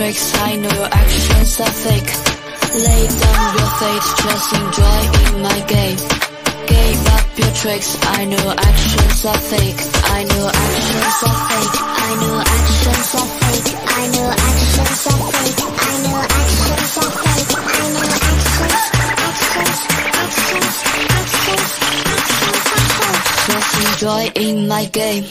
tricks, I know your actions are fake. Lay down your fate, just enjoy in my game. Give up your tricks, I know your actions are fake. I know your actions are fake. I know your actions are fake. I know your actions are fake. I know your actions are fake. I know your actions, actions, actions, actions, actions, actions. Just enjoy in my game.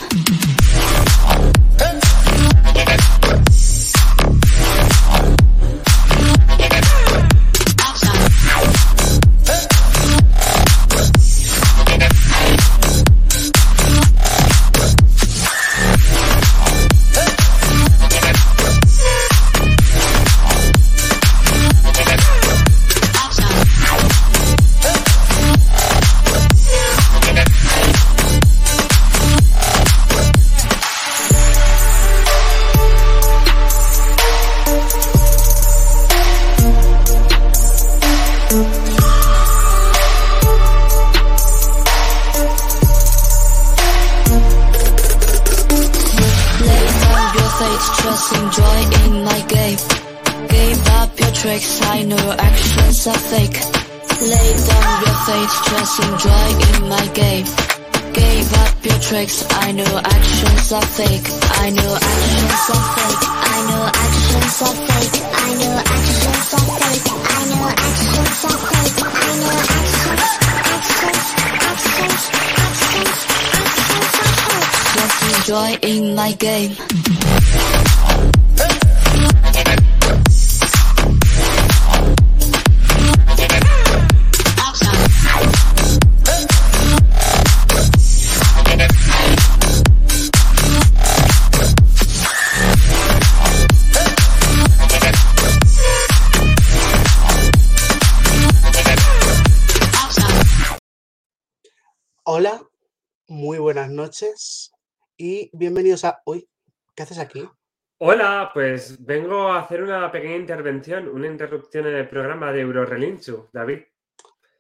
Actions are fake. I know actions are fake. I know actions are fake. I know actions are fake. I know actions are fake. I know your actions, actions, actions, actions, actions are fake. Just enjoy in my game. Noches y bienvenidos a... Uy, ¿qué haces aquí? Hola, pues vengo a hacer una pequeña intervención, una interrupción en el programa de Eurorelinchu, David.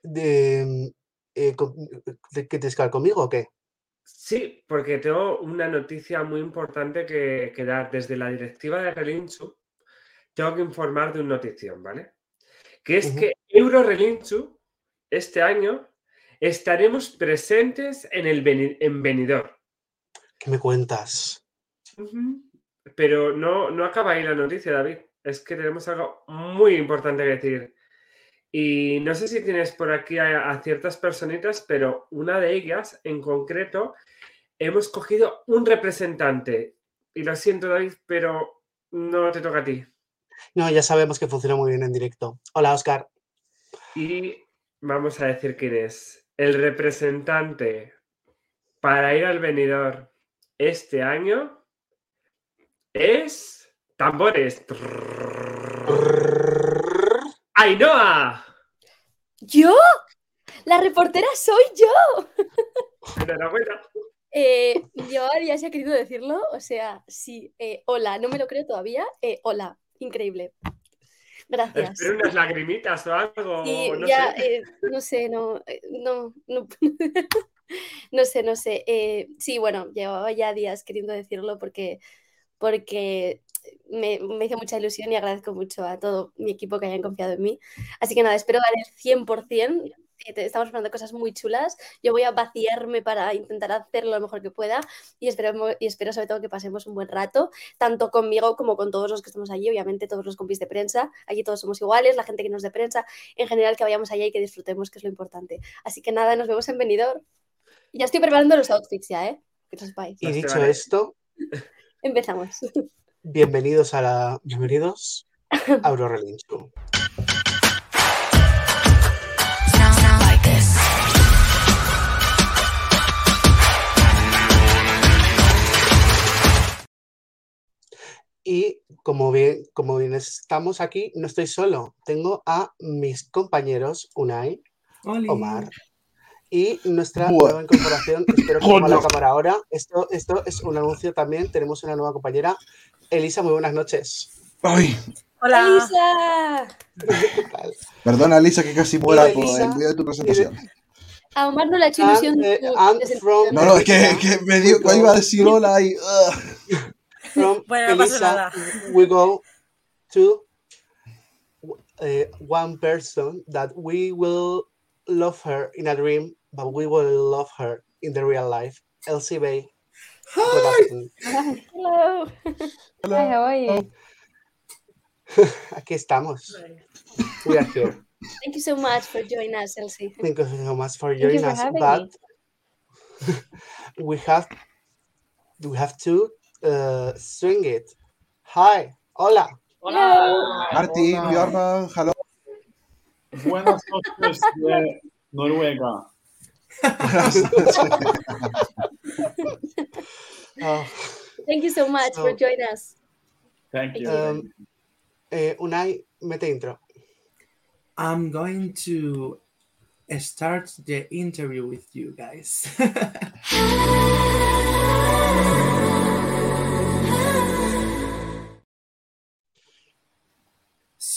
De, eh, de- ¿Que te conmigo o qué? Sí, porque tengo una noticia muy importante que, que dar. Desde la directiva de Relinchu, tengo que informar de una notición, ¿vale? Que es Ujú. que Eurorelinchu, este año, estaremos presentes en el en Benidorm. ¿Qué me cuentas? Pero no, no acaba ahí la noticia, David. Es que tenemos algo muy importante que decir. Y no sé si tienes por aquí a, a ciertas personitas, pero una de ellas en concreto, hemos cogido un representante. Y lo siento, David, pero no te toca a ti. No, ya sabemos que funciona muy bien en directo. Hola, Oscar. Y vamos a decir quién es. El representante para ir al venidor este año es... Tambores. ¡Ainhoa! ¿Yo? La reportera soy yo. Enhorabuena. Eh, yo ya se ha querido decirlo. O sea, sí. eh, hola, no me lo creo todavía. eh, hola, increíble. Gracias. Espero unas lagrimitas o algo. No ya, sé. eh, no sé, no, no, no, no sé, no sé. eh, sí, bueno, llevaba ya días queriendo decirlo porque, porque me, me hizo mucha ilusión y agradezco mucho a todo mi equipo que hayan confiado en mí. Así que nada, espero dar el 100%. Te- Estamos hablando de cosas muy chulas. Yo voy a vaciarme para intentar hacerlo lo mejor que pueda y espero, y espero sobre todo que pasemos un buen rato, tanto conmigo como con todos los que estamos allí, obviamente todos los compis de prensa. Allí todos somos iguales, la gente que nos de prensa en general que vayamos allá y que disfrutemos, que es lo importante. Así que nada, nos vemos en Benidorm. Ya estoy preparando los outfits ya, ¿eh? Que lo sepáis. Y Pues dicho esto, Empezamos. bienvenidos a la... Bienvenidos a Eurorelinchu. Y como bien, como bien estamos aquí, no estoy solo. Tengo a mis compañeros Unai, Omar y nuestra Buah. nueva incorporación. Espero que ponga la cámara ahora. Esto, esto es un anuncio también. Tenemos una nueva compañera. Elisa, muy buenas noches. Ay, Hola. ¡Elisa! ¿Qué tal? perdona, Lisa, que casi muera por el día de tu presentación. A Omar no le ha hecho And, ilusión. eh, and No, no, es que, que me dio, iba a decir hola y. From Bueno, Elisa, nada. we go to uh, one person that we will love her in a dream, but we will love her in the real life. Elsie Bay. Hi. Hello. Hello. Hi, how are you? Aquí estamos. We are here. Thank you so much for joining us, Elsie. Thank you so much for Thank you joining for us. having But me. we have we have to uh, swing it. Hi, hola. Hello. Martin, Hola. Björn, hello. Buenas noches de Noruega. Oh, Thank you so much for joining us. Thank you. um, eh, Unai, mete intro. I'm going to start the interview with you guys.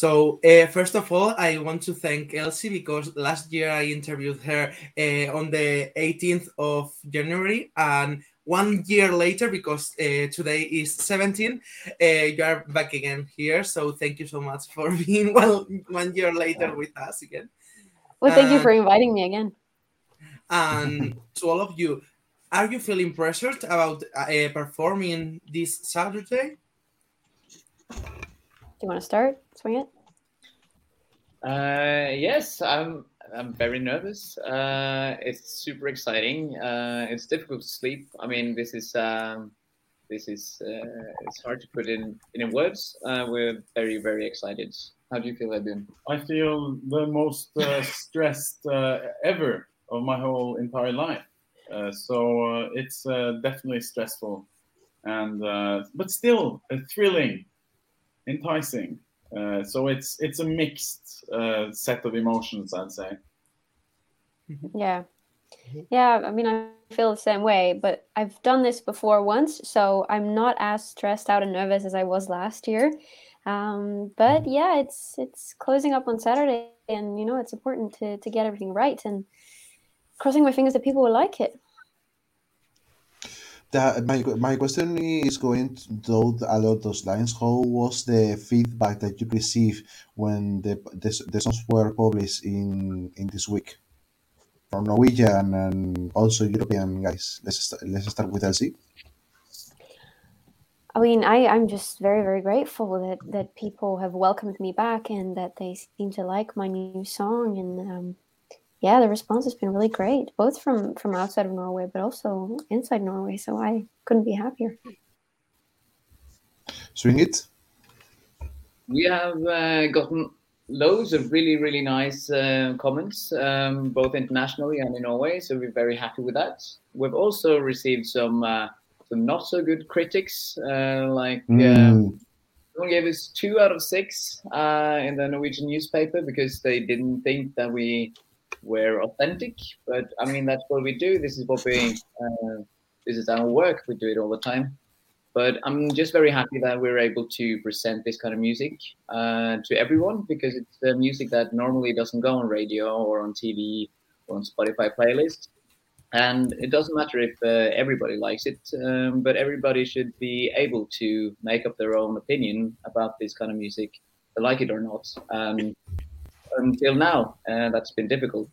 so, uh, first of all, I want to thank Elsie because last year I interviewed her uh, on the 18th of January, and one year later, because uh, today is 17, uh, you are back again here. So, thank you so much for being well, one year later with us again. Well, thank you for inviting me again. And to all of you, are you feeling pressured about uh, performing this Saturday? Do you want to start? Swing it? Uh, yes, I'm. I'm very nervous. Uh, it's super exciting. Uh, it's difficult to sleep. I mean, this is um, this is uh, it's hard to put in in words. Uh, we're very very excited. How do you feel, Edwin? I feel the most uh, stressed uh, ever of my whole entire life. Uh, so uh, it's uh, definitely stressful, and uh, but still uh, thrilling, enticing. Uh, so it's it's a mixed uh, set of emotions, I'd say. Yeah. Mhm. Yeah, I mean, I feel the same way, but I've done this before once, so I'm not as stressed out and nervous as I was last year. Um, but yeah, it's it's closing up on Saturday, and you know, it's important to to get everything right and crossing my fingers that people will like it. The, my, my question is going to though along those lines. How was the feedback that you received when the, the, the songs were published in, in this week from Norwegian and also European guys? Let's start, let's start with Elsie. I mean, I, I'm just very, very grateful that, that people have welcomed me back and that they seem to like my new song. And um, yeah, the response has been really great, both from, from outside of Norway, but also inside Norway. So I couldn't be happier. Swing it. We have uh, gotten loads of really, really nice uh, comments, um, both internationally and in Norway. So we're very happy with that. We've also received some uh, some not so good critics, uh, like uh, Mm, someone gave us two out of six uh, in the Norwegian newspaper because they didn't think that we were authentic. But I mean, that's what we do. This is what we. Uh, this is our work. We do it all the time. But I'm just very happy that we're able to present this kind of music uh, to everyone because it's the music that normally doesn't go on radio or on TV or on Spotify playlists. And it doesn't matter if uh, everybody likes it, um, but everybody should be able to make up their own opinion about this kind of music, like it or not. Um, until now, uh, that's been difficult.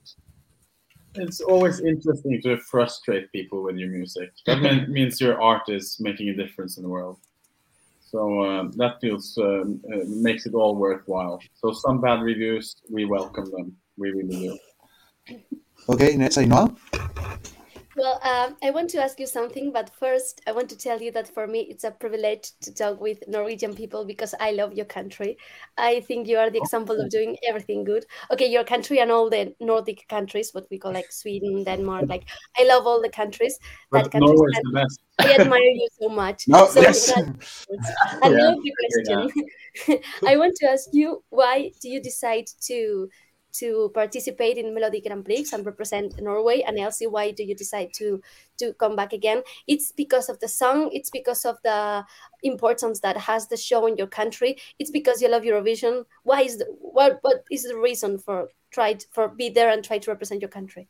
It's always interesting to frustrate people with your music. That mean, means your art is making a difference in the world. So uh, that feels um, uh, makes it all worthwhile. So some bad reviews, we welcome them. We really do. Okay, next I know. Well, um, I want to ask you something, but first, I want to tell you that for me, it's a privilege to talk with Norwegian people because I love your country. I think you are the example of doing everything good. Okay, your country and all the Nordic countries, what we call like Sweden, Denmark. Like, I love all the countries. But That countries Norway's and the best. I admire you so much. No, so yes. that- I Yeah, love the very question. I want to ask you why do you decide to to participate in Melody Grand Prix and represent Norway? And Elsie, why do you decide to to come back again? It's because of the song. It's because of the importance that has the show in your country. It's because you love Eurovision. Why is the what what is the reason for try to, for be there and try to represent your country?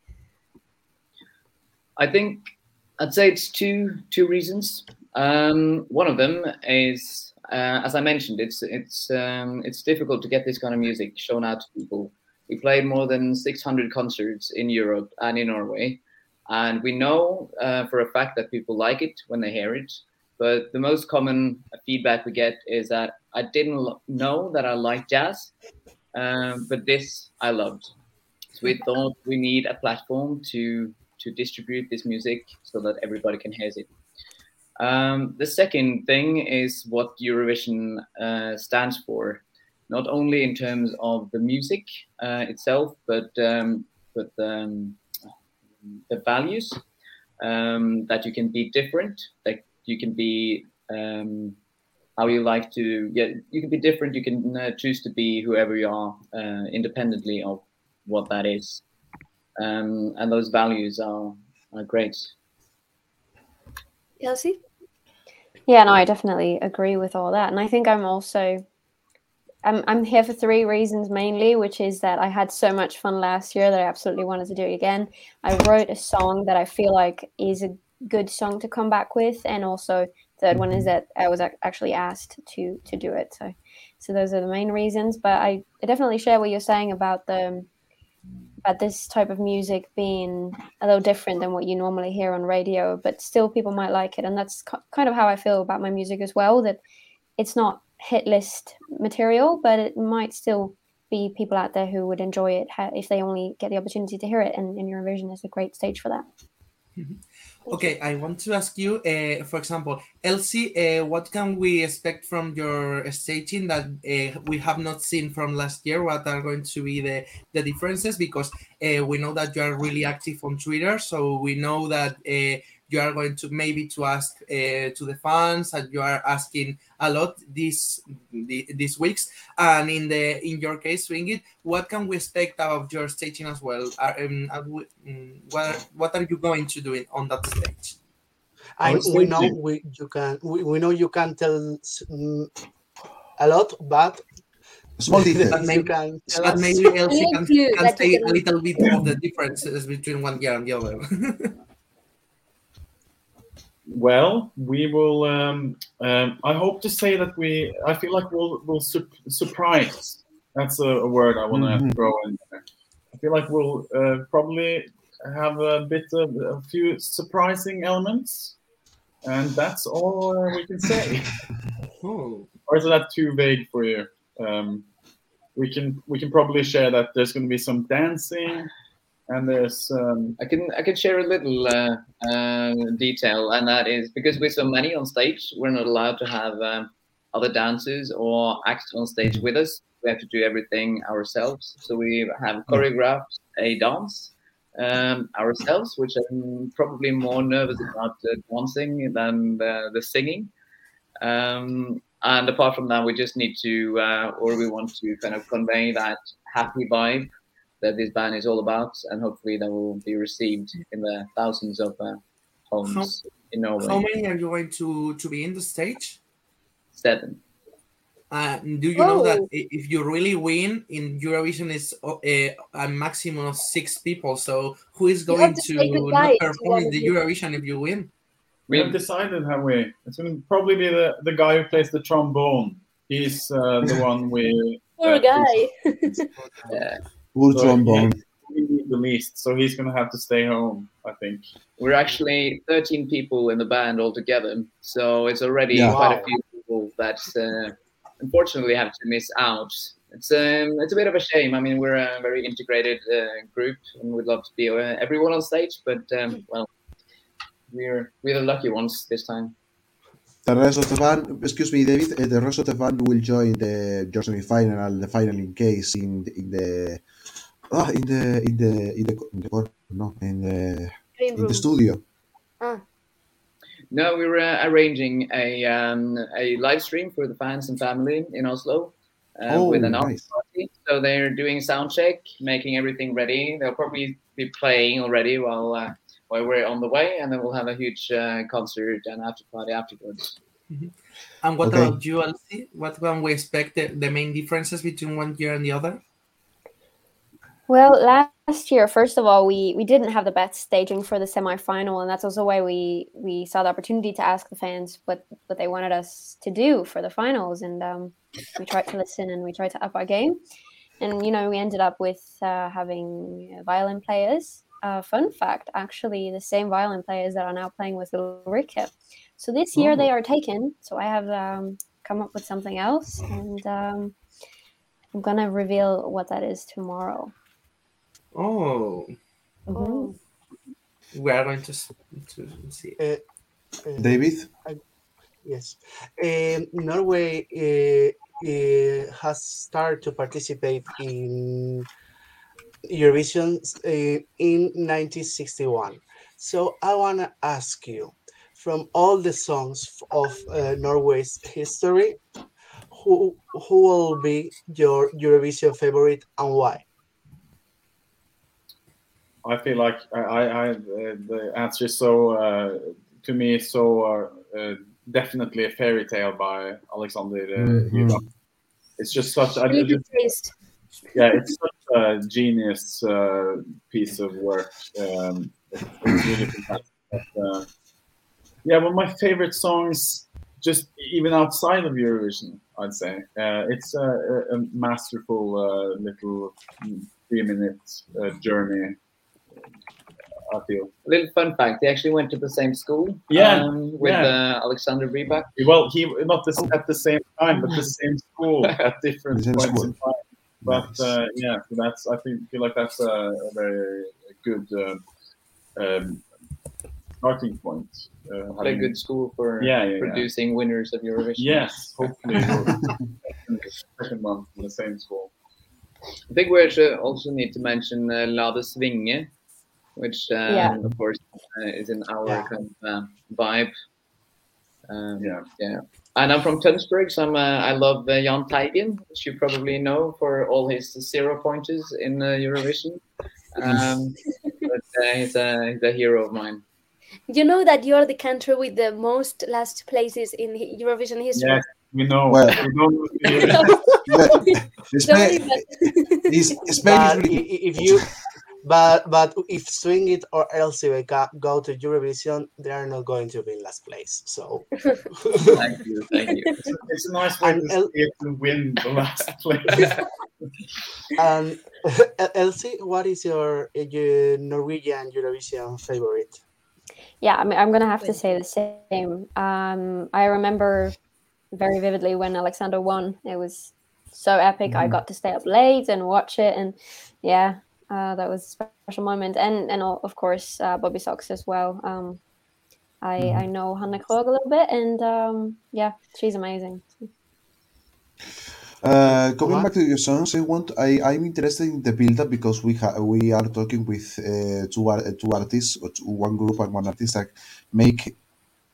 I think I'd say it's two two reasons. Um, one of them is uh, as I mentioned, it's it's um, it's difficult to get this kind of music shown out to people. We played more than 600 concerts in Europe and in Norway, and we know uh, for a fact that people like it when they hear it. But the most common feedback we get is that I didn't know that I liked jazz, um, but this I loved. So we thought we need a platform to to distribute this music so that everybody can hear it. Um, the second thing is what Eurovision uh, stands for, not only in terms of the music uh, itself, but um, but um, the values um, that you can be different, that you can be um, how you like to. Yeah, you can be different. You can uh, choose to be whoever you are, uh, independently of what that is, um, and those values are are great. Elsie? Yeah, no, I definitely agree with all that. And I think I'm also I'm I'm here for three reasons mainly, which is that I had so much fun last year that I absolutely wanted to do it again. I wrote a song that I feel like is a good song to come back with, and also third one is mm-hmm. that I was actually asked to to do it. So so those are the main reasons. But I, I definitely share what you're saying about the about this type of music being a little different than what you normally hear on radio, but still people might like it, and that's kind of how I feel about my music as well. That it's not hit list material, but it might still be people out there who would enjoy it if they only get the opportunity to hear it. And, and Eurovision is a great stage for that. Okay, I want to ask you, uh, for example, Elsie, uh, what can we expect from your staging that uh, we have not seen from last year? What are going to be the, the differences? Because we know that you are really active on Twitter, so we know that you are going to maybe to ask uh, to the fans, and you are asking a lot these the, these weeks. And in the in your case, Ringit, what can we expect of your staging as well? Are, um, are we, um, what what are you going to do in, on that stage? I, we know we you can we, we know you can tell s- mm, a lot, but Small details. But you maybe- can tell But maybe Elsie can, you, can that say a little bit of the differences between one year and the other. Well, we will. Um, um, I hope to say that we. I feel like we'll we'll sup- surprise. That's a, a word I want to Mhm. throw in there. I feel like we'll uh, probably have a bit of a few surprising elements, and that's all uh, we can say. oh. or is that too vague for you? Um, we can we can probably share that there's going to be some dancing, and there's um, I can I can share a little uh, uh, detail, and that is because we're so many on stage, we're not allowed to have um, other dancers or acts on stage with us. We have to do everything ourselves. So we have choreographed a dance um, ourselves, which I'm probably more nervous about uh, dancing than the, the singing. Um, and apart from that, we just need to, uh, or we want to kind of convey that happy vibe that this band is all about, and hopefully that will be received in the thousands of uh, homes in Norway. How many are you going to, to be in the stage? Seven. Uh, do you know that Oh. if you really win in Eurovision is uh, a maximum of six people? So who is going to to, say to perform in the. Eurovision if you win? we have decided, have we? It's going to probably be the, the guy who plays the trombone. He's uh, the one we Poor uh, guy. Yeah. Poor So, trombone. we the least, so he's going to have to stay home. I think. We're actually 13 people in the band altogether, so it's already Yeah. quite Wow. a few people that uh, unfortunately have to miss out. It's um, it's a bit of a shame. I mean, we're a very integrated uh, group, and we'd love to be uh, everyone on stage, but um, well, we're we're the lucky ones this time. The rest of the band, excuse me, David. uh, the rest of the band will join the your semi-final and the final in case in the, in the ah in the in the in the in the no in the Green in room. the studio. Ah, No, we were uh, arranging a um, a live stream for the fans and family in Oslo uh, Oh, with an after nice. party. So they're doing sound check, making everything ready. They'll probably be playing already while uh, while we're on the way, and then we'll have a huge uh, concert and after party afterwards. And what Okay. about you, Elsie? What can we expect the, the main differences between one year and the other? Well, last year, first of all, we we didn't have the best staging for the semi-final, and that's also why we we saw the opportunity to ask the fans what what they wanted us to do for the finals, and um, we tried to listen and we tried to up our game, and you know we ended up with uh, having violin players. Uh, fun fact, actually, the same violin players that are now playing with Ulrike. So this year they are taken. So I have um, come up with something else, and um, I'm gonna reveal what that is tomorrow. Oh, Mhm. we are going to to see. Uh, uh, David? Yes. Um, Norway uh, uh, has started to participate in Eurovision uh, in 1961. So I want to ask you from all the songs of uh, Norway's history, who, who will be your Eurovision favorite and why? I feel like I, I, I uh, the answer is so uh, to me so uh, uh, definitely a fairy tale by Alexander. Uh, Mhm. It's just such I, I Really good just, yeah, it's such a genius uh, piece of work. Um, it's, it's really fantastic. But, uh, yeah, one of my favorite songs, just even outside of Eurovision, I'd say uh, it's a, a, a masterful uh, little three-minute uh, journey. I feel. A little fun fact: they actually went to the same school. Yeah, um, with yeah. uh, Alexander Rybak. Well, he not the, at the same time, but the same school at different The points in time. But Nice. uh, yeah, so that's I think feel like that's a, a very good uh, um, starting point. Uh, Very having- good school for Yeah, yeah, yeah. producing winners of Eurovision. Yes, hopefully second one from the same school. I think we should also need to mention uh, La de Svinge, which um, Yeah. of course uh, is in our Yeah. kind of uh, vibe. Um, Yeah. yeah. And I'm from Tønsberg, so I'm, uh, I love uh, Jan Teigen, which you probably know for all his zero pointers in uh, Eurovision. Um, but uh, he's, a, he's a hero of mine. You know that you're the country with the most last places in Eurovision history. Yes, we know. Well- we know But Sorry, Spain, but- is, Spain is But really i- i- if you, but but if Swing It or Elsie go- go to Eurovision, they are not going to be in last place. So Thank you, thank you. it's, it's a nice way And to El- see it and win the last place. And Elsie, what is your, uh, your Norwegian Eurovision favorite? Yeah, I mean, I'm gonna have to say the same. Um, I remember very vividly when Alexander won. It was so epic. I Mhm. got to stay up late and watch it, and yeah, uh, that was a special moment. And and of course, uh, Bobby Sox as well. Um, I I know Hannah Krog a little bit, and um, yeah, she's amazing. Uh, coming Omar? back to your songs, I want I I'm interested in the build up because we have we are talking with uh, two ar- uh, two artists or two, one group and one artist that make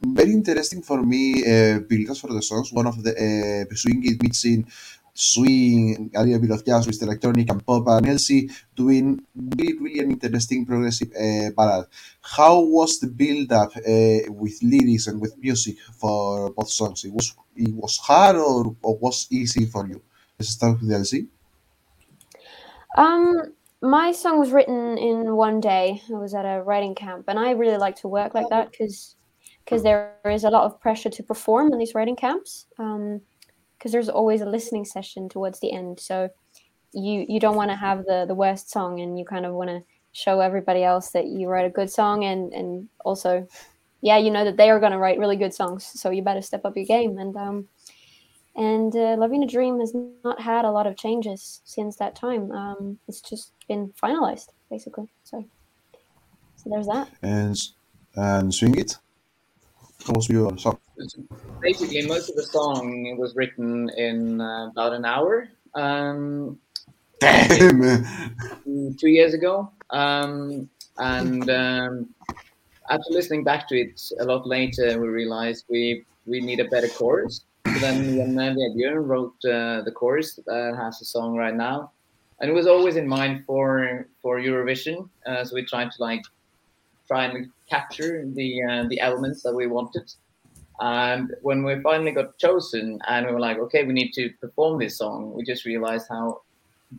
very interesting for me uh, build ups for the songs. One of the uh, swing it mixing swing a little bit of jazz with electronic and pop and Elsie doing really really an interesting progressive uh, ballad. How was the build up uh, with lyrics and with music for both songs? It was it was hard or, or was easy for you? Let's start with Elsie. Um, my song was written in one day. I was at a writing camp, and I really like to work like that because because there is a lot of pressure to perform in these writing camps. Um, because there's always a listening session towards the end, so you you don't want to have the the worst song, and you kind of want to show everybody else that you write a good song, and and also, yeah, you know that they are going to write really good songs, so you better step up your game. And um, and uh, Loving a Dream has not had a lot of changes since that time. Um, it's just been finalized, basically. So, so there's that. and and swing it. Was your song? Basically, most of the song was written in uh, about an hour. Um, Damn. two years ago. Um, and um, after listening back to it a lot later, we realized we we need a better chorus. So then when Vebjørn wrote uh, the chorus that has the song right now, and it was always in mind for for Eurovision. Uh, so we tried to like try and capture the uh, the elements that we wanted. And when we finally got chosen, and we were like, okay, we need to perform this song, we just realized how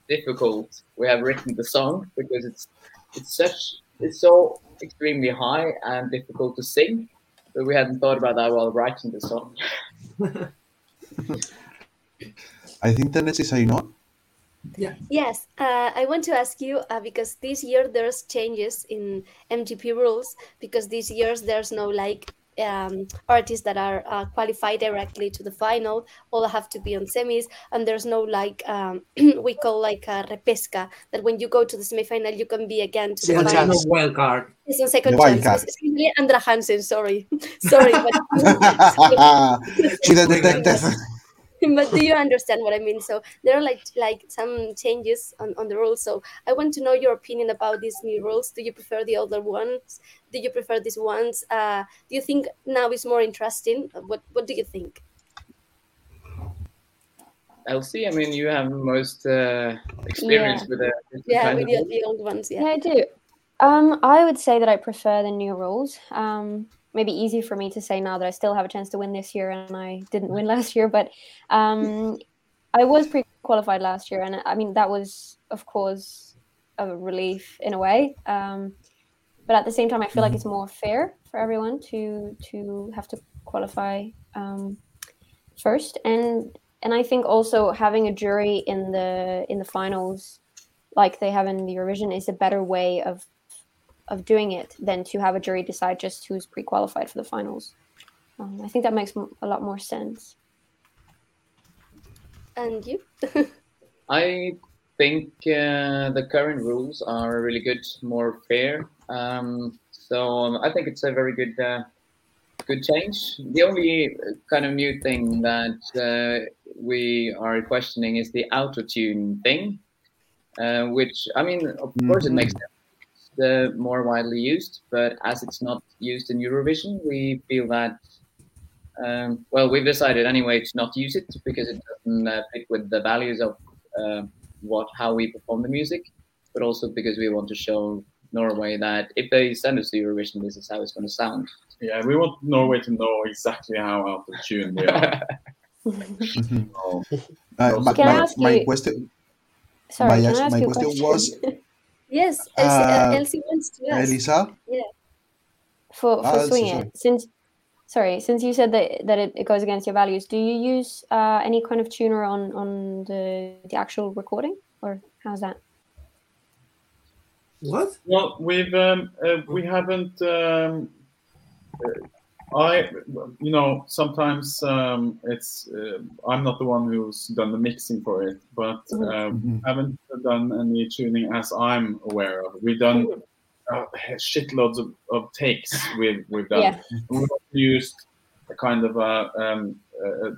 difficult we have written the song because it's it's such it's so extremely high and difficult to sing. But we hadn't thought about that while writing the song. I think the next is Ainhoa. Yes, uh, I want to ask you uh, because this year there's changes in MGP rules because this years there's no like um, artists that are uh, qualified directly to the final. All have to be on semis, and there's no like um, we call like a repesca that when you go to the semifinal you can be again to the Second final. chance. Wild card. It's a second The wild chance. card. Excuse Andra Hansen. Sorry, sorry, but she the detective. but do you understand what I mean? So there are like like some changes on, on the rules. So I want to know your opinion about these new rules. Do you prefer the older ones? Do you prefer these ones? Uh, do you think now is more interesting? Uh, What What do you think? Elsie, I mean, you have most uh, experience with the with the Yeah, with the, the old ones. Yeah, Yeah. I do. Um, I would say that I prefer the new rules. Um, maybe easy for me to say now that I still have a chance to win this year and I didn't win last year, but um, I was pre-qualified last year, and I mean that was, of course, a relief in a way. Um, but at the same time, I feel like it's more fair for everyone to to have to qualify um, first, and and I think also having a jury in the in the finals like they have in the Eurovision is a better way of of doing it than to have a jury decide just who's pre-qualified for the finals. Um, I think that makes m- a lot more sense. And you? I think uh, the current rules are really good, more fair. Um, so um, I think it's a very good, uh, good change. The only kind of new thing that uh, we are questioning is the auto tune thing, uh, which I mean, of course, it makes sense. The more widely used, but as it's not used in Eurovision, we feel that um, well, we've decided anyway to not use it because it doesn't uh, fit with the values of uh, what how we perform the music, but also because we want to show Norway that if they send us to Eurovision, this is how it's going to sound. Yeah, we want Norway to know exactly how out of tune they are. Mhm. So, Uh, my, my, my question, Sorry, my, can ask- I ask my question question? was, Yes, Elsie, uh, Uh, Elsie wants to ask. Elisa. for for Ah, swing it since sorry since you said that that it, it goes against your values do you use uh, any kind of tuner on on the the actual recording or how's that What? well, we've um, uh, we haven't. Um, uh, I, you know, sometimes um, it's uh, I'm not the one who's done the mixing for it, but um, Mhm. haven't done any tuning as I'm aware of. We've done uh, shitloads of, of takes. We've we've done. Yeah. We've used a kind of a, um, a a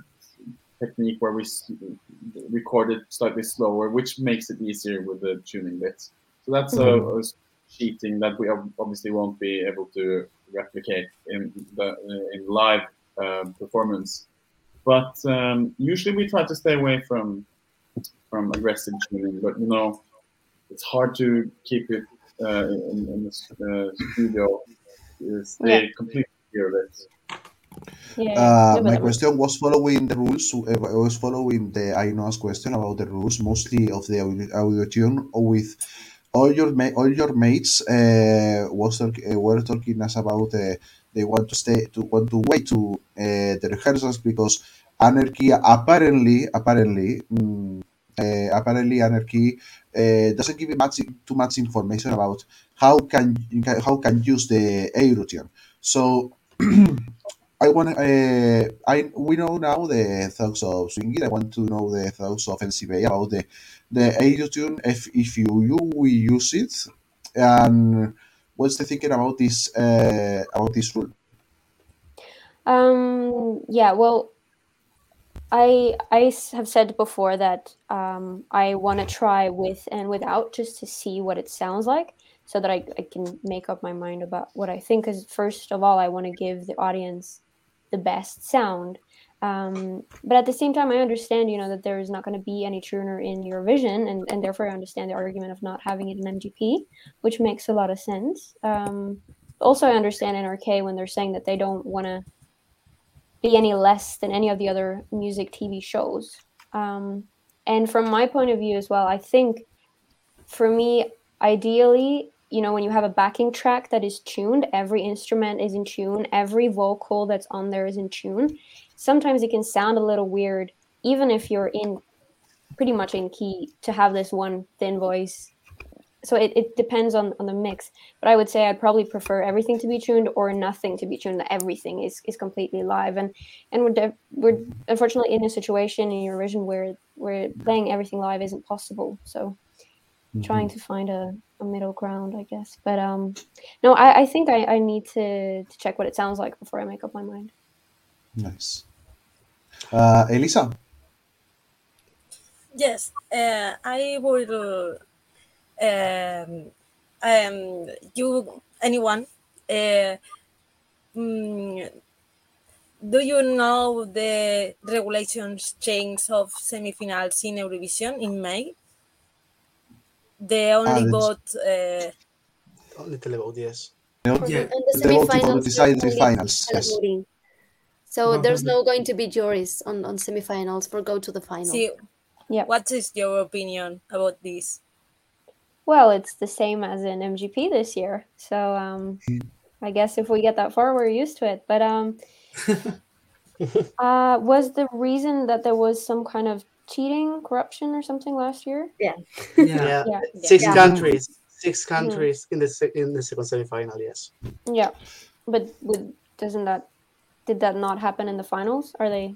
technique where we s- record it slightly slower, which makes it easier with the tuning bits. So that's a, a cheating that we obviously won't be able to replicate in the in live uh, performance. But um, usually we try to stay away from from aggressive tuning. But you know, it's hard to keep it uh, in, in the uh, studio. uh, Stay completely clear of it. yeah, Uh, my question was following the rules. uh, I was following the Ainoa's question about the rules, mostly of the audio, audio tune. With all your ma- all your mates uh, was talk, uh, were talking us about uh, they want to stay to want to wait to the rehearsals because Anarchy apparently apparently mm, apparently Anarchy doesn't give much too much information about how can how can use the Eurotune. So I want uh, I we know now the thoughts of Swingit. I want to know the thoughts of LCB about the the Aerotune. If if you you we use it, and what's the thinking about this uh, about this rule? Um, yeah, well, I I have said before that um, I want to try with and without just to see what it sounds like, so that I, I can make up my mind about what I think. Because first of all, I want to give the audience the best sound. Um, but at the same time, I understand, you know, that there is not going to be any tuner in Eurovision, and, and therefore I understand the argument of not having it in MGP, which makes a lot of sense. Um, also, I understand NRK when they're saying that they don't want to be any less than any of the other music TV shows. Um, and from my point of view as well, I think for me, ideally, you know, when you have a backing track that is tuned, every instrument is in tune, every vocal that's on there is in tune. Sometimes it can sound a little weird, even if you're in pretty much in key, to have this one thin voice. So it, it depends on, on the mix. But I would say I'd probably prefer everything to be tuned or nothing to be tuned. That everything is, is completely live. And and we're de- we're unfortunately in a situation in Eurovision where where playing everything live isn't possible. So trying to find a, a middle ground, I guess. But um, no, I, I think I, I need to, to check what it sounds like before I make up my mind. Nice. Uh, Elisa, Yes, uh, I will. Um, um, you anyone? Uh, mm, do you know the regulations change of semifinals in Eurovision in May? The only it's- vote. Uh, Only televote, yes. Yeah. And the the to semifinals, decide the there's only finals. Yes. Televoting. So there's no going to be juries on, on semifinals for go to the final. see, Yeah. what is your opinion about this? Well, it's the same as in MGP this year. So um, I guess if we get that far, we're used to it. But um, uh, was the reason that there was some kind of cheating, corruption, or something last year? Yeah. Yeah, Yeah. six Yeah. countries, six countries in the se- in the second semifinal. Yes. Yeah. But would, doesn't that did that not happen in the finals? Are they?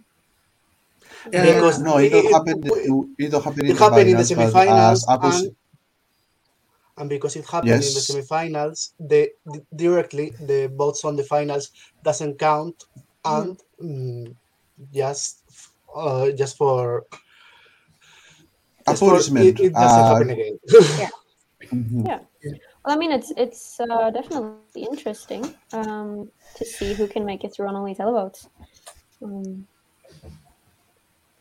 Yeah. Because no, it it- don't it- happen. It don't in It the happened in the finals, semifinals, as and, and because it happened in the Yes. semifinals, the, the- directly the votes on the finals doesn't count, and mm, just uh, just for just for- it, it doesn't uh, happen again. Mhm. Well, I mean, it's it's uh, definitely interesting um, to see who can make it through on only televotes. Um,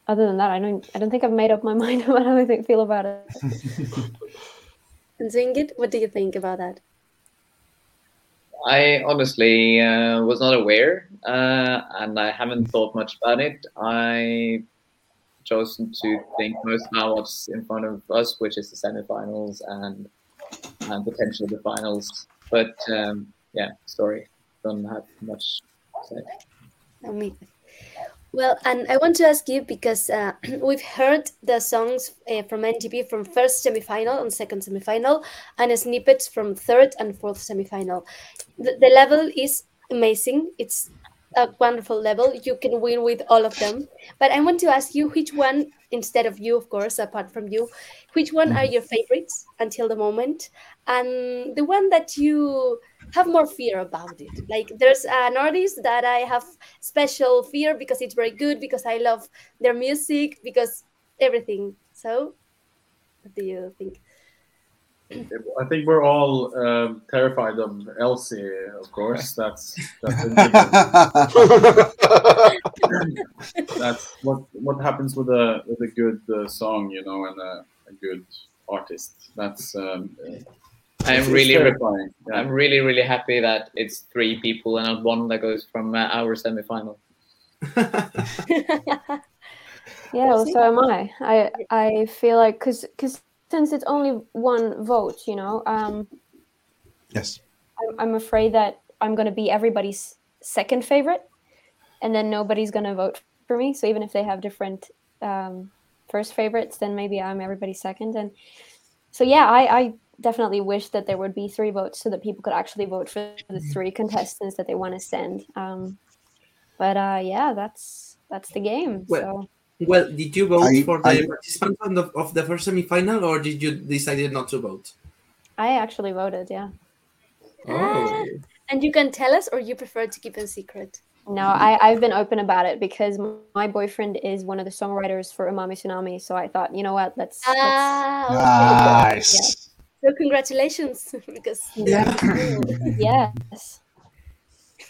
other than that, I don't I don't think I've made up my mind about how I think, feel about it. And Zingit, what do you think about that? I honestly uh, was not aware, uh, and I haven't thought much about it. I chosen to think most about what's in front of us, which is the semifinals and potentially the finals. But um, yeah, sorry, don't have much to say. Me. Well, and I want to ask you because uh, we've heard the songs uh, from NGP from first semifinal and second semifinal, and snippets from third and fourth semifinal. The, the level is amazing. It's a wonderful level. You can win with all of them. But I want to ask you which one, instead of you, of course, apart from you, which one are mm-hmm. your favorites until the moment, and the one that you have more fear about it. Like there's an artist that I have special fear because it's very good, because I love their music, because everything. So, what do you think? I think we're all um, terrified of Elsie, of course. That's that's, that's what what happens with a with a good uh, song, you know, and a, a good artist. That's um, I am really, terrifying. Yeah. I'm really, really happy that it's three people and not one that goes from uh, our semifinal. Yeah, well, so am I. I I feel like because because since it's only one vote, you know, um, Yes. I'm, I'm afraid that I'm going to be everybody's second favorite, and then nobody's going to vote for me. So even if they have different um, first favorites, then maybe I'm everybody's second. And so yeah, I, I definitely wish that there would be three votes so that people could actually vote for the three contestants that they want to send. Um, but uh, yeah, that's that's the game. Well, so Well, did you vote I- for the I- participants of the, of the first semifinal, or did you decided not to vote? I actually voted. Yeah. Oh, And you can tell us, or you prefer to keep it secret? No, I, I've been open about it because my boyfriend is one of the songwriters for Umami Tsunami. So I thought, you know what, let's. let's Ah, okay. Nice. So congratulations, because Yeah. yes.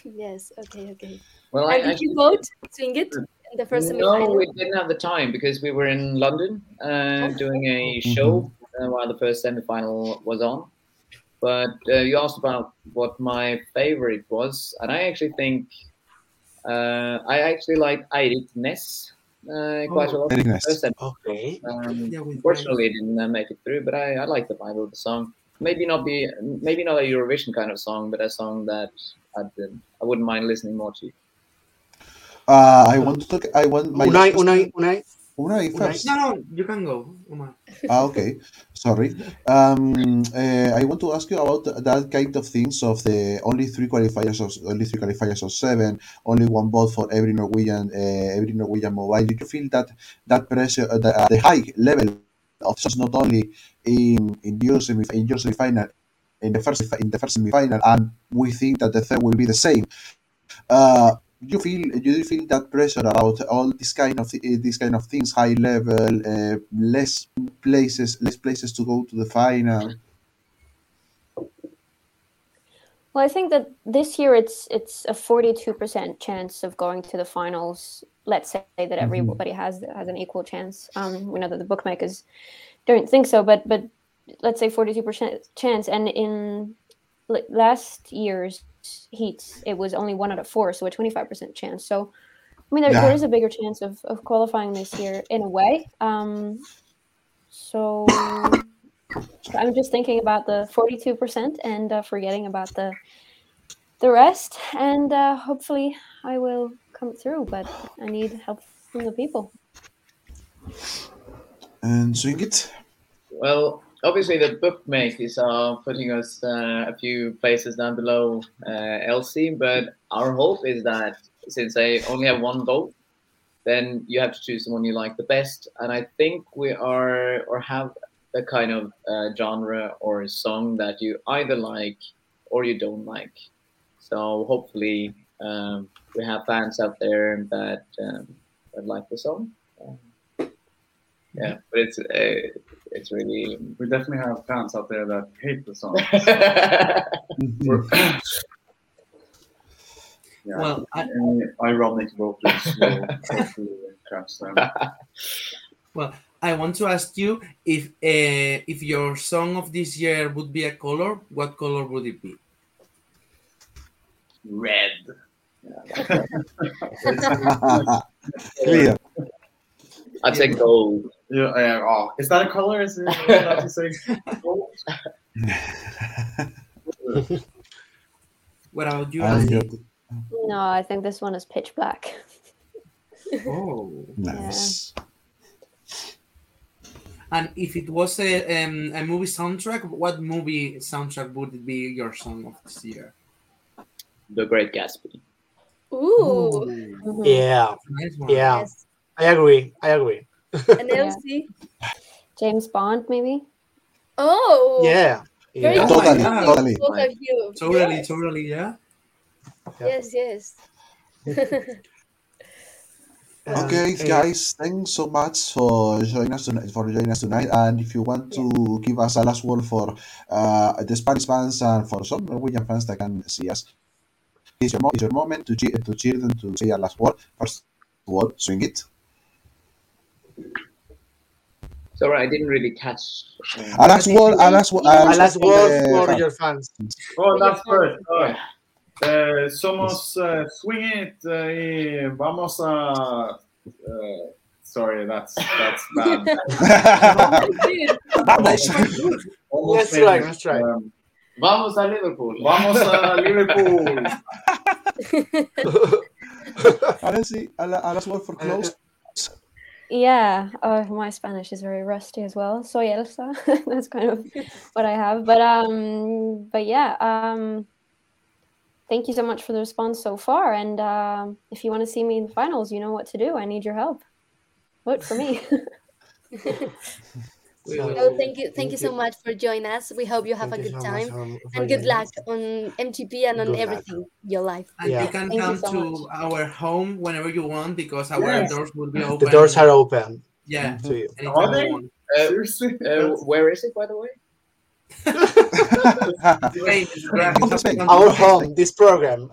yes, okay, okay. Well, I did actually you vote, swing it in the first No, semifinal? we didn't have the time because we were in London uh, doing a show uh, while the first semifinal was on. But uh, you asked about what my favorite was, and I actually think uh, I actually like Eirik Ness uh, quite a Oh. lot. Very nice. First Okay. Um, Yeah, with unfortunately, it didn't uh, make it through, but I, I like the vibe of the song. Maybe not be, maybe not a Eurovision kind of song, but a song that I'd, uh, I wouldn't mind listening more to. Uh, I want to talk. I want my Unai, last question- Unai, Unai. Unai Unai. first. No, no, you can go. Omar. Ah, okay. Sorry. Um, uh, I want to ask you about that kind of things of the only three qualifiers of only three qualifiers of seven, only one vote for every Norwegian uh, every Norwegian mobile. Did you feel that that pressure, uh, the, uh, the high level of songs not only in in your semi in your semi-final, in the first in the first semi-final, and we think that the third will be the same. Uh, you feel you feel that pressure about all this kind of thi- these kind of things high level uh, less places less places to go to the final Well, I think that this year it's it's a forty-two percent chance of going to the finals. Let's say that everybody has has an equal chance. Um, we know that the bookmakers don't think so, but but let's say forty-two percent chance. And in last year's heats, it was only one out of four, so a twenty-five percent chance. So, I mean, there, Yeah. there is a bigger chance of of qualifying this year in a way. Um, so. So I'm just thinking about the 42% and uh, forgetting about the the rest, and uh, hopefully I will come through. But I need help from the people. and swing it Well, obviously the bookmakers are putting us uh, a few places down below uh, Elsie, but our hope is that since they only have one vote, then you have to choose the one you like the best. And I think we are or have a kind of uh, genre or song that you either like or you don't like. So hopefully um, we have fans out there that um, that like the song. Um, yeah, but it's uh, it's really We definitely have fans out there that hate the song. Yeah. Well, I, Any ironic vocals will hopefully them. well, I want to ask you if uh, if your song of this year would be a color, what color would it be? red. clear I'd say gold. Yeah, yeah, oh, is that a color? Is it allowed to say? What about you? And Elsie? you- No, I think this one is pitch black. Oh. nice And if it was a um, a movie soundtrack, what movie soundtrack would it be your song of this year? The Great Gatsby. Ooh. Mhm. Yeah, Nice yeah. Yes. I agree. I agree. And Yeah. Elsie. James Bond, maybe. Oh. Yeah. Yeah. Oh my totally totally Both of you. Totally, Yes. totally, yeah. Yes, yes. And, okay uh, guys thanks so much for joining us tonight for joining us tonight and if you want to give us a last word for uh, the spanish fans and for some norwegian fans that can see us it's your, mo- it's your moment to cheer to cheer them to say a last word first word swing it Sorry, I didn't really catch. um, a last word a last word A last word uh, for your fans. Oh, that's first. Oh. Eh, somos uh, Swing It uh, y vamos a. Uh, sorry, that's that's bad. Dude, Almost Let's try, let's try. Um, Vamos a Liverpool. vamos a Liverpool. Ahora sí, a, la, a last word for close Yeah, uh, my Spanish is very rusty as well. Soy Elsa. That's kind of what I have. But um, but yeah, um, thank you so much for the response so far. And um, if you want to see me in the finals, you know what to do. I need your help. Vote for me. We So- No, thank you, thank you so you. much for joining us. We hope you have Thank a good so time for- for and good joining luck us. on MTP and on Good luck. everything your life. And Yeah. you can Thank you come so to much. our home whenever you want because our Yes. doors will be open. The doors are open Yeah. to you. Are they? want. Uh, uh, where is it, by the way? Spain, Come to Spain. Our home, this program.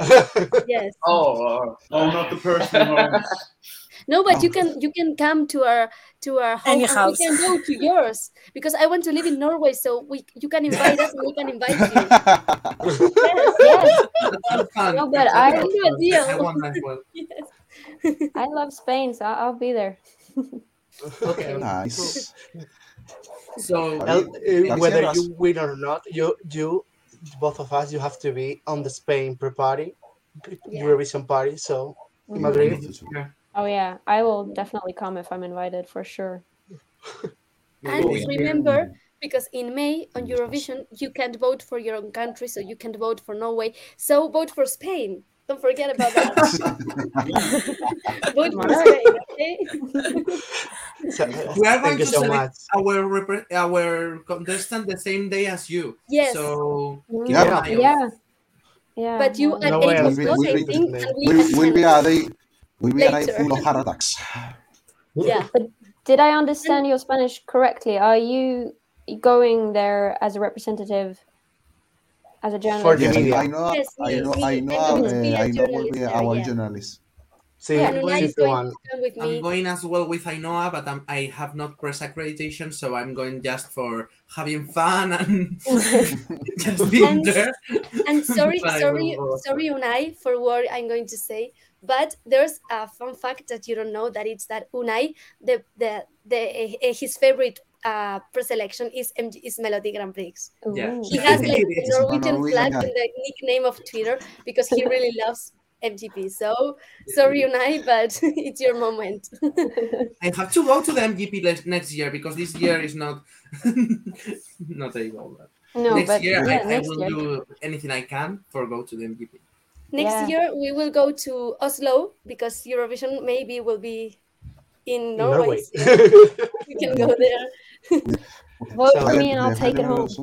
Yes. Oh, oh, not the personal homes. No, but you can you can come to our to our home Any house. we can go to yours because I want to live in Norway, so we you can invite us and we can invite you. Yes, yes. Fun. No, but That's I- deal. I want that one. yes. I love Spain, so I'll be there. Okay. Nice. So Well, uh, whether you win or not, you you both of us you have to be on the Spain pre-party, Yeah. Eurovision party. So Mhm. Madrid. yeah. Oh yeah, I will definitely come if I'm invited for sure. And remember, because in May on Eurovision, you can't vote for your own country, so you can't vote for Norway. So vote for Spain. Don't forget about that. vote for Spain, okay? So, We are going thank you to so select much. our repre- our contestant the same day as you. Yes. So Mm, Yeah. an eye on Yeah. Yeah. But you well, at No way, 8 I'll o'clock, we'll I be- think, and we Will at will be 10. a day will be a day Later. full of heart attacks. Yeah. Did I understand your Spanish correctly? Are you going there as a representative, as a journalist? For journalist? the Yes, media. I know Yes, I know me- I I'm know going to uh, be a I know will be our yeah. journalist. See, And I'm going- going one. to come with I'm me. going as well with Ainhoa, but I'm, I have not press accreditation, so I'm going just for having fun and just being And- there. And sorry, But sorry, sorry, Unai, for what I'm going to say. But there's a fun fact that you don't know that it's that Unai, the the the uh, his favorite uh pre-selection is MG, is Melody Grand Prix. Yeah. He has like the. Norwegian Norwegian flag guy. in the nickname of Twitter because he really loves MGP. So sorry, Unai, but it's your moment. I have to go to the MGP next year because this year is not not able. But No, next but year yeah, I, I will year. do anything I can for go to the MGP. Next Yeah. year we will go to Oslo because Eurovision maybe will be in Norway. Norway. so we can go there. Vote So- for me and I'll take it home.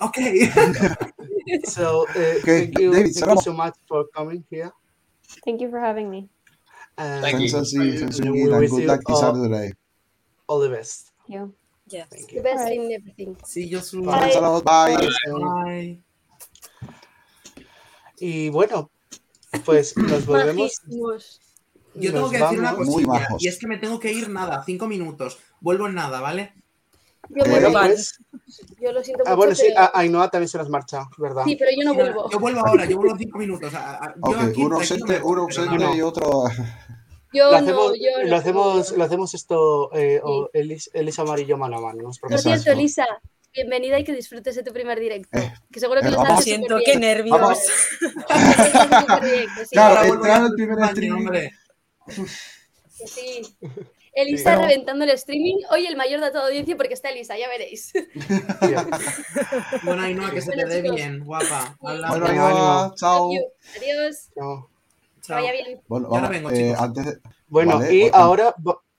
Okay. so uh, Okay, thank you, David, thank you so much for coming here. Thank you for having me. And Thank you. Thanks, Elsie. Thanks, We and good luck this all- Saturday. all the best. You. Yes. Thank you. The best Alright. in everything. See you soon. Bye. Thanks a lot. Bye. Bye. Y bueno, pues nos volvemos. Yo tengo nos que decir una cosilla y es que me tengo que ir nada, cinco minutos. Vuelvo en nada, ¿vale? Yo, Bueno, pues. yo lo siento Ah, mucho, bueno, sí, pero- a Ainhoa también se nos marcha, ¿verdad? sí, pero yo no Sí, vuelvo. Yo vuelvo ahora, yo vuelvo cinco minutos. A- a- yo Ok, aquí uno ausente, uno ausente y otro. Yo lo no, hacemos, yo lo hacemos, puedo. lo hacemos esto, eh, o Elis- Elisa Amarillo mano a mano. Por cierto. Elisa, bienvenida y que disfrutes de tu primer directo. Eh, que seguro que eh, lo vamos. haces Siento, qué nervios. Vamos. Sí, Claro, entrar ya al primer baño, stream. hombre. que sí. Elisa reventando el streaming. Hoy el mayor dato de audiencia porque está Elisa, ya veréis. Bueno, Ainhoa, que se te dé bien, guapa. Hablamos. Bueno, Ainhoa, ánimo. chao. Adiós. No. Que Chao. vaya bien. Bueno, Ya ahora vamos, vengo, eh, chicos. antes, de- Bueno, Vale, y bueno. ahora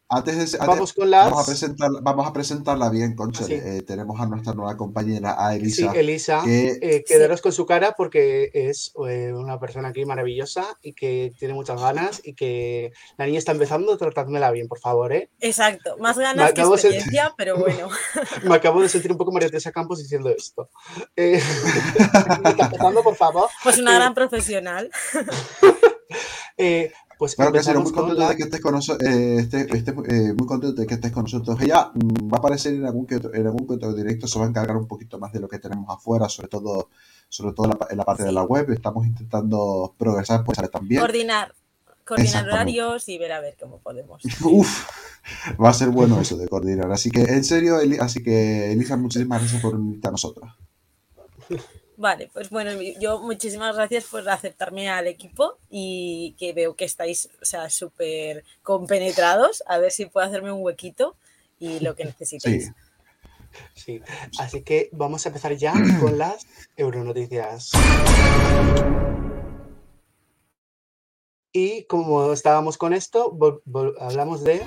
antes de- antes- vamos con las. vamos, a presentar, vamos a presentarla bien, Concha. Eh, tenemos a nuestra nueva compañera, a Sí, Elisa. Elisa, que- eh, quedaros con su cara porque es eh, una persona aquí maravillosa y que tiene muchas ganas y que la niña está empezando, tratádmela bien, por favor, ¿eh? Exacto. Más ganas que acabo de- experiencia, pero bueno. Me acabo de sentir un poco María Teresa Campos diciendo esto. Eh, empezando, por favor. Pues una gran profesional. eh, pues Claro que sí, muy con contento la... de que estés con nosotros, muy contento de que estés con nosotros. Ella mm, va a aparecer en algún que otro, en algún que otro directo, se va a encargar un poquito más de lo que tenemos afuera, sobre todo, sobre todo en la, pa- en la parte de la web. Estamos intentando progresar, pues también. Coordinar. Coordinar horarios y ver a ver cómo podemos. Uf, va a ser bueno eso de coordinar. Así que, en serio, Eli- así que Elisa, muchísimas gracias por unirte a nosotros. Vale, pues bueno, yo muchísimas gracias por aceptarme al equipo y que veo que estáis, o sea, súper compenetrados. A ver si puedo hacerme un huequito y lo que necesitéis. Sí. Sí, así que vamos a empezar ya con las Euronoticias. Y como estábamos con esto, hablamos de...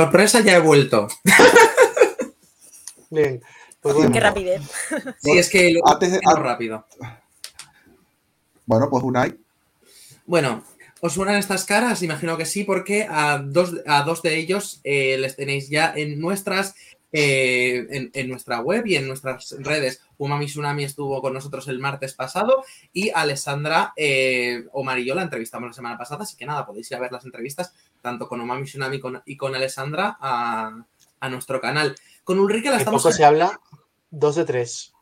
Sorpresa, ya he vuelto. Bien, pues bueno, Qué rapidez. Sí, es que lo Antes de- rápido. Bueno, pues Unai. Bueno, ¿os suenan estas caras? Imagino que sí, porque a dos, a dos de ellos eh, les tenéis ya en nuestras eh, en, en nuestra web y en nuestras redes. Umami Tsunami estuvo con nosotros el martes pasado y Alessandra eh, Omar y yo la entrevistamos la semana pasada, así que nada, podéis ir a ver las entrevistas tanto con Umami Tsunami con- y con Alessandra a, a nuestro canal. Con Ulrike la que estamos... poco se habla, dos de tres.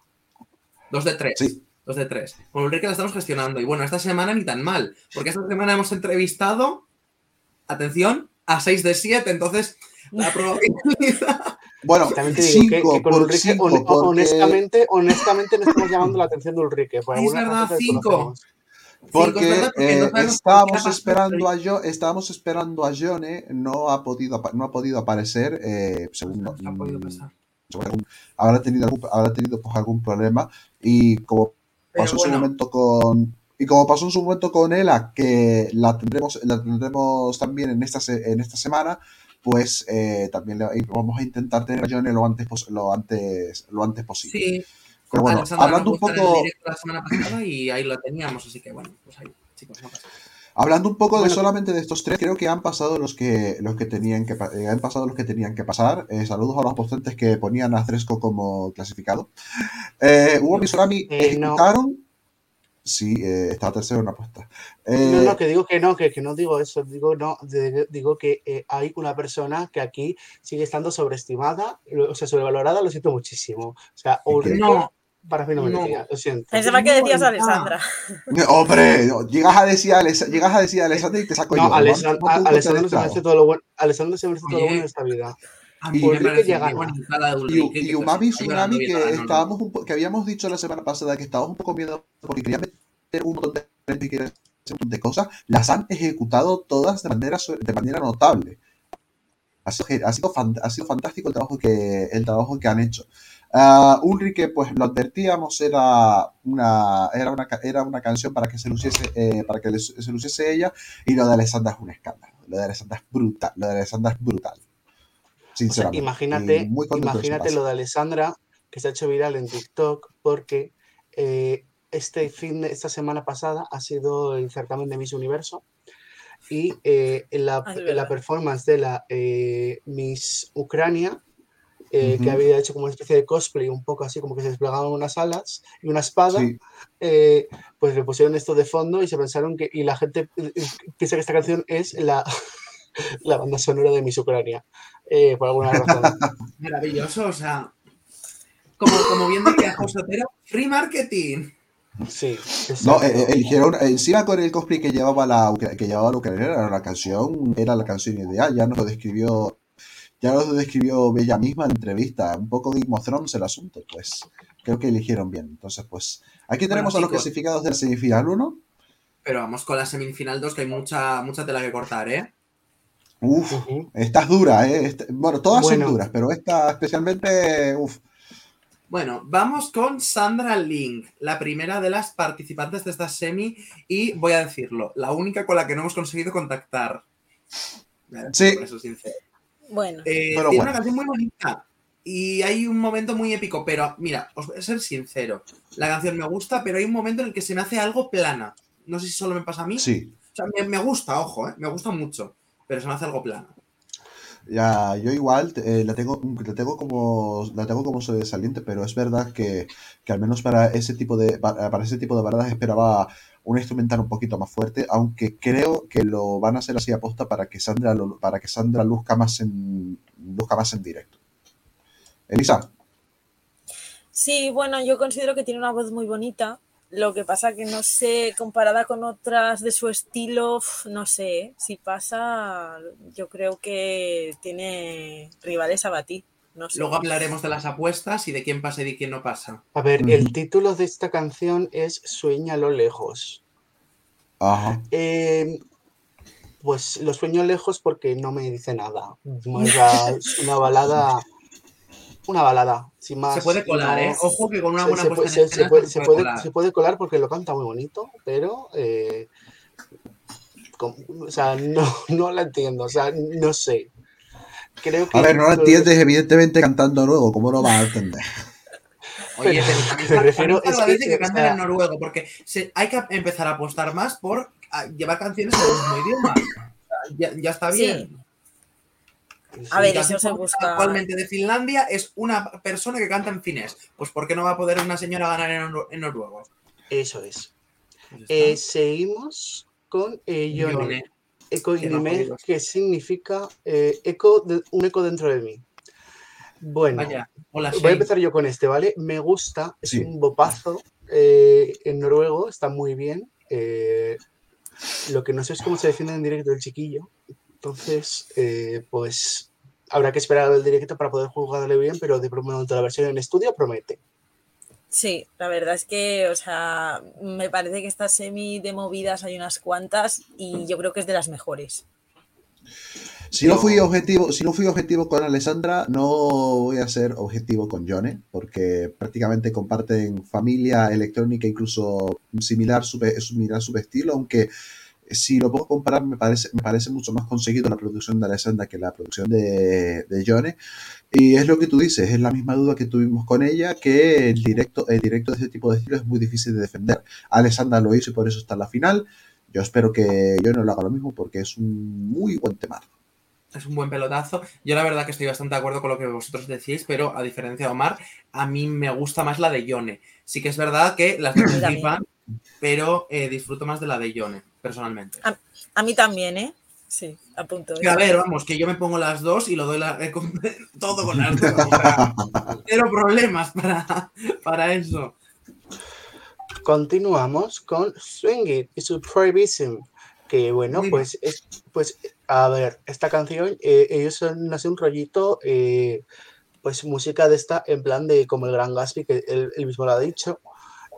Dos de tres. Sí. Dos de tres. Con Ulrike la estamos gestionando. Y bueno, esta semana ni tan mal, porque esta semana hemos entrevistado, atención, a 6 de 7, entonces la probabilidad... Bueno, También te digo que, cinco que con por Ulrike, cinco, hon- porque- honestamente, honestamente no estamos llamando la atención de Ulrike. Por Es verdad, razón cinco. desconocemos. Porque, no eh, estábamos esperando a yo, estábamos esperando a Jone, no ha podido no ha podido aparecer, eh, según No ha podido mm, pasar. según habrá tenido algún, habrá tenido pues, algún problema y como Pero pasó en su bueno. momento con y como pasó en su momento con Ela que la tendremos la tendremos también en esta en esta semana pues eh, también le- vamos a intentar tener a Jone lo antes lo antes lo antes posible Sí, pero bueno Alexandra hablando no un poco el directo la semana pasada y ahí lo teníamos, así que bueno, pues ahí, chicos, no pasa. Hablando un poco de solamente de estos tres, creo que han pasado los que los que tenían que eh, han pasado los que tenían que pasar. Eh, saludos a los postentes que ponían a Fresco como clasificado. Eh, Hugo Misurami Eh, no. ejecutaron. Sí, eh, estaba tercero en la apuesta. No, Eh, no, que digo que no, que, que no digo eso, digo no, de- digo que eh, hay una persona que aquí sigue estando sobreestimada, o sea, sobrevalorada, lo siento muchísimo. O sea. Ulrike No, para mí no no. merecía, lo siento. Pensaba que decías No, Alessandra. Hombre, no, llegas a decir a Alesa- llegas a decir a Alessandra y te saco yo. No, de se merece todo lo bueno, Alessandro se merece todo lo bueno en esta vida. a Y me Ulrike Umami Tsunami, y que estábamos que habíamos dicho la semana pasada que estábamos un poco miedo porque querían meter un montón de de cosas, las han ejecutado todas de manera, de manera notable. Ha sido, ha sido fantástico el trabajo que, el trabajo que han hecho. Ah, Ulrike, pues lo advertíamos, era una, era una, era una canción para que se luciese, eh, para que se luciese ella, y lo de Alessandra es un escándalo. Lo de Alessandra es brutal. Lo de Alessandra es brutal. O sea, Sinceramente. imagínate, imagínate lo de Alessandra que se ha hecho viral en TikTok porque eh, este fin de esta semana pasada ha sido el certamen de Miss Universo y eh, en la, Ah, en la performance de la eh, Miss Ucrania eh, que Ujú. había hecho como una especie de cosplay un poco así como que se desplegaban unas alas y una espada Sí. eh, pues le pusieron esto de fondo y se pensaron que y la gente eh, eh, piensa que esta canción es la, la banda sonora de Miss Ucrania eh, por alguna razón Maravilloso, o sea, como, como bien decía José Otero, free marketing. Sí, No, eh, eh, eligieron, encima con el cosplay que llevaba la que llevaba la ucraniana, era la canción, era la canción ideal, ya nos lo describió, ya lo describió ella misma en entrevista, un poco Game of Thrones el asunto, pues creo que eligieron bien. Entonces, pues, aquí Bueno, tenemos a los clasificados del semifinal 1. Pero vamos con la semifinal 2, que hay mucha, mucha tela que cortar, ¿eh? Uf, Ujú. esta es dura, ¿eh? Esta- bueno, todas Bueno. son duras, pero esta especialmente, uf. Bueno, vamos con Sandra Link, la primera de las participantes de esta semi, y voy a decirlo, la única con la que no hemos conseguido contactar. Sí. Por eso sincero. Bueno, Eh, Pero tiene bueno. una canción muy bonita y hay un momento muy épico, pero mira, os voy a ser sincero. La canción me gusta, pero hay un momento en el que se me hace algo plana. No sé si solo me pasa a mí. Sí, O sea, me, me gusta, ojo, ¿eh? me gusta mucho, pero se me hace algo plano. ya, yo igual eh, la tengo, la tengo como, la tengo como sobresaliente, pero es verdad que, que al menos para ese tipo de, para, para ese tipo de baladas esperaba un instrumental un poquito más fuerte, aunque creo que lo van a hacer así aposta para que Sandra, lo- para que Sandra luzca más en, luzca más en directo. Elisa, sí, bueno, yo considero que tiene una voz muy bonita. Lo que pasa que no sé, comparada con otras de su estilo, no sé, ¿eh? si pasa, yo creo que tiene rivales a batir. No sé. Luego hablaremos de las apuestas y de quién pasa y de quién no pasa. A ver, el título de esta canción es Sueña a lo lejos. ajá, Eh, pues lo sueño lejos porque no me dice nada. Es una balada. Una balada, sin más. se puede colar, no- ¿eh? Ojo que con una se- buena se, puesta puede, en se- se puede- se se colar. se puede colar porque lo canta muy bonito, pero. eh, o sea, no, no la entiendo. O sea, no sé. Creo que. a ver, no lo entiendes evidentemente cantando luego, ¿cómo no vas a entender? Oye, Pero- es que, que sea- en noruego, porque se- hay que empezar a apostar más por ah, llevar canciones en el mismo idioma. Ya, ya está Sí. bien. A ver, eso se busca. Actualmente de Finlandia es una persona que canta en finés. Pues ¿por qué no va a poder una señora ganar en, noru- en noruego? Eso es. Eh, seguimos con eh, Yone. Yone. Eco jodidos. que significa eh, eco de- un eco dentro de mí. Bueno, Vaya, hola voy a empezar yo con este, ¿vale? Me gusta, es Sí. un bopazo, eh, en noruego, está muy bien. eh, lo que no sé es cómo se defiende en directo el chiquillo. Entonces, eh, pues habrá que esperar al directo para poder jugarle bien, pero de momento la versión en estudio promete. Sí, la verdad es que, o sea, me parece que estas semi de movidas hay unas cuantas y yo creo que es de las mejores. Si no fui objetivo, si no fui objetivo con Alessandra, no voy a ser objetivo con Yone, porque prácticamente comparten familia electrónica, incluso similar su, similar su estilo, aunque si lo puedo comparar, me parece, me parece mucho más conseguido la producción de Alessandra que la producción de, de Yone. Y es lo que tú dices, es la misma duda que tuvimos con ella, que el directo, el directo de este tipo de estilo es muy difícil de defender. Alessandra lo hizo y por eso está en la final. Yo espero que Yone lo haga lo mismo porque es un muy buen tema. Es un buen pelotazo. Yo la verdad que estoy bastante de acuerdo con lo que vosotros decís, pero a diferencia de Omar, a mí me gusta más la de Yone. Sí que es verdad que las flipan, pero eh, disfruto más de la de Yone, personalmente. A, a mí también, ¿eh? Sí, a punto. Que a ver, vamos, que yo me pongo las dos y lo doy la- eh, con- todo con las dos. o sea, cero problemas para, para eso. Continuamos con Swing It y su Prohibition. Que bueno, pues, es, pues a ver, esta canción, eh, ellos son, hacen un rollito, eh, pues música de esta, en plan de como el Gran Gatsby, que él, él mismo lo ha dicho.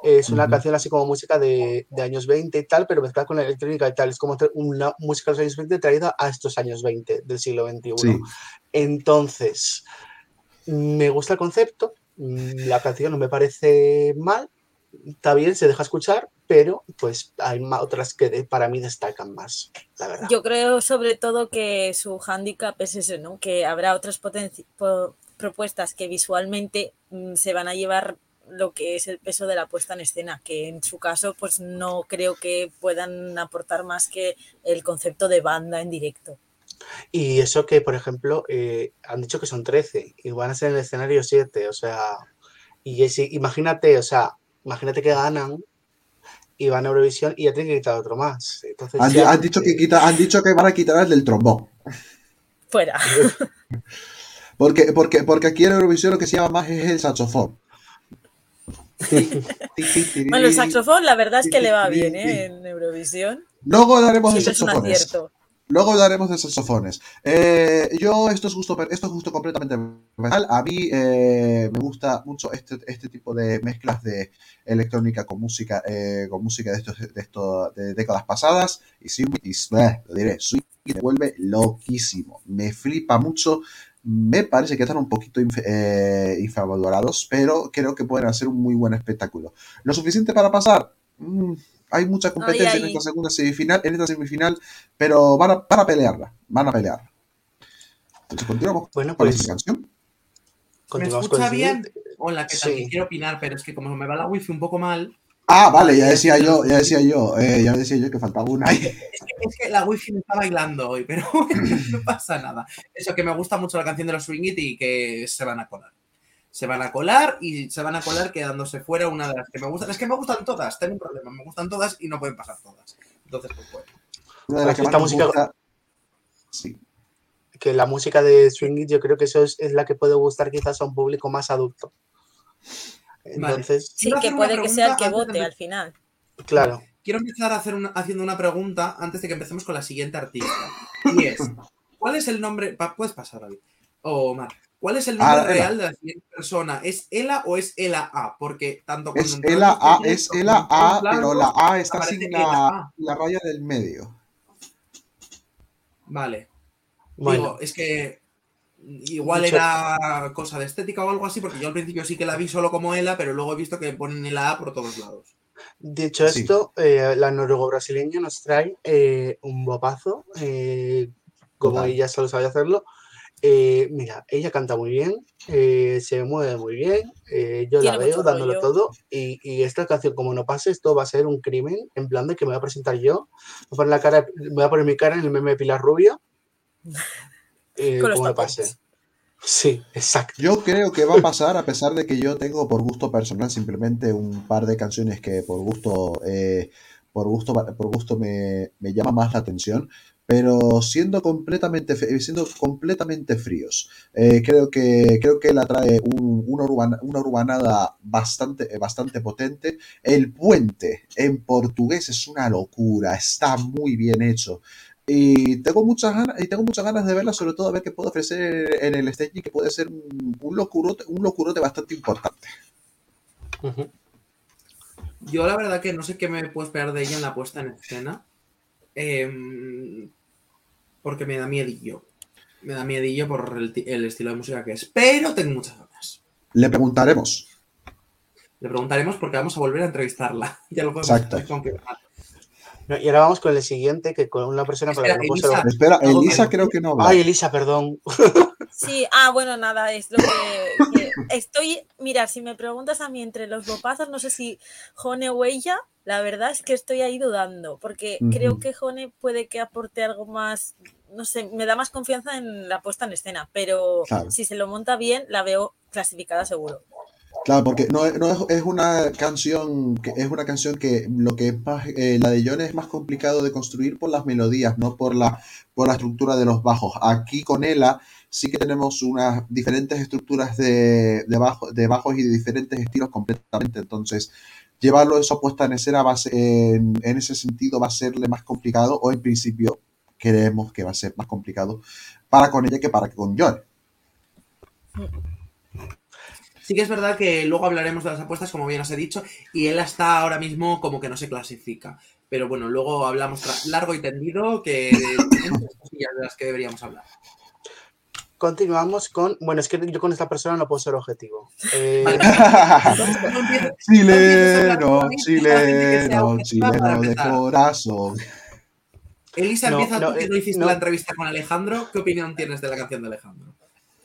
Es una canción así como música de, de años 20 y tal, pero mezclada con la electrónica y tal. Es como una música de los años 20 traída a estos años 20 del siglo XXI. Sí. Entonces, me gusta el concepto, mm, la canción no me parece mal, está bien, se deja escuchar, pero pues hay otras que de- para mí destacan más, la verdad. Yo creo sobre todo que su hándicap es ese, ¿no? Que habrá otras propuestas que visualmente mm, se van a llevar lo que es el peso de la puesta en escena, que en su caso pues no creo que puedan aportar más que el concepto de banda en directo. Y eso que, por ejemplo, eh, han dicho que son 13 y van a ser en el escenario 7, o sea, y es- imagínate, o sea, imagínate que ganan y van a Eurovisión y ya tienen que quitar otro más. Entonces Han, ya, han dicho que quita, han dicho que van a quitar el del trombón. Fuera. Porque, porque, porque aquí en Eurovisión lo que se llama más es el saxofón. Bueno, el saxofón la verdad es que le va bien, ¿eh? En Eurovisión. Luego hablaremos de saxofones. Luego hablaremos de saxofones. Eh, yo, esto es justo, esto es justo completamente personal. A mí eh, me gusta mucho este, este tipo de mezclas de electrónica con música, eh, con música de estos, de estos, de décadas pasadas. Y sí, y, eh, lo diré, Swing me vuelve loquísimo. Me flipa mucho. Me parece que están un poquito inf- eh, infravalorados, pero creo que pueden hacer un muy buen espectáculo. ¿Lo suficiente para pasar? Mm, hay mucha competencia en ay. esta segunda semifinal, en esta semifinal, pero van a, van a pelearla, van a pelear. Entonces continuamos Bueno, con la pues canción. ¿Me con escucha bien? Hola, ¿qué tal? Sí. Quiero opinar, pero es que como me va la wifi un poco mal, Ah, vale, ya decía yo, ya decía yo, eh, ya decía yo que faltaba una. es que, es que la wifi me está bailando hoy, pero no pasa nada. Eso que me gusta mucho la canción de los Swing It y que se van a colar. Se van a colar y se van a colar quedándose fuera una de las que me gustan. Es que me gustan todas, tengo un problema, me gustan todas y no pueden pasar todas. Entonces, pues bueno. Una de las que Esta música- gusta- Sí. Que la música de Swing It yo creo que eso es, es la que puede gustar quizás a un público más adulto. Entonces, Sí, que puede que sea el que de vote al final. claro. Quiero empezar a hacer una- haciendo una pregunta antes de que empecemos con la siguiente artista. Y es, ¿cuál es el nombre? pa- Puedes pasar, David. O Omar. ¿Cuál es el nombre Ah, Ela. real de la siguiente persona? ¿Es Ela o es Ela A? Porque tanto cuando Es Ela A, es Ela A, pero la A está sin la, A. la raya del medio. Vale. Bueno, Digo, es que igual era cosa de estética o algo así, porque yo al principio sí que la vi solo como Ela, pero luego he visto que ponen Ela A por todos lados. dicho Sí. esto, eh, la noruego-brasileña nos trae eh, un bopazo, eh, como Total. ella solo sabe hacerlo. Eh, mira, ella canta muy bien, eh, se mueve muy bien, eh, yo la veo dándolo rollo. todo y, y esta canción como no pase esto va a ser un crimen en plan de que me voy a presentar yo, voy a poner, la cara, me voy a poner mi cara en el meme de Pilar Rubio eh, Con tapones. pase. Sí, exacto. Yo creo que va a pasar, a pesar de que yo tengo por gusto personal simplemente un par de canciones que por gusto, eh, por gusto, por gusto me, me llama más la atención. pero siendo completamente, siendo completamente fríos. Eh, creo, que, creo que él atrae un- una, urbana- una urbanada bastante, bastante potente. El puente en portugués es una locura, está muy bien hecho. Y tengo muchas ganas, y tengo muchas ganas de verla, sobre todo a ver qué puede ofrecer en el stage, que puede ser un, un locurote, un locurote bastante importante. Yo la verdad que no sé qué me puedo esperar de ella en la puesta en escena. em, porque me da miedillo. Me da miedillo por el, ti- el estilo de música que es. Pero tengo muchas ganas. Le preguntaremos. Le preguntaremos porque vamos a volver a entrevistarla. Ya lo podemos Exacto. confirmar. No, y ahora vamos con el siguiente, que con una persona Espera, que no Elisa. ser- Espera, Elisa creo que no habla. Ay, Elisa, perdón. Sí, ah, bueno, nada, es lo que, que estoy, mira, si me preguntas a mí entre los bopazos, no sé si Jone o ella, la verdad es que estoy ahí dudando, porque creo que Jone puede que aporte algo más, no sé, me da más confianza en la puesta en escena, pero Claro. si se lo monta bien, la veo clasificada seguro. Claro, porque no, no es, es una canción que es una canción que lo que es más, eh, la de John es más complicado de construir por las melodías, no por la por la estructura de los bajos. Aquí con Ella sí que tenemos unas diferentes estructuras de, de, bajo- de bajos y de diferentes estilos completamente. Entonces, llevarlo eso puesta en escena en, ese sentido va a serle más complicado, o en principio creemos que va a ser más complicado para con ella que para con John. Que es verdad que luego hablaremos de las apuestas, como bien os he dicho, y él está ahora mismo como que no se clasifica. Pero bueno, luego hablamos largo y tendido que cosillas de las que deberíamos hablar. Continuamos con. Bueno, es que yo con esta persona no puedo ser objetivo. Eh, Chileno, chileno, chileno de corazón. Elisa, No, empieza no, tú que eh, no hiciste no. la entrevista con Alejandro. ¿Qué opinión tienes de la canción de Alejandro?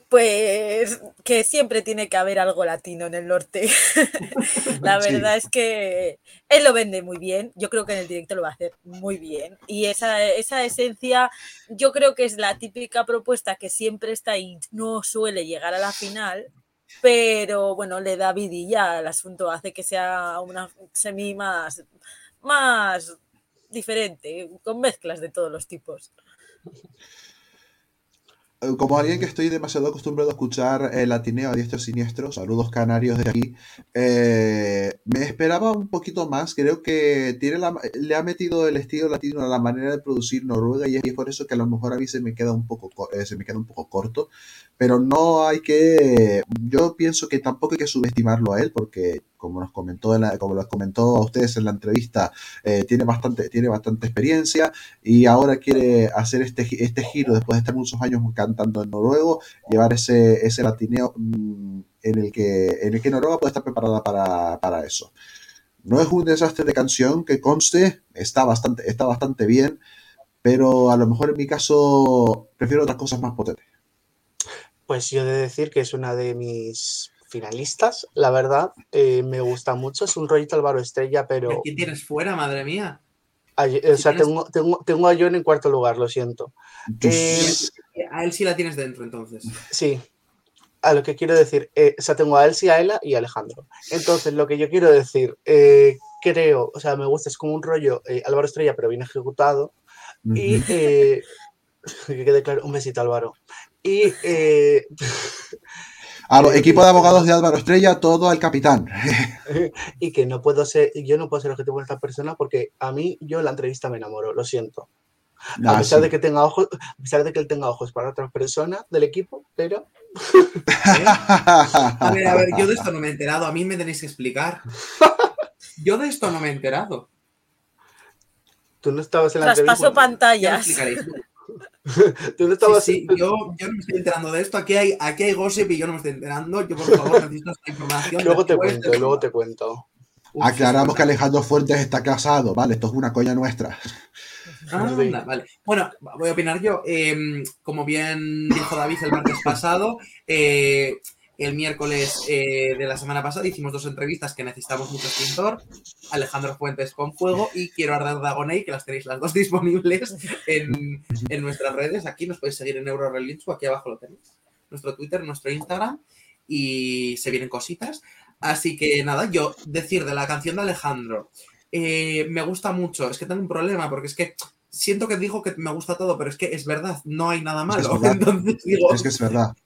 Pues que siempre tiene que haber algo latino en el norte. La Sí. verdad es que él lo vende muy bien. Yo creo que en el directo lo va a hacer muy bien. Y esa, esa esencia, yo creo que es la típica propuesta que siempre está ahí, no suele llegar a la final. Pero bueno, le da vidilla al asunto, hace que sea una semi más, más diferente, con mezclas de todos los tipos. Eh, Como alguien que estoy demasiado acostumbrado a escuchar el latineo a diestro siniestro, saludos canarios de aquí, eh, me esperaba un poquito más. Creo que tiene la- le ha metido el estilo latino a la manera de producir Noruega y es por eso que a lo mejor a mí se me queda un poco, co- eh, se me queda un poco corto. Pero no hay que, yo pienso que tampoco hay que subestimarlo a él porque como nos comentó, en la- como les comentó a ustedes en la entrevista, eh, tiene bastante, tiene bastante experiencia y ahora quiere hacer este, este giro después de estar muchos años cantando en noruego, llevar ese, ese latineo mm, en el que, en el que Noruega puede estar preparada para, para eso. No es un desastre de canción que conste, está bastante, está bastante bien, pero a lo mejor en mi caso prefiero otras cosas más potentes. Pues yo he de decir que es una de mis finalistas, la verdad. eh, me gusta mucho. Es un rollito Álvaro Estrella, pero. ¿Quién tienes fuera, madre mía? ay- o sea, tienes- tengo, tengo, tengo a John en cuarto lugar, lo siento. Eh, A él sí la tienes dentro, entonces. Sí, a lo que quiero decir, eh, o sea, tengo a Elsie, a Ela y a Alejandro. Entonces, lo que yo quiero decir, eh, creo, o sea, me gusta, es como un rollo eh, Álvaro Estrella, pero bien ejecutado. Y eh, que quede claro, un besito, Álvaro. Y eh, A los equipos de abogados de Álvaro Estrella, todo al capitán. y que no puedo ser, yo no puedo ser objetivo con esta persona porque a mí, yo en la entrevista me enamoro, lo siento. A Nah, pesar sí. de que tenga ojos, a pesar de que él tenga ojos para otras personas del equipo, pero A ver, a ver, yo de esto no me he enterado. A mí me tenéis que explicar. Yo de esto no me he enterado. tú no estabas en la Traspaso pantallas. Tú no Sí, estabas sí, yo, yo no me estoy enterando de esto. Aquí hay, aquí hay gossip y yo no me estoy enterando. Yo, por favor, necesito esta información. Luego te cuento, luego te cuento. Uf, Aclaramos que Alejandro Fuentes está casado, ¿vale? Esto es una coña nuestra. Anda, vale. Bueno, voy a opinar yo. Eh, como bien dijo David el martes pasado, eh, el miércoles eh, de la semana pasada hicimos dos entrevistas que necesitamos mucho extintor. Alejandro Fuentes con Fuego y Quiero Arder Dagonei, que las tenéis las dos disponibles en, en nuestras redes. Aquí nos podéis seguir en Eurorelinchu, aquí abajo lo tenéis. Nuestro Twitter, nuestro Instagram y se vienen cositas. Así que nada, yo decir de la canción de Alejandro, eh, me gusta mucho. Es que tengo un problema porque es que siento que dijo que me gusta todo, pero es que es verdad, no hay nada Es que es malo. verdad. Entonces digo, Es que es verdad.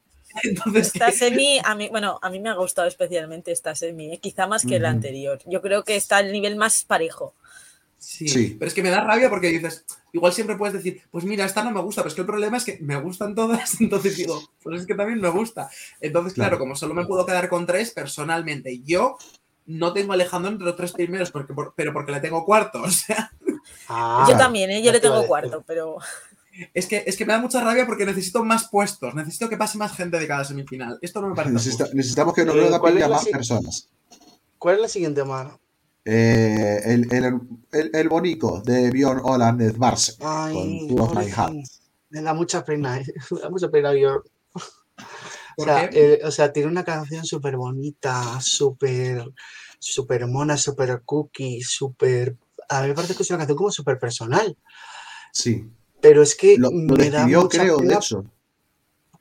entonces, Esta semi, a mí, bueno, a mí me ha gustado especialmente esta semi, ¿eh? quizá más que la anterior. Yo creo que está al nivel más parejo. sí, Sí. pero es que me da rabia porque dices, igual siempre puedes decir, pues mira, esta no me gusta, pero es que el problema es que me gustan todas, entonces digo, pues es que también me gusta. Entonces, claro, Claro. como solo me puedo quedar con tres, personalmente, yo no tengo a Alejandro entre los tres primeros, porque, por- pero porque le tengo cuarto, o sea, Ah, yo también, ¿eh? yo le a tengo cuarto, pero es que, es que me da mucha rabia porque necesito más puestos, necesito que pase más gente de cada semifinal. Esto no me parece Necesita- necesitamos que nos Eh, vea la ¿cuál piña es la más si- personas. ¿Cuál es la siguiente, Mar? Eh, el, el, el, el bonico de Bjorn Holland de Barse Ay, con Two of My Heart. Me da mucha pena, eh, me da mucha pena Björk. O ¿Por sea, qué? eh, o sea, tiene una canción súper bonita, súper súper mona, súper cookie, súper... A mí me parece que es una canción como súper personal, Sí, pero es que lo, lo me da describió, mucha creo, de pena. hecho.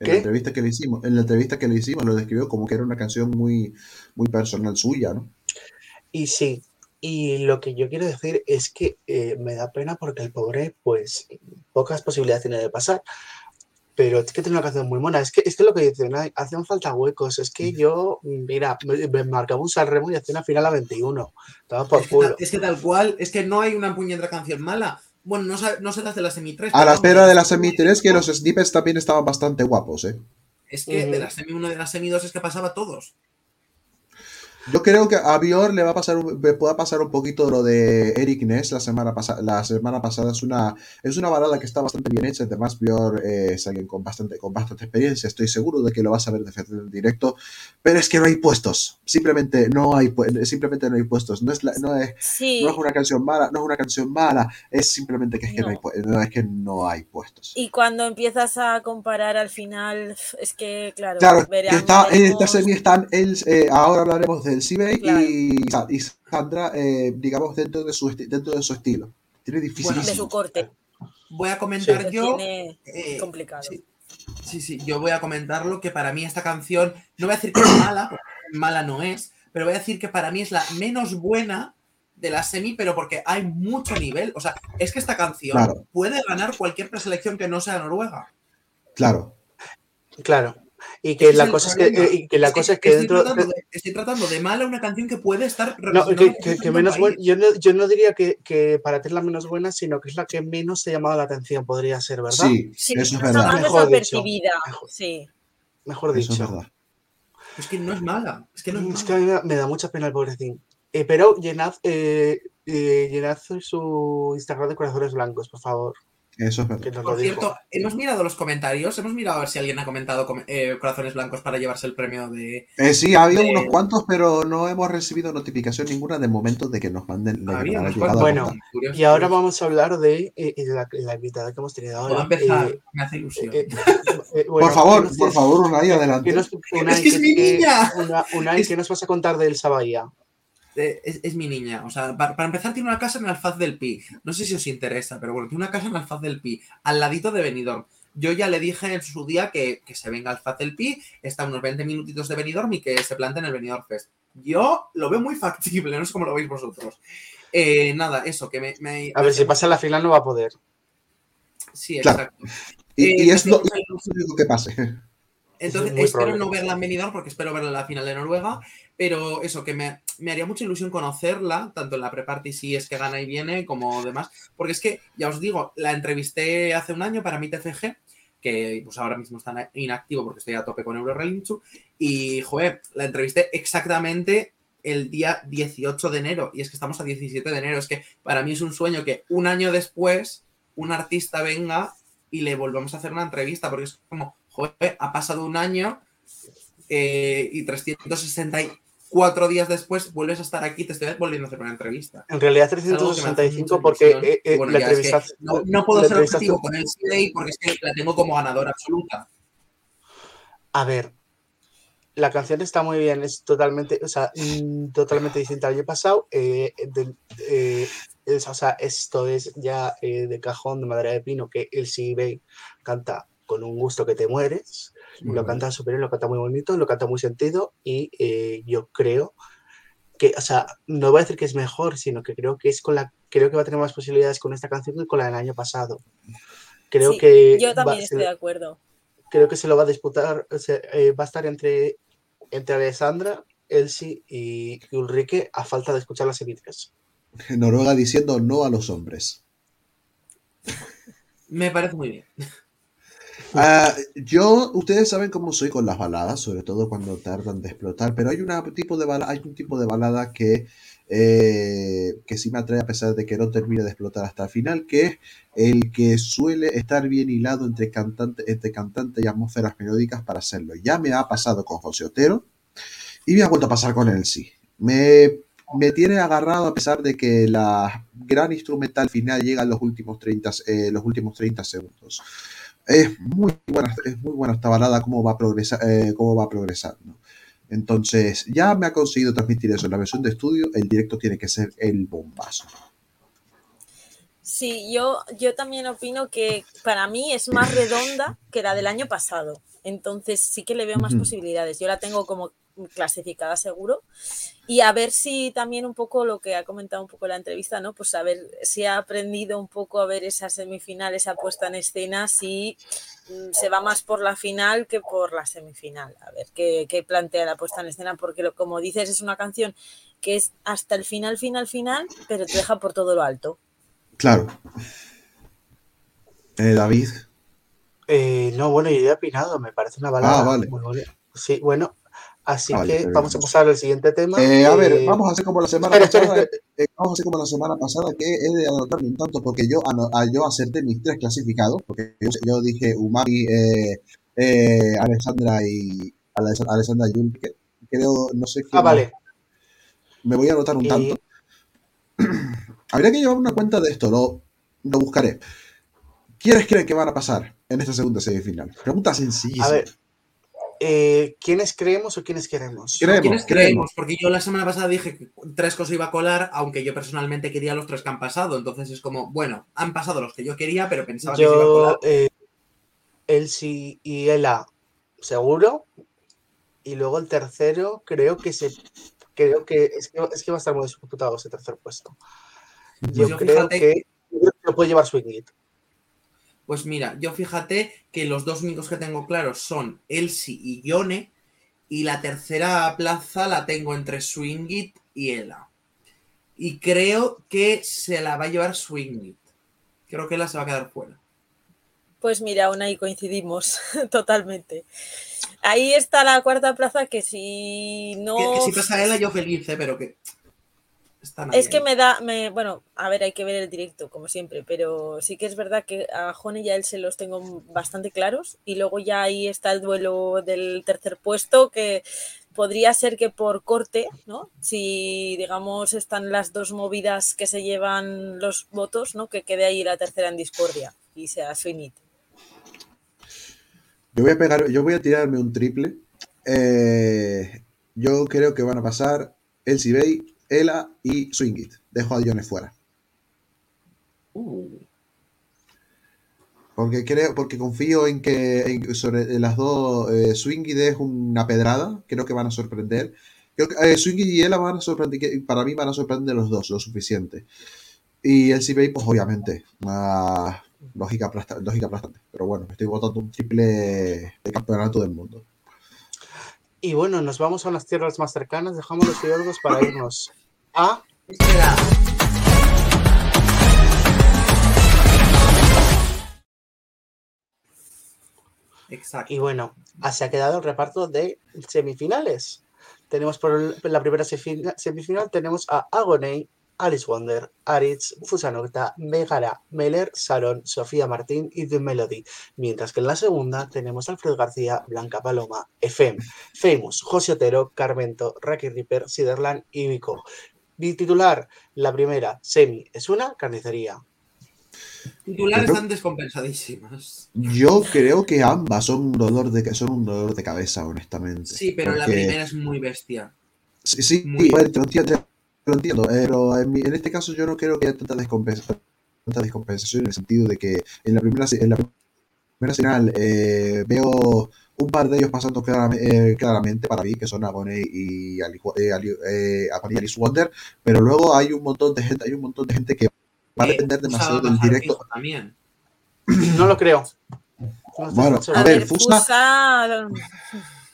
En ¿Qué? la entrevista que le hicimos, en la entrevista que le hicimos, lo describió como que era una canción muy, muy personal suya, ¿no? Y sí, y lo que yo quiero decir es que eh, me da pena porque el pobre, pues, pocas posibilidades tiene de pasar. Pero es que tiene una canción muy mona. Es que es que lo que dicen, "Ay, hacen falta huecos. Es que yo, mira, me, me marcaba un Sanremo y hacía una final a 21. Estaba por Es que, tal, culo. es que tal cual, es que no hay una puñetera canción mala. Bueno, no, no se te hace la semi 3. A la espera de la semi 3, que los snippets también estaban bastante guapos, ¿eh? Es que de la semi 1 y de la semi 2 es que pasaba todos. Yo creo que a Bior le va a pasar le pueda pasar un poquito lo de Eric Ness la semana pasada. La semana pasada es una es una balada que está bastante bien hecha. Además, Bior eh, es alguien con bastante con bastante experiencia. Estoy seguro de que lo vas a ver defender en directo. Pero es que no hay puestos. Simplemente no hay simplemente no hay puestos. No es la- no es sí. no es una canción mala, no es una canción mala. Es simplemente que es que no, hay No. pu- no es que no hay puestos. Y cuando empiezas a comparar al final, es que, claro, Claro, veremos- está, en esta veremos- están el, eh, ahora hablaremos del Claro. y, Sa- y Sandra, eh, digamos, dentro de, su esti- dentro de su estilo. Tiene difícil. de su corte. Voy a comentar yo. tiene eh, complicado. Sí, sí, sí, yo voy a comentarlo que para mí esta canción, no voy a decir que es mala, porque mala no es, pero voy a decir que para mí es la menos buena de la semi, pero porque hay mucho nivel. O sea, es que esta canción Claro. puede ganar cualquier preselección que no sea Noruega. Claro. Claro. Y que la cosa es que, y que la cosa es que estoy dentro. Tratando de, estoy tratando de mala una canción que puede estar No, que, que- que menos buena. Yo no, yo no diría que, que para ti es la menos buena, sino que es la que menos te ha llamado la atención, podría ser, ¿verdad? Sí, Sí, eso es está verdad. más Mejor dicho. desapercibida. Mejor. Sí. Mejor Eso es dicho. verdad. Es que no es mala. Es que no es Es mala. que a mí me da, me da mucha pena el pobrecín. Eh, pero llenad, eh, eh, llenad su Instagram de corazones blancos, por favor. Eso es verdad. Por dijo. cierto, hemos mirado los comentarios, hemos mirado a ver si alguien ha comentado com- eh, corazones blancos para llevarse el premio de. Eh, sí, ha habido de- unos cuantos, pero no hemos recibido notificación ninguna de momento de que nos manden de que nos Bueno. Curioso, Y ahora curioso. vamos a hablar de eh, la, la invitada que hemos tenido Puedo ahora. empezar, Eh, me hace ilusión. eh, eh, bueno, por favor, ¿qué nos por favor, Unai, adelante. qué nos- Unai, Es que es ¿qué- mi niña. Una- Unai, ¿qué nos vas a contar del Sabahía? Eh, es, es mi niña. O sea, para, para empezar, tiene una casa en Alfaz del Pi. No sé si os interesa, pero bueno, tiene una casa en Alfaz del Pi, al ladito de Benidorm. Yo ya le dije en su día que, que se venga al Alfaz del Pi, está a unos 20 minutitos de Benidorm y que se plante en el Benidorm Fest. Yo lo veo muy factible, no sé cómo lo veis vosotros. Eh, nada, eso, que me. me- A ver, si pasa la final no va a poder. Sí, Claro. exacto. Y, Eh, y es lo, único que pase. Entonces, espero probable. no verla en Benidorm porque espero verla en la final de Noruega, pero eso, que me, me haría mucha ilusión conocerla, tanto en la pre-party si es que gana y viene, como demás, porque es que, ya os digo, la entrevisté hace un año para mi TFG, que pues ahora mismo está inactivo porque estoy a tope con Eurorelinchu, y, joder, la entrevisté exactamente el día 18 de enero, y es que estamos a 17 de enero, es que para mí es un sueño que un año después un artista venga y le volvamos a hacer una entrevista, porque es como, joder, ha pasado un año eh, y 364 días después vuelves a estar aquí, te estoy volviendo a hacer una entrevista. En realidad Es algo que me hace 365 mucha porque eh, eh, bueno, la ya es que entrevista... no, no puedo ser objetivo con el CDI porque es que la tengo como ganadora absoluta. A ver, la canción está muy bien, es totalmente, o sea, mm, totalmente distinta al año pasado. eh, eh, es- o sea, esto es ya eh, de cajón de madera de pino que el CB canta con un gusto que te mueres. Lo canta súper bien, lo canta muy bonito, lo canta muy sentido y eh, yo creo que, o sea, no voy a decir que es mejor, sino que creo que es con la creo que va a tener más posibilidades con esta canción que con la del año pasado. Creo Sí, que yo va- también se- estoy de acuerdo. creo que se lo va a disputar, o sea, eh, va a estar entre, entre Alessandra, Elsie y, y Ulrike a falta de escuchar las semifinales. Noruega diciendo no a los hombres. Me parece muy bien. Ah, yo, ustedes saben cómo soy con las baladas, sobre todo cuando tardan de explotar, pero hay, una tipo de bala, hay un tipo de balada que, eh, que sí me atrae a pesar de que no termine de explotar hasta el final, que es el que suele estar bien hilado entre cantante, entre cantante y atmósferas melódicas para hacerlo. Ya me ha pasado con José Otero y me ha vuelto a pasar con Elsie. Me, me tiene agarrado a pesar de que la gran instrumental final llega en los últimos 30, eh, los últimos 30 segundos. Es muy buena, es muy buena esta balada, cómo va a progresar, eh, cómo va ¿no? Entonces, ya me ha conseguido transmitir eso en la versión de estudio, el directo tiene que ser el bombazo. Sí, yo, yo también opino que para mí es más redonda que la del año pasado. Entonces sí que le veo más posibilidades. Yo la tengo como clasificada seguro. Y a ver si también un poco lo que ha comentado un poco la entrevista, ¿no? Pues a ver si ha aprendido un poco a ver esa semifinal, esa puesta en escena, si mm, se va más por la final que por la semifinal. A ver qué, qué plantea la puesta en escena, porque lo- como dices, es una canción que es hasta el final, final, final, pero te deja por todo lo alto. Claro. Eh, David, Eh, no, bueno, yo ya he opinado, me parece una balada Ah, vale. muy bonita. Sí, bueno, así vale, que bien. vamos a pasar al siguiente tema. Eh, a ver, eh, vamos a hacer como la semana espera, pasada. espera. eh, vamos a hacer como la semana pasada que he de anotarme un tanto porque yo, ano- ah, yo acerté mis tres clasificados. Porque yo, yo dije Umami, eh, eh, Alessandra y Alessandra y Ulrike. Creo, no sé quién Ah, más. vale. Me voy a anotar un tanto. Habría que llevar una cuenta de esto, lo, lo buscaré. ¿Quiénes creen que van a pasar en esta segunda semifinal? Pregunta sencillísima. A ver, eh, ¿quiénes creemos o quiénes queremos? Creemos, ¿Quiénes creemos. creemos? Porque yo la semana pasada dije que tres cosas iba a colar, aunque yo personalmente quería los tres que han pasado. Entonces es como, bueno, han pasado los que yo quería, pero pensaba que se iba a colar. Yo, eh, Elsie y Ela, seguro. Y luego el tercero, creo que se. Creo que es que, es que va a estar muy disputado ese tercer puesto. Yo, Pues yo creo fíjate- que yo creo que lo puede llevar Swingit. Pues mira, yo fíjate que los dos únicos que tengo claros son Elsie y Yone, y la tercera plaza la tengo entre Swingit y Ela. Y creo que se la va a llevar Swingit. Creo que Ela se va a quedar fuera. Pues mira, aún ahí coincidimos totalmente. Ahí está la cuarta plaza que si no... Que, que si pasa Ela, yo feliz, ¿eh? pero que. Están ahí, Es que me da, me, bueno, a ver, hay que ver el directo, como siempre, pero sí que es verdad que a Jone y a él se los tengo bastante claros. Y luego ya ahí está el duelo del tercer puesto, que podría ser que por corte, ¿no? Si, digamos, están las dos movidas que se llevan los votos, ¿no? Que quede ahí la tercera en discordia y sea Swinit. Yo voy a pegar, yo voy a tirarme un triple. Eh, yo creo que van a pasar Elsie Bay, Ela y Swingit. Dejo a Jones fuera. Uh, Porque creo, porque confío en que en- sobre las dos eh, Swingit es una pedrada. Creo que van a sorprender. Creo que eh, Swingit y Ela van a sorprender. Para mí van a sorprender los dos, lo suficiente. Y Elsie Bay, pues obviamente, una lógica, aplasta- lógica aplastante. Pero bueno, estoy votando un triple de campeonato del mundo. Y bueno, nos vamos a unas tierras más cercanas, dejamos los fiordos para irnos a espera. Exacto. Y bueno, así ha quedado el reparto de semifinales. Tenemos por la primera semifinal tenemos a Agoney, Alice Wonder, Aritz, Fusanocta, Megara, Meller, Salón, Sofía Martín y The Melody. Mientras que en la segunda tenemos a Alfredo García, Blanca Paloma, FM, Famous, José Otero, Carmento, Raki Ripper, Siderland y Vico. Mi titular, la primera, semi, es una carnicería. Titulares Yo creo- están descompensadísimas. Yo creo que ambas son un dolor de, son un dolor de cabeza, honestamente. Sí, pero la primera es muy bestia. Sí, sí, Muy lo entiendo, entiendo, pero en, mi- en este caso yo no creo que haya tanta, descompensa- tanta descompensación en el sentido de que en la primera, en la primera final eh, veo un par de ellos pasando claramente, claramente para mí, que son Agoney y Ali, eh, Ali- eh, Agoney y Alice Wonder, pero luego hay un montón de gente, hay un montón de gente que va a Eh, depender demasiado del directo. también. No lo creo. Bueno. A ver, Fusa- Fusa.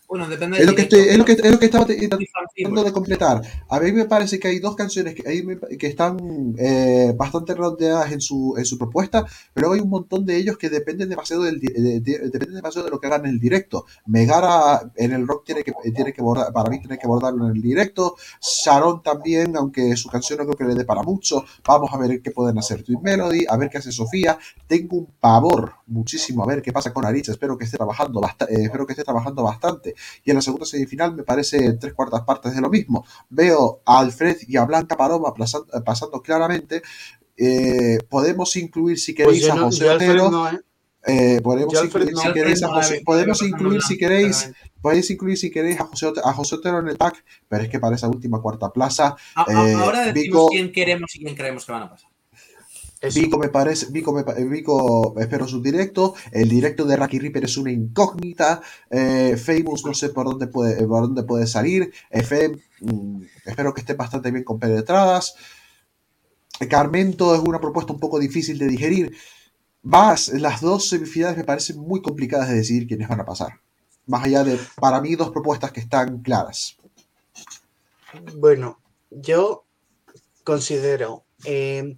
Bueno, depende Es lo que, estoy, es lo que, es lo que estaba tratando de completar. A mí me parece que hay dos canciones que, ahí me- que están eh, bastante redondeadas en su, en su propuesta, pero hay un montón de ellos que dependen demasiado, del, de, de- dependen demasiado de lo que hagan en el directo. Megara en el rock tiene que, tiene que bordar, para mí tiene que bordarlo en el directo. Sharon también, aunque su canción no creo que le dé para mucho. Vamos a ver qué pueden hacer Twin Melody, a ver qué hace Sofía. Tengo un pavor muchísimo a ver qué pasa con Aritz. Espero que esté trabajando, eh, espero que esté trabajando bastante y en la segunda semifinal me parece tres cuartas partes de lo mismo. Veo a Alfred y a Blanca Paloma pasando, pasando claramente. Eh, podemos incluir si Pues queréis yo a José Otero. no, ¿eh? eh, podemos incluir no. si queréis a José, podemos incluir si podéis incluir si queréis a José, a José Otero en el pack, pero es que para esa última cuarta plaza, eh, Ahora decimos Vico, quién queremos y quién creemos que van a pasar. Vico me parece, Vico, me, Vico espero su directo, el directo de Raki Reaper es una incógnita, eh, Famous no sé por dónde puede, por dónde puede salir, FM mm, espero que estén bastante bien compenetradas, Carmento es una propuesta un poco difícil de digerir, Vas, las dos semifinales me parecen muy complicadas de decidir quiénes van a pasar, más allá de, para mí, dos propuestas que están claras. Bueno, yo considero. eh,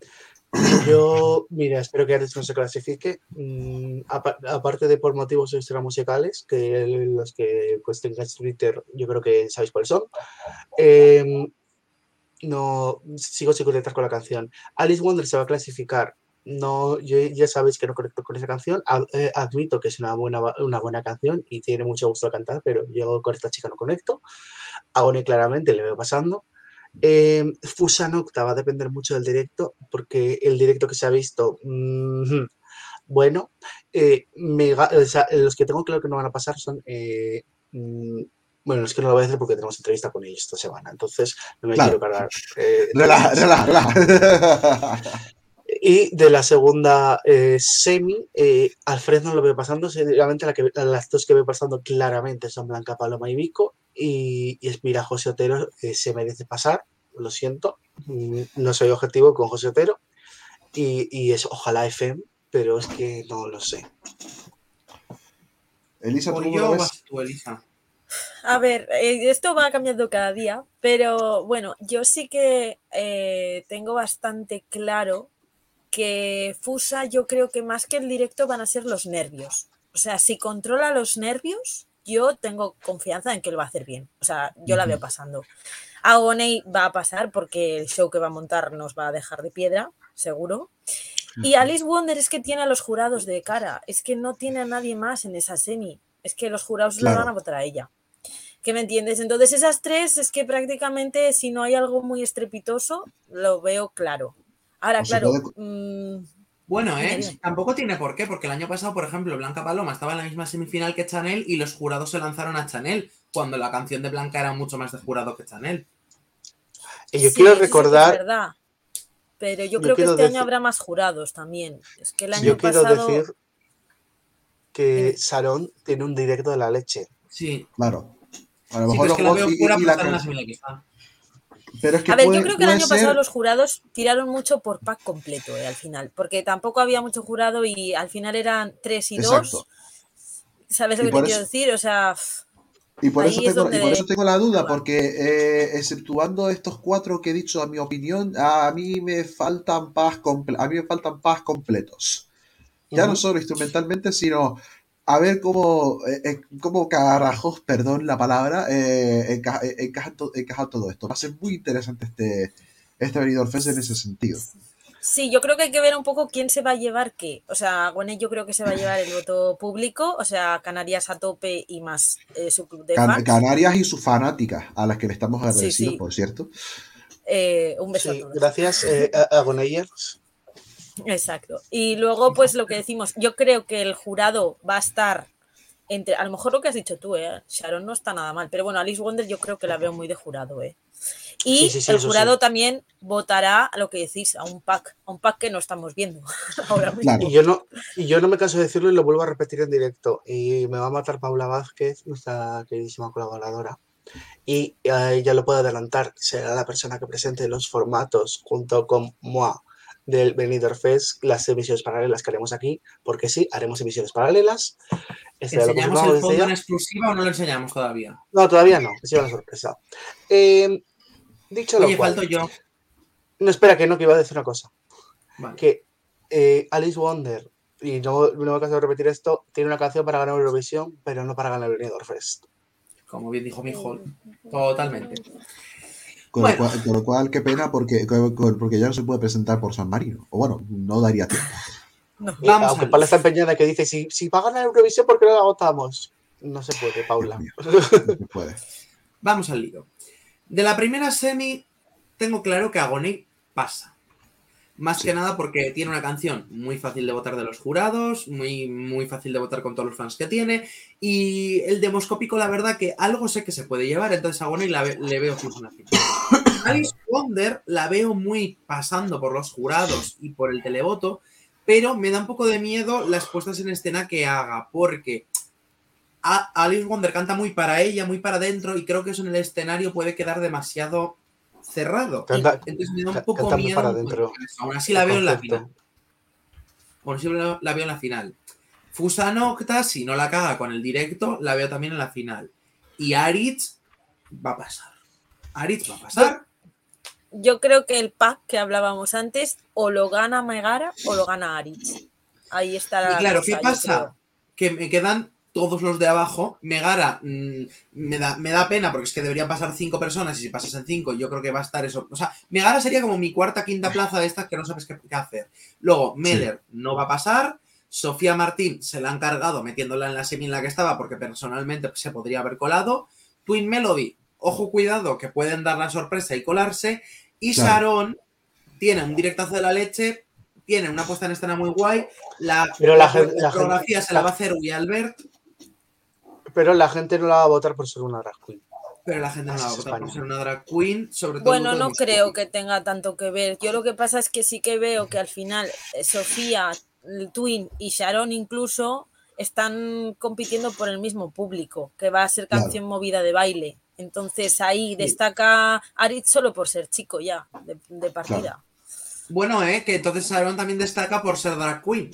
yo, mira, espero que Ares no se clasifique. mm, apa- aparte de por motivos extramusicales, que los que pues tengáis Twitter, yo creo que sabéis cuáles son. eh, no sigo sin conectar con la canción. Alice Wonder se va a clasificar. No, yo, ya sabéis que no conecto con esa canción. Eh, admito que es una buena, una buena canción y tiene mucho gusto cantar, pero yo con esta chica no conecto. Agony claramente le veo pasando. Eh, Fusa Nocta va a depender mucho del directo, porque el directo que se ha visto, bueno, eh, mega- o sea, los que tengo claro que no van a pasar son, eh, mm, bueno, es que no lo voy a decir porque tenemos entrevista con ellos esta semana, entonces no me Claro. quiero cargar. eh, Relaja, relaja, relaja. Y de la segunda eh, semi, eh, Alfred no lo veo pasando. Seguramente la que, las dos que veo pasando claramente son Blanca Paloma y Vico. Y, y es mira, José Otero eh, se merece pasar. Lo siento. mm, No soy objetivo con José Otero. Y, y es ojalá FM, pero es que no lo sé. Elisa, ¿tú yo vas tú, Elisa. A ver, eh, esto va cambiando cada día, pero bueno, yo sí que eh, tengo bastante claro que Fusa, yo creo que más que el directo van a ser los nervios. O sea, si controla los nervios, yo tengo confianza en que lo va a hacer bien. O sea, yo la veo pasando. Agoney va a pasar porque el show que va a montar nos va a dejar de piedra, seguro. Y Alice Wonder es que tiene a los jurados de cara, es que no tiene a nadie más en esa semi, es que los jurados la van a votar a ella. ¿Qué me entiendes? Entonces esas tres es que prácticamente si no hay algo muy estrepitoso, lo veo claro. Ahora, O se claro, puede- Bueno, ¿eh? Tampoco tiene por qué, porque el año pasado, por ejemplo, Blanca Paloma estaba en la misma semifinal que Chanel y los jurados se lanzaron a Chanel, cuando la canción de Blanca era mucho más de jurado que Chanel. Y yo sí, quiero que es recordar, verdad. Pero yo yo creo que este decir- año habrá más jurados también. Es que el año yo quiero pasado. decir que. Sarón tiene un directo de la leche. Sí. Claro. A lo Sí, mejor pero es que la votos veo y- y por la la can- semifinal que está. Pero es que A ver, puede- yo creo que el año pasado los jurados tiraron mucho por pack completo eh, al final, porque tampoco había mucho jurado y al final eran tres y Exacto. dos. ¿Sabes lo que te quiero decir? O sea, Y por, eso es tengo, y donde- por eso tengo la duda, porque eh, exceptuando estos cuatro que he dicho, a mi opinión, a mí me faltan paz a mí me faltan paz completos. Ya no solo instrumentalmente, sino a ver cómo, eh, eh, cómo carajos, perdón la palabra, eh, encaja, eh, encaja to- encaja todo esto. Va a ser muy interesante este, este Benidorm Fest en ese sentido. sí, yo creo que hay que ver un poco quién se va a llevar qué. O sea, bueno, yo creo que se va a llevar el voto público, o sea, Canarias a tope y más eh, su club de Can- fans. Canarias y sus fanáticas, a las que le estamos agradecidos, sí. por cierto. Eh, un beso Sí, a todos. gracias, eh, a- Agoneyers. Exacto. Y luego, pues lo que decimos, yo creo que el jurado va a estar entre, a lo mejor lo que has dicho tú, ¿eh? Sharon no está nada mal, pero bueno, Alice Wonder yo creo que la veo muy de jurado, ¿eh? Y Sí, sí, sí, el jurado sí. también votará a lo que decís, a un pack, a un pack que no estamos viendo ahora mismo. Claro. Y yo no, y yo no me canso de decirlo y lo vuelvo a repetir en directo. Y me va a matar Paula Vázquez, nuestra queridísima colaboradora. Y eh, ya lo puedo adelantar, será la persona que presente los formatos junto con Moa del Benidorm Fest, las emisiones paralelas que haremos aquí, porque sí, haremos emisiones paralelas. Lo ¿Enseñamos el fondo ya. en exclusiva o no lo enseñamos todavía? No, todavía no, es una sorpresa. Eh, dicho Oye, lo cual, falto yo. no, espera, que no, que iba a decir una cosa. Vale. Que eh, Alice Wonder, y no, no me canso de repetir esto, tiene una canción para ganar Eurovisión, pero no para ganar el Benidorm Fest. Como bien dijo mi hijo, totalmente. Con, Bueno. lo cual, con lo cual, qué pena, porque, porque ya no se puede presentar por San Marino. O bueno, no daría tiempo. Y Vamos aunque Paula está empeñada que dice, si, si va a ganar Eurovisión, ¿por qué no la votamos? No se puede, Paula. No se puede. Vamos al lío. De la primera semi, tengo claro que Agoné pasa. Más que nada porque tiene una canción muy fácil de votar de los jurados, muy, muy fácil de votar con todos los fans que tiene. Y el demoscópico, la verdad, que algo sé que se puede llevar, entonces a la ve- le veo justo una final. Alice Wonder la veo muy pasando por los jurados y por el televoto, pero me da un poco de miedo las puestas en escena que haga, porque a- Alice Wonder canta muy para ella, muy para adentro, y creo que eso en el escenario puede quedar demasiado cerrado. Canta- Entonces me da un poco miedo. para eso. Aún así la veo en la final. Aún así la la veo en la final. Fusanocta, si no la caga con el directo, la veo también en la final. Y Aritz va a pasar. Aritz va a pasar. Yo creo que el pack que hablábamos antes o lo gana Megara o lo gana Aritz. Ahí está la Y claro, cosa, ¿qué pasa? Que me quedan todos los de abajo. Megara mm, me, da, me da pena porque es que deberían pasar cinco personas y si pasas en cinco, yo creo que va a estar eso. O sea, Megara sería como mi cuarta, quinta plaza de estas que no sabes qué, qué hacer. Luego, Meller no va a pasar. Sofía Martín se la han cargado metiéndola en la semi en la que estaba porque personalmente se podría haber colado. Twin Melody, ojo cuidado, que pueden dar la sorpresa y colarse. Y Claro. Sharon tiene un directazo de la leche, tiene una puesta en escena muy guay. La, Pero la la gen- la coreografía gen- se la va a hacer Uy Albert, Pero la gente no la va a votar por ser una drag queen. pero la gente no la va a votar por ser una drag queen, sobre todo. Bueno, no creo que tenga tanto que ver. Yo lo que pasa es que sí que veo que al final eh, Sofía, el Twin y Sharon incluso están compitiendo por el mismo público, que va a ser Claro. canción movida de baile. Entonces ahí destaca Aritz solo por ser chico ya, de, de partida. Bueno, eh, que entonces Sharon también destaca por ser drag queen.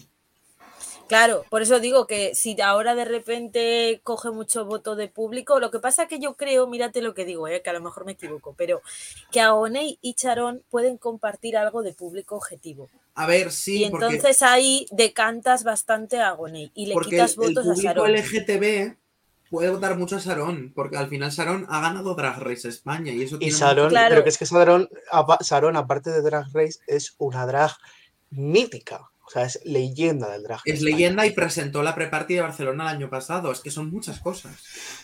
Claro, por eso digo que si ahora de repente coge mucho voto de público, lo que pasa que yo creo, mírate lo que digo, eh, que a lo mejor me equivoco, pero que Aonei y Charón pueden compartir algo de público objetivo. A ver, sí, y porque, entonces ahí decantas bastante a y le porque quitas el, el votos a público Sharon. LGTB puede votar mucho a Sharon, porque al final Sharon ha ganado Drag Race España y eso Y tiene Sharon, Claro. pero que es que Sharon, apa- Sharon, aparte de Drag Race, es una drag mítica. O sea, es leyenda del drag. Es España. leyenda y presentó la pre-party de Barcelona el año pasado. Es que son muchas cosas.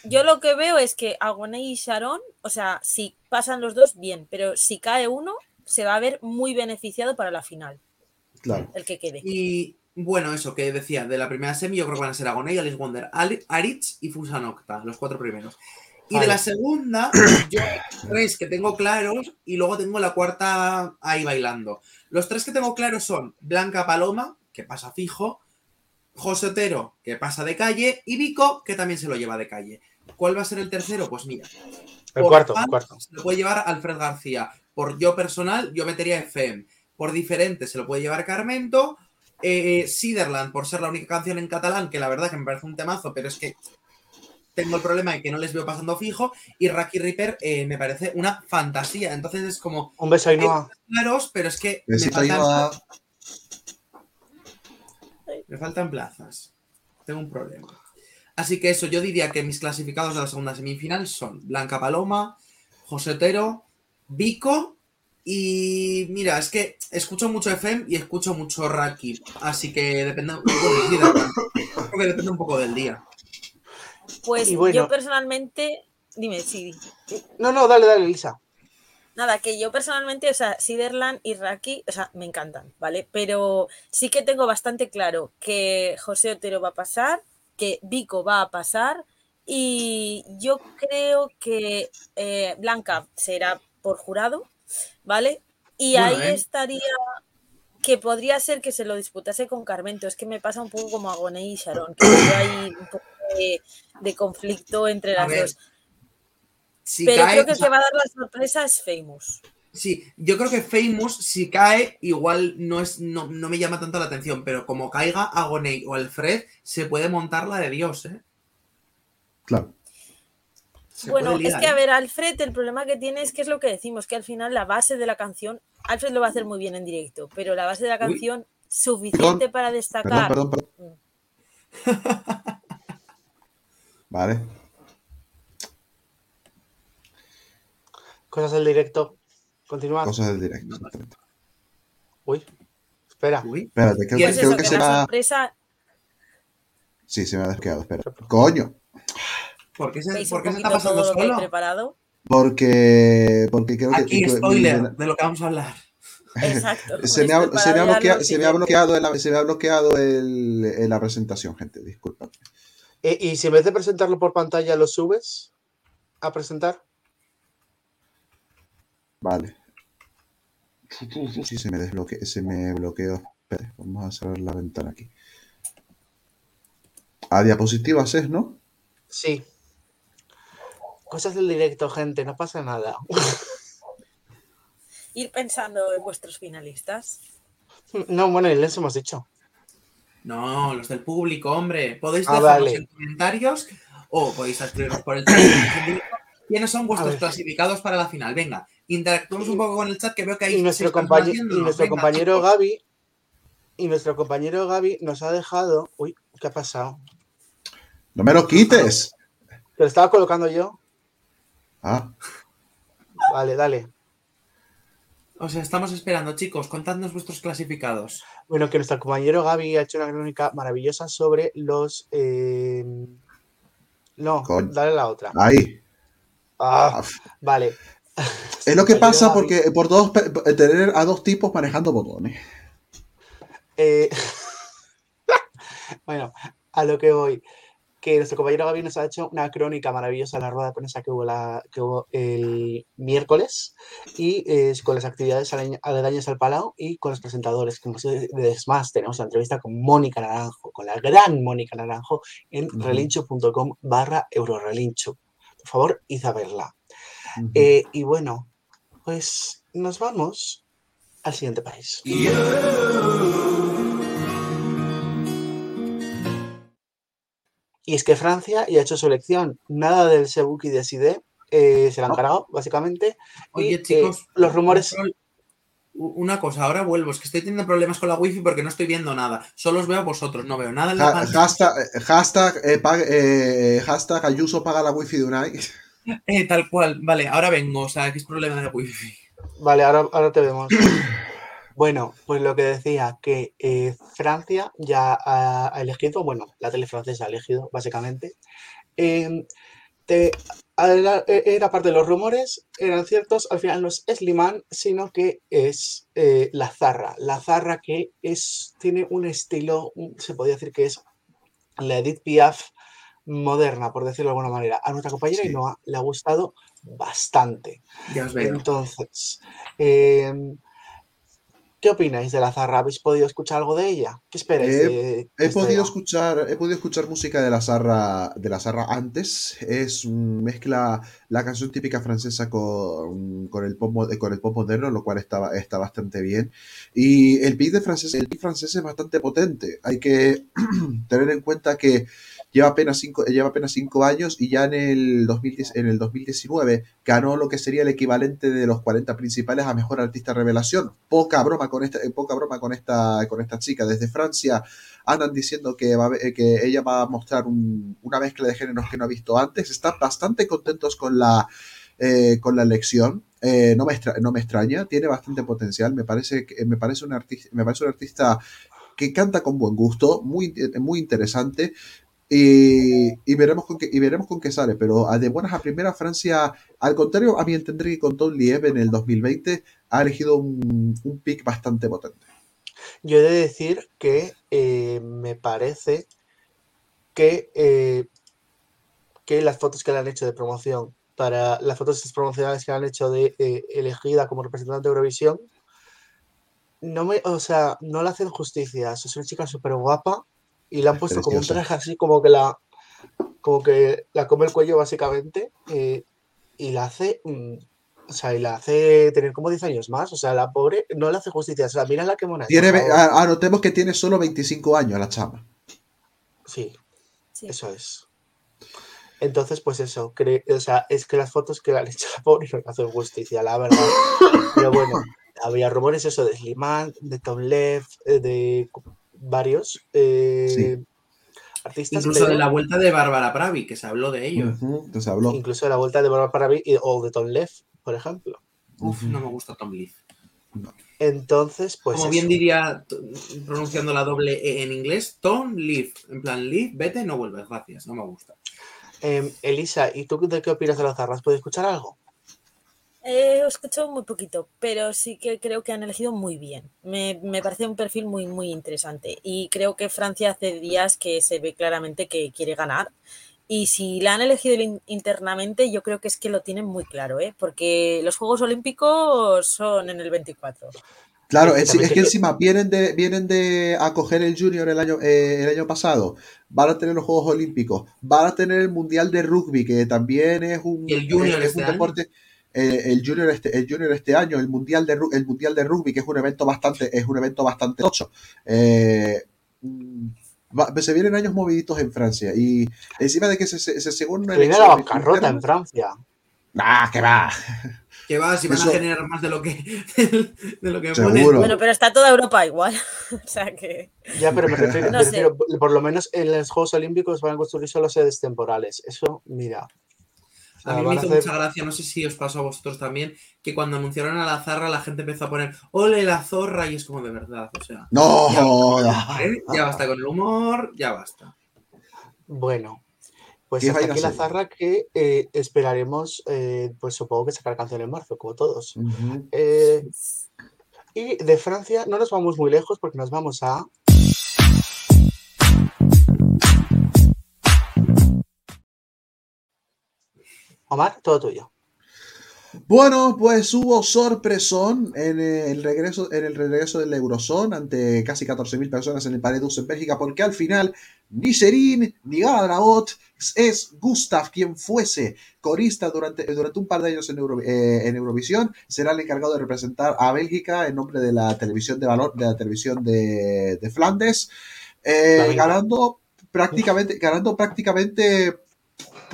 Yo lo que veo es que Agonei y Sharon, o sea, si pasan los dos, bien, pero si cae uno, se va a ver muy beneficiado para la final, Claro. el que quede. Y bueno, eso que decía, de la primera semi yo creo que van a ser Agoney, Alice Wonder, Aritz y Fusanocta, los cuatro primeros. Y de la segunda, yo tres que tengo claros y luego tengo la cuarta ahí bailando. Los tres que tengo claros son Blanca Paloma, que pasa fijo, José Otero, que pasa de calle, y Vico, que también se lo lleva de calle. ¿Cuál va a ser el tercero? Pues mira, El cuarto, el cuarto. Se lo puede llevar Alfred García. Por yo personal, yo metería FM. Por diferente, se lo puede llevar Carmento. Eh, Siderland, por ser la única canción en catalán, que la verdad que me parece un temazo, pero es que tengo el problema de que no les veo pasando fijo. Y Raki Reaper eh, me parece una fantasía. Entonces es como Un beso a Ainhoa. claros, pero es que me faltan, Ainhoa. me faltan plazas. Tengo un problema. Así que eso, yo diría que mis clasificados de la segunda semifinal son Blanca Paloma, José Otero, Vico y mira, es que escucho mucho FM y escucho mucho Raki, así que depende, bueno, sí, depende- creo que depende un poco del día. Pues bueno. yo personalmente, dime, sí. No, no, dale, dale, Lisa. Nada, que yo personalmente, o sea, Siderland y Raki, o sea, me encantan, ¿vale? Pero sí que tengo bastante claro que José Otero va a pasar, que Vico va a pasar y yo creo que eh, Blanca será por jurado, ¿vale? Y Bueno, ahí ¿eh? estaría que podría ser que se lo disputase con Carmento. Es que me pasa un poco como Agoné y Sharon, que ahí un poco de, de conflicto entre A las ver, dos. Si Pero cae, creo que o el que va a dar la sorpresa es Famous. Sí, yo creo que Famous, si cae, igual no es no, no me llama tanto la atención, pero como caiga Agoney o Alfred, se puede montar la de Dios, ¿eh? Claro. Se Bueno, es que a ¿eh? ver, Alfred, el problema que tiene es que es lo que decimos, que al final la base de la canción, Alfred lo va a hacer muy bien en directo, pero la base de la Uy. canción suficiente para destacar. perdón, perdón. Vale. Cosas del directo. Continúa. Cosas del directo. exactamente. Uy, espera. Uy, Espérate, creo, ¿Y Pues que- creo eso, que que se la va. sorpresa, Sí, se me ha desqueado, espera. Coño. ¿Por qué se, por qué se está pasando lo que he solo? preparado. Porque. Porque creo que. Aquí, que- spoiler de lo que vamos a hablar. Exacto. Se me, ha, se me bloqueado, lo se me ha siguiente. bloqueado, el- se me ha bloqueado el, el- la presentación, gente. Disculpa. Eh, y si en vez de presentarlo por pantalla lo subes a presentar, Vale. Sí, se me desbloqueó, se me bloqueó. Espera, vamos a cerrar la ventana aquí. A diapositivas es, ¿no? sí. Cosas del directo, gente, no pasa nada. Ir pensando en vuestros finalistas. No, bueno, y les hemos dicho. No, los del público, hombre. Podéis Ah, dejarnos vale. en comentarios o podéis escribirnos por el chat. ¿Quiénes son vuestros clasificados para la final? Venga, interactuemos un poco con el chat que veo que hay Y nuestro, seis personas compañe- y nuestro Venga. compañero Gaby y nuestro compañero Gaby nos ha dejado. Uy, ¿qué ha pasado? ¡No me lo quites! Te lo estaba colocando yo. Ah, Vale, dale. O sea, estamos esperando, chicos. Contadnos vuestros clasificados. Bueno, que nuestro compañero Gaby ha hecho una crónica maravillosa sobre los. eh, No, dale la otra. ahí. Ah, vale. Es lo que pasa Gaby. porque por dos pe- tener a dos tipos manejando botones. Eh, bueno, a lo que voy. Que nuestro compañero Gaby nos ha hecho una crónica maravillosa en la rueda de prensa que hubo, la, que hubo el miércoles y eh, con las actividades aledañas al Palau y con los presentadores. Que hemos- es más, tenemos la entrevista con Mónica Naranjo, con la gran Mónica Naranjo en Ujú. relincho.com barra eurorelincho. Por favor, id a verla. Ujú. Eh, y bueno, pues nos vamos al siguiente país. Y es que Francia ya ha hecho su elección. Nada del Sebuki de Side. eh, se la han No. cargado, básicamente. Oye, y, eh, chicos. los rumores. Una cosa, ahora vuelvo. Es que estoy teniendo problemas con la wifi porque no estoy viendo nada. Solo os veo a vosotros, no veo nada en la Ha- hashtag, eh, hashtag, eh, pag- eh, hashtag Ayuso paga la wifi de Unai. Eh, tal cual. Vale, ahora vengo. O sea, que es problema de la wifi. Vale, ahora, ahora te vemos. Bueno, pues lo que decía, que eh, Francia ya ha, ha elegido, bueno, la tele francesa ha elegido, básicamente. em, te- era, era parte de los rumores, eran ciertos, al final no es Slimane, sino que es eh, la Zarra. La Zarra que es, tiene un estilo, un- se podría decir que es la Edith Piaf moderna, por decirlo de alguna manera. A nuestra compañera Sí. Ainhoa le ha gustado bastante. Ya os veo. Entonces, em, ¿qué opináis de la Zarra? ¿Habéis podido escuchar algo de ella? ¿Qué esperáis? Eh, de He podido escuchar, he podido escuchar música de la Zarra, de la Zarra antes. Es mezcla la canción típica francesa con, con el pop, mo- con el pop moderno, lo cual está, está bastante bien. Y el beat de francés, el beat francés es bastante potente. Hay que tener en cuenta que lleva apenas cinco, lleva apenas cinco años y ya en el 2010, en el 2019 ganó lo que sería el equivalente de los 40 principales a mejor artista revelación. Poca broma con esta, eh, poca broma con esta, con esta chica. Desde Francia andan diciendo que, va que ella va a mostrar un- una mezcla de géneros que no ha visto antes. Están bastante contentos con la, eh, con la elección. Eh, no, me no me extraña, tiene bastante potencial. Me parece, me parece, un, artista, me parece un artista que canta con buen gusto, muy, muy interesante. Y, y veremos con qué, y veremos con qué sale, pero a de buenas a primeras, Francia, al contrario, a mi entender que con Tom Lieb en el 2020 ha elegido un, un pick bastante potente. Yo he de decir que eh, me parece que, eh, que las fotos que le han hecho de promoción, para las fotos promocionales que le han hecho de eh, elegida como representante de Eurovisión, no me, o sea, no le hacen justicia. Es una chica súper guapa y le han puesto como un traje así como que la como que la come el cuello básicamente eh, y la hace mm, O sea, y la hace tener como 10 años más. O sea, la pobre no le hace justicia. O sea, mira la que mona. Tiene, a- anotemos que tiene solo 25 años la chama. Sí, Sí. eso es. Entonces, pues eso, cre- o sea, es que las fotos que le han hecho a la pobre no le hacen justicia, la verdad. Pero bueno, había rumores eso de Slimane, de Tom Lev, eh, de varios eh, artistas, Incluso de la vuelta de Bárbara Pravi, que se habló de ello. Ujú, que se habló. incluso de la vuelta de Barbara Pravi y- o de Tom Lev, por ejemplo. Uf, no me gusta Tom Leaf. Entonces, pues Como eso. bien diría, pronunciando la doble E en inglés, Tom Leaf. En plan, Leaf, vete, no vuelves, gracias, no me gusta. Em, Elisa, ¿y tú de qué opinas de las zarras? ¿Puedes escuchar algo? Eh, he escuchado muy poquito, pero sí que creo que han elegido muy bien. Me, me parece un perfil muy, muy interesante. Y creo que Francia hace días que se ve claramente que quiere ganar. Y si la han elegido in- internamente, yo creo que es que lo tienen muy claro, ¿eh? porque los Juegos Olímpicos son en el 24. Claro, Es que es, encima vienen de, vienen de acoger el Junior el año, eh, el año pasado, van a tener los Juegos Olímpicos, van a tener el Mundial de Rugby, que también es un, ¿Y el Junior es- es este un año? Eh, el, junior este, el Junior este año, el Mundial de, el mundial de Rugby, que es un evento bastante, es un evento bastante tocho. Eh, mm, va- se vienen años moviditos en Francia y encima de que se, se, se según una la bancarrota en Francia. ¡Ah, que va! Que va, si van Eso- a generar más de lo que, de lo que ponen. Bueno, pero está toda Europa igual. o sea que. Ya, pero me refiero, No me refiero, por lo menos en los Juegos Olímpicos van a construir solo sedes temporales. Eso, mira. O sea, A mí me a hizo hacer- mucha gracia, no sé si os pasó a vosotros también, que cuando anunciaron a la zarra la gente empezó a poner ¡Ole la zorra! Y es como de verdad, o sea. ¡No! Ya. ¿eh? Basta con el humor, ya basta. Bueno, pues ¿Qué hasta aquí la zarra que eh, esperaremos, eh, pues supongo que sacar canción en marzo, como todos. Eh, y de Francia no nos vamos muy lejos porque nos vamos a... Omar, todo tuyo. Bueno, pues hubo sorpresón en el regreso, en el regreso del Eurozone ante casi 14.000 personas en el Paredus en Bélgica, porque al final ni Sherin ni Gala Dragot es Gustav quien fuese corista durante, durante un par de años en, Euro- eh, en Eurovisión, será el encargado de representar a Bélgica en nombre de la televisión de valor, de la televisión de, de Flandes, eh, ganando prácticamente, ganando prácticamente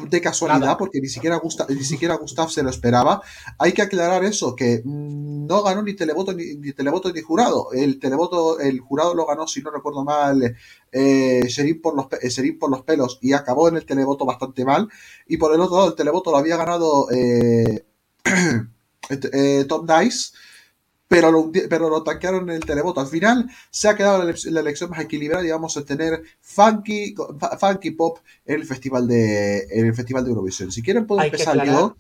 de casualidad, Nada. porque ni siquiera, Gustav, ni siquiera Gustav se lo esperaba. Hay que aclarar eso, que no ganó ni televoto ni, ni televoto ni jurado. El televoto, el jurado lo ganó, si no recuerdo mal, eh, Sherin por los, eh, Sherin por los pelos y acabó en el televoto bastante mal. Y por el otro lado, el televoto lo había ganado eh, eh, Tom Dice, pero lo, pero lo tanquearon en el televoto. Al final se ha quedado la, elec- la elección más equilibrada y vamos a tener funky, funky pop en el festival de en el festival de Eurovisión. Si quieren puedo Hay empezar yo.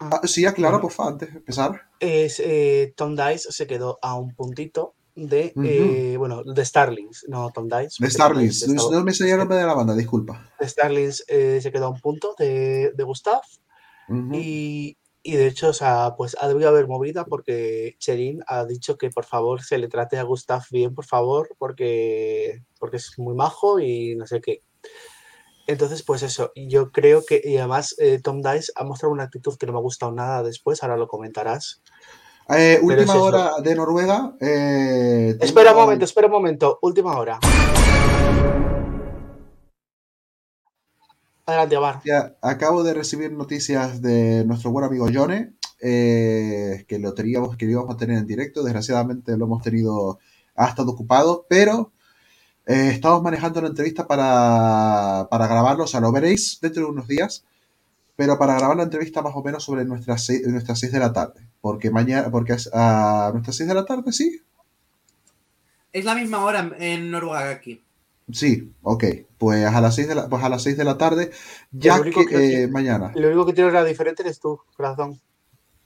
Ah, sí, Bueno. por favor, antes de empezar. Es, eh, Tom Dice se quedó a un puntito de, eh, bueno, de Starlings, no Tom Dice. De Starlings. No, me salía el nombre de la banda, disculpa. de Starlings eh, se quedó a un punto de, de Gustav y, y de hecho, o sea, pues ha debido haber movida porque Cherin ha dicho que por favor se le trate a Gustav bien, por favor, porque, porque es muy majo y no sé qué. Entonces, pues eso, yo creo que, y además eh, Tom Dice ha mostrado una actitud que no me ha gustado nada después, ahora lo comentarás. Eh, última es hora de Noruega. eh, Espera un momento, espera un momento, última hora. Adelante, Omar. Ya, acabo de recibir noticias de nuestro buen amigo Yone, eh, que lo teníamos, que lo íbamos a tener en directo. Desgraciadamente lo hemos tenido, ha estado ocupado, pero eh, estamos manejando la entrevista para, para grabarlo. O sea, lo veréis dentro de unos días, pero para grabar la entrevista más o menos sobre nuestras seis, nuestras 6 de la tarde. Porque mañana, porque es a nuestras 6 de la tarde, sí. Es la misma hora en- en Noruega que aquí. Sí, ok. Pues a las 6 de la, pues a las 6 de la tarde, ya que, que- eh, mañana. Lo único que tiene una diferente eres tú, corazón.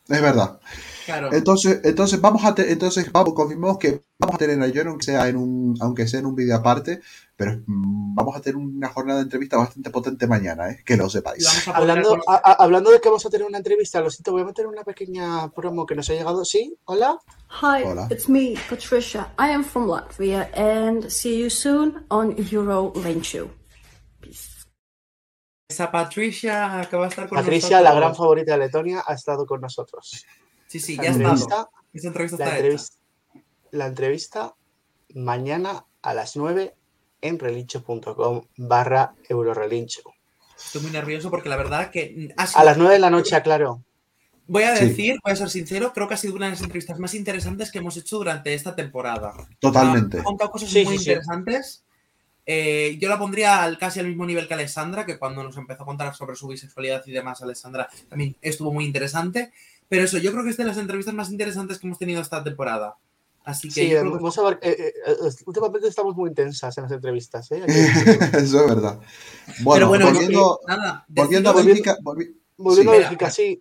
Es verdad. Claro. Entonces, entonces vamos a te- entonces vamos, confirmamos que vamos a tener a John aunque sea en un, aunque sea en un vídeo aparte, pero mm, vamos a tener una jornada de entrevista bastante potente mañana, ¿eh? que lo sepáis. vamos a poder Hablando, a- a- hablando de que vamos a tener una entrevista, lo siento, voy a meter una pequeña promo que nos ha llegado. ¿Sí? ¿Hola? Hi, Hola. it's me, Patricia. I am from Latvia and see you soon on Euro Lane Show. Esa Patricia acaba de estar con Patricia, la gran favorita de Letonia, ha estado con nosotros. Sí, sí, La ya estado. Esa entrevista la, está entrevista, la entrevista mañana a las 9 en relincho.com barra eurorelincho. Estoy muy nervioso porque la verdad que sido- A las 9 de la noche, aclaro. Voy a Sí. decir, voy a ser sincero, creo que ha sido una de las entrevistas más interesantes que hemos hecho durante esta temporada. Totalmente. Ha contado cosas Sí, muy sí, sí. interesantes. Eh, yo la pondría al- casi al mismo nivel que Alessandra, que cuando nos empezó a contar sobre su bisexualidad y demás, Alessandra también estuvo muy interesante. Pero eso, yo creo que es de las entrevistas más interesantes que hemos tenido esta temporada. Así que Sí, yo creo que- vamos a ver, eh, eh, eh, últimamente estamos muy intensas en las entrevistas. ¿eh? Eso es verdad. Bueno, Pero bueno, volviendo, nada, volviendo a Bélgica, volvi- Volviendo Sí. a Bélgica, sí,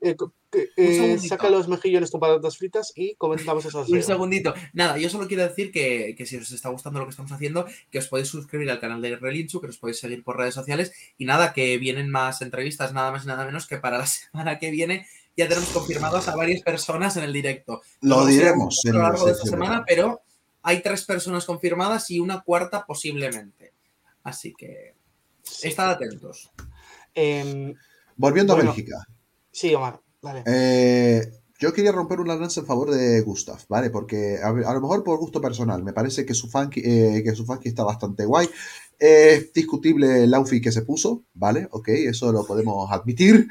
eh, eh, saca los mejillones con patatas fritas y comentamos esos Un segundito. Nada, yo solo quiero decir que, que si os está gustando lo que estamos haciendo, que os podéis suscribir al canal de Relinchu, que os podéis seguir por redes sociales y nada, que vienen más entrevistas, nada más y nada menos que para la semana que viene ya tenemos confirmados a varias personas en el directo. Lo diremos a lo la largo de esta semana, pero hay tres personas confirmadas y una cuarta posiblemente. Así que estad atentos. Em, Volviendo Bueno. a Bélgica. sí, Omar, Eh, yo quería romper una lanza en favor de Gustav, ¿vale? Porque a, a lo mejor por gusto personal, me parece que su funky, eh, que su funky está bastante guay. Es discutible el outfit que se puso, ¿vale? Ok, eso lo podemos admitir.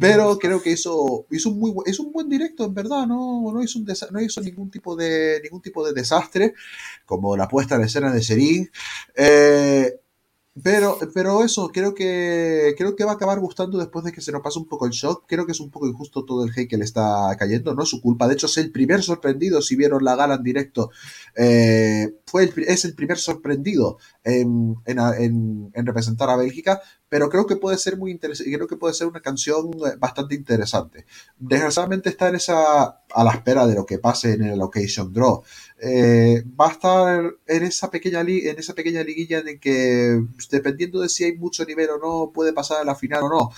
Pero creo que hizo, hizo un muy hizo un buen directo, en verdad, no, no, hizo, un desa- no hizo ningún tipo de ningún tipo de desastre, como la puesta en escena de Serín. Eh, pero, pero eso, creo que creo que va a acabar gustando después de que se nos pase un poco el shock. Creo que es un poco injusto todo el hate que le está cayendo, no es su culpa. De hecho, es el primer sorprendido, si vieron la gala en directo, eh, fue el es el primer sorprendido en, en, en- en representar a Bélgica, pero creo que puede ser muy interesante, creo que puede ser una canción eh, bastante interesante. Desgraciadamente está en esa, a la espera de lo que pase en el Occasion Draw. Eh, va a estar en esa pequeña li- en esa pequeña liguilla en que dependiendo de si hay mucho nivel o no puede pasar a la final o no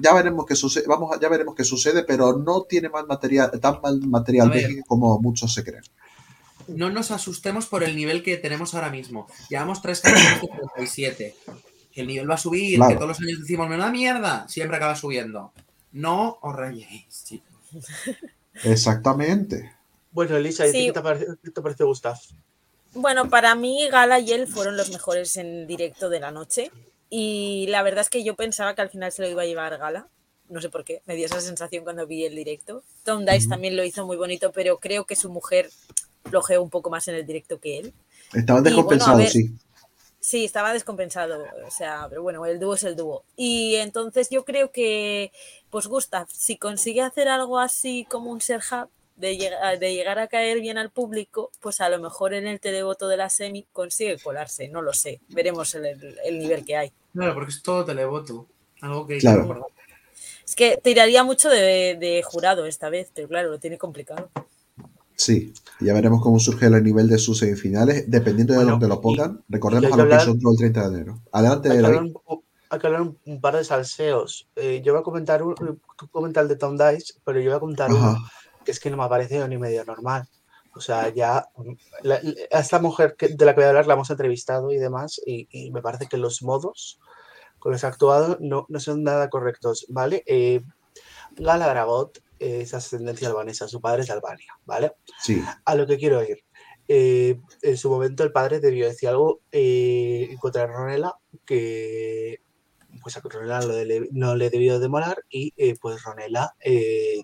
ya veremos qué sucede vamos a- ya veremos qué sucede pero no tiene mal material tan mal material ver. Como muchos se creen No nos asustemos por el nivel que tenemos ahora mismo. Llevamos tres canciones de 37. El nivel va a subir, Claro. que todos los años decimos, menuda mierda, siempre acaba subiendo. No os rayéis, chicos. exactamente Bueno, Elisa, ¿y Sí. ¿qué te parece, qué te parece Gustav? Bueno, para mí Gala y él fueron los mejores en directo de la noche. Y la verdad es que yo pensaba que al final se lo iba a llevar Gala. No sé por qué, me dio esa sensación cuando vi el directo. Tom Dice también lo hizo muy bonito, pero creo que su mujer flojeó un poco más en el directo que él. estaban bueno, descompensados sí Sí, estaba descompensado, o sea, pero bueno, el dúo es el dúo. Y entonces yo creo que, pues Gustav, si consigue hacer algo así como un Serja, de, llega- de llegar a caer bien al público, pues a lo mejor en el televoto de la semi consigue colarse, no lo sé, veremos el, el nivel que hay. Claro, porque es todo televoto. Algo que hay que Claro. Es que tiraría mucho de, de jurado esta vez, pero claro, lo tiene complicado. Sí ya veremos cómo surge el nivel de sus semifinales dependiendo de Bueno, dónde lo y- pongan y recordemos hay a lo que son el 30 de enero adelante Hay que David hablar un, hay que hablar un, par de salseos. Eh, yo voy a comentar, un, tú comenta el de Tom Dice, pero yo voy a comentar Ajá. uno que es que no me ha parecido ni medio normal. O sea, ya la- a esta mujer que- de la que voy a hablar la hemos entrevistado y demás, y, y me parece que los modos con los que ha actuado no, no son nada correctos, ¿vale? Eh, Gala Dragot eh, es ascendencia albanesa, su padre es de Albania, ¿vale? sí A lo que quiero ir. Eh, en su momento el padre debió decir algo eh, contra Ronela que pues a Ronela no le, no le debió demorar y eh, pues Ronela eh,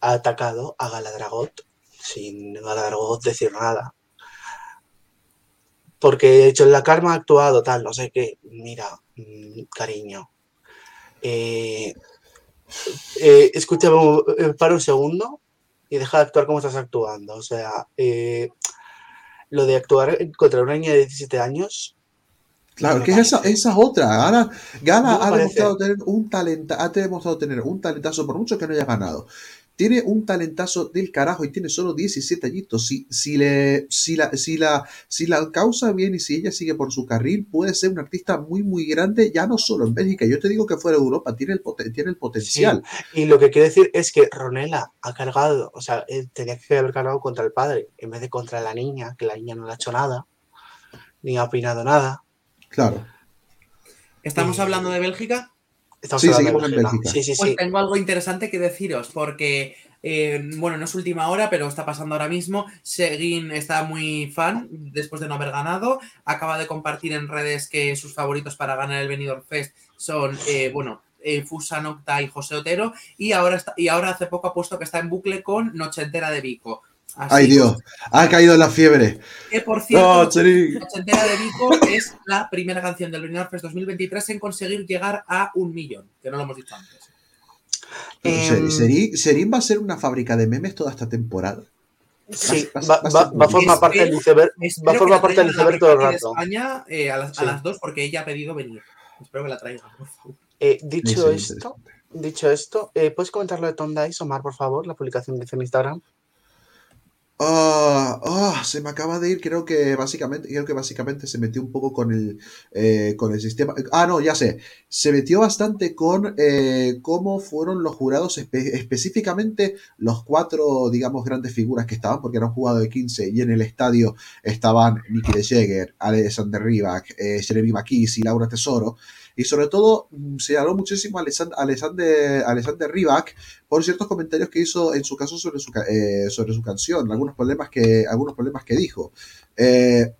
ha atacado a Galadragot sin Galadragot decir nada. Porque de hecho la karma ha actuado tal, no sé qué. Mira, mm, cariño. Eh, escúchame, un- eh, para un segundo y deja de actuar como estás actuando. O sea, eh, lo de actuar contra una niña de 17 años. Claro, me que esa, esa es otra. Gala, Gala No me ha demostrado tener un talenta, ha demostrado tener un talentazo, por mucho que no haya ganado. Tiene un talentazo del carajo y tiene solo 17 añitos. Si, si, le, si, la, si, la, si la causa bien y si ella sigue por su carril, puede ser una artista muy, muy grande, ya no solo en Bélgica. Yo te digo que fuera de Europa, tiene el, poten- tiene el potencial. Y lo que quiero decir es que Ronela ha cargado, o sea, él tenía que haber cargado contra el padre en vez de contra la niña, que la niña no le ha hecho nada, ni ha opinado nada. Claro. ¿Estamos Eh, hablando de Bélgica? Estamos Sí, seguimos en Bélgica. Sí, sí, Pues tengo algo interesante que deciros, porque, eh, bueno, no es última hora, pero está pasando ahora mismo. Seguin está muy fan después de no haber ganado. Acaba de compartir en redes que sus favoritos para ganar el Benidorm Fest son, eh, bueno, eh, Fusa Nocta y José Otero. Y ahora, está, y ahora hace poco ha puesto que está en bucle con Noche Entera de Vico. Así Ay, Dios. Ha caído en la fiebre. Que por cierto, No, Cheri. Noche Entera de Vico es la primera canción del Benidorm Fest 2023 en conseguir llegar a un millón, que no lo hemos dicho antes. Em, Serín va a ser una fábrica de memes toda esta temporada. Sí, Va- va, va a va- formar parte del iceberg. Va a formar parte del iceberg todo el rato. España eh, a, las, a las dos porque ella ha pedido venir. Espero que la traigan, por favor. Eh, Sí, dicho esto, dicho esto, eh, ¿puedes comentar lo de Tom Dice, Omar, por favor? La publicación que hizo en Instagram. Ah, ah, se me acaba de ir, creo que básicamente, creo que básicamente se metió un poco con el, eh, con el sistema. Ah, no, ya sé. Se metió bastante con eh, cómo fueron los jurados, espe- específicamente los cuatro, digamos, grandes figuras que estaban, porque era un de 15 y en el estadio estaban Nicky de Jäger, Alexander Rybak, eh, Jeremy y Laura Tesoro. Y sobre todo mm, se habló muchísimo a Alexander, Alexander, Rybak por ciertos comentarios que hizo en su caso sobre su, eh, sobre su canción, algunos problemas que, algunos problemas que dijo. Eh,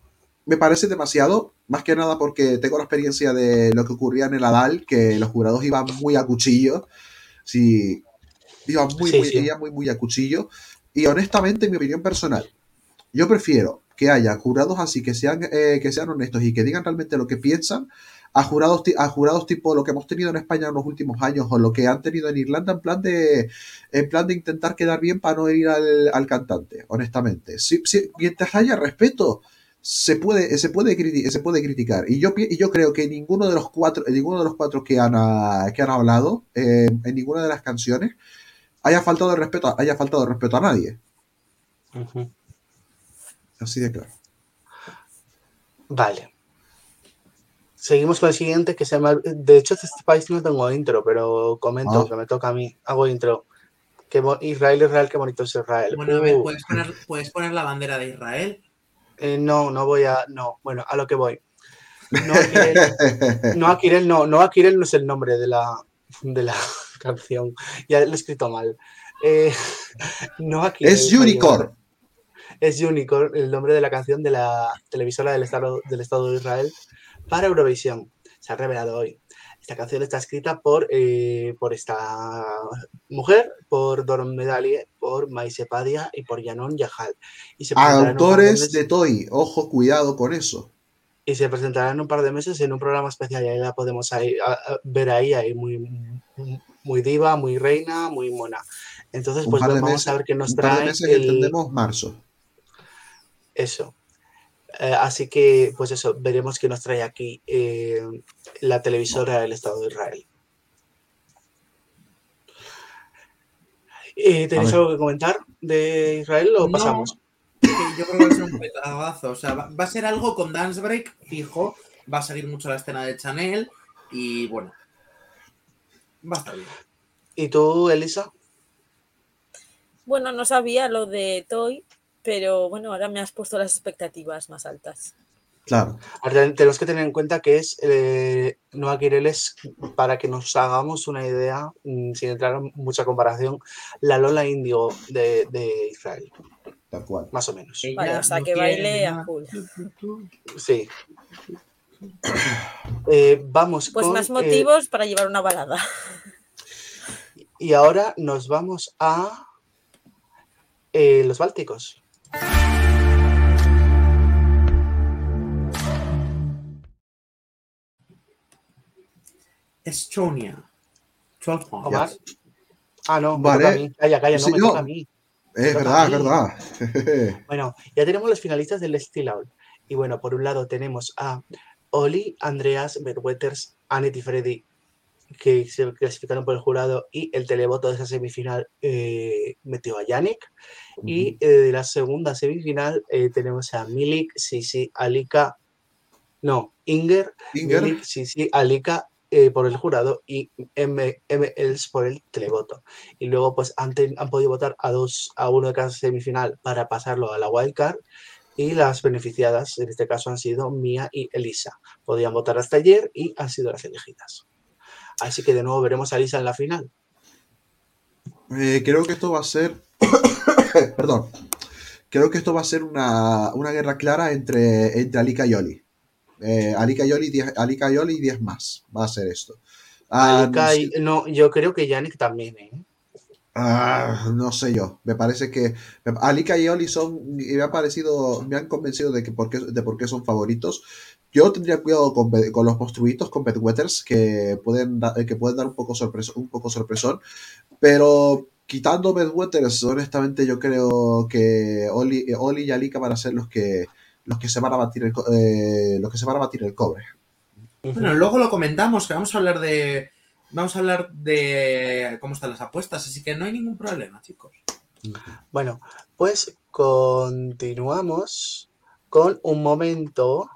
me parece demasiado, más que nada porque tengo la experiencia de lo que ocurría en el Adal, que los jurados iban muy a cuchillo. Sí, iban muy, Sí, muy, sí. iban muy, muy a cuchillo. Y honestamente, en mi opinión personal, yo prefiero que haya jurados así, que sean, eh, que sean honestos y que digan realmente lo que piensan, a jurados, a jurados tipo lo que hemos tenido en España en los últimos años o lo que han tenido en Irlanda en plan de, en plan de intentar quedar bien para no herir al, al cantante, honestamente. Mientras haya respeto, se puede, se puede, criti- se puede criticar. Y yo, y yo creo que ninguno de los cuatro, ninguno de los cuatro que han, ah, que han hablado eh, en ninguna de las canciones haya faltado de respeto, a- haya faltado de respeto a nadie. Así de claro. Vale. Seguimos con el siguiente que se llama. De hecho, este país no tengo intro, pero comento Ah. que me toca a mí. Hago intro. Bo- Israel, Israel, qué bonito es Israel. Bueno, a ver, Uh, ¿puedes poner, puedes poner la bandera de Israel. eh, no, no voy a. No, bueno, a lo que voy. No, Akirel, no, no, no, no es el nombre de la, de la canción. Ya lo he escrito mal. Eh, no Akirel, es Unicorn. Es Unicorn, el nombre de la canción de la televisora del Estado, del Estado de Israel para Eurovisión. Se ha revelado hoy. Esta canción está escrita por, eh, por esta mujer, por Doron Medalie, por Maise Padia y por Yanon Yahal. Y se presentará en un par de Autores meses- de Toy. Ojo, cuidado con eso. y se presentará en un par de meses en un programa especial. Y ahí la podemos ahí, a- a- ver ahí, ahí muy, muy diva, muy reina, muy mona. Entonces, Un pues vamos meses- a ver qué nos trae el- entendemos marzo. eso. Eh, así que, pues eso, veremos qué nos trae aquí eh, la televisora del Estado de Israel. Eh, ¿Tenéis algo que comentar de Israel o No, pasamos? yo creo que va a ser un petazo. O sea, va, va a ser algo con Dance Break, fijo. Va a seguir mucho la escena de Chanel. Y bueno, va a estar bien. ¿Y tú, Elisa? Bueno, no sabía lo de Toy, pero bueno, ahora me has puesto las expectativas más altas. Claro. Ahora, tenemos que tener en cuenta que es eh, Noa Kirel es, para que nos hagamos una idea, mm, sin entrar en mucha comparación, la Lola Indio de, de Israel, Tal cual. más o menos. Vale, o sea, que baile a full. Sí. Eh, vamos Pues con, más eh, motivos para llevar una balada. y ahora nos vamos a eh, los Bálticos. Estonia. 12 points. Omar. Ah, no, me Vale. toca a mí. Calla, calla, no Sí, me no. toca a mí. Es toca verdad, es verdad. Bueno, ya tenemos los finalistas del Steel Out. Y bueno, por un lado tenemos a Oli, Andreas, Berweters, Anet y Freddy, que se clasificaron por el jurado, y el televoto de esa semifinal eh, metió a Yannick. Y eh, de la segunda semifinal eh, tenemos a Milik, Sisi, Alika, no, Inger, Inger. Milik, Sisi, Alika eh, por el jurado y M, M. Por el televoto. Y luego pues han, han podido votar a dos, a uno de cada semifinal para pasarlo a la wildcard. y las beneficiadas en este caso han sido Mía y Elisa. Podían votar hasta ayer y han sido las elegidas. Así que de nuevo veremos a Elisa en la final. Eh, creo que esto va a ser. Perdón. Creo que esto va a ser una, una guerra clara entre, entre Alika y Oli. Eh, Alika y Oli, 10, Alika y Oli y 10 más. Va a ser esto. Ah, no, sé, no, yo creo que Yannick también, ¿eh? ah, no sé yo. Me parece que me- Alika y Oli son. Me ha parecido. Me han convencido de que por qué, de por qué son favoritos. Yo tendría cuidado con, con los monstruitos, con Bedwetters, que pueden, da- que pueden dar un poco, sorpreso, un poco sorpresón. Pero quitando Bedwetters, honestamente yo creo que Oli, eh, Oli y Alika van a ser los que los que se van a batir el, eh, los que se van a batir el cobre. Bueno, luego lo comentamos, que vamos a hablar de. Vamos a hablar de cómo están las apuestas, así que no hay ningún problema, chicos. Bueno, pues continuamos con un momento.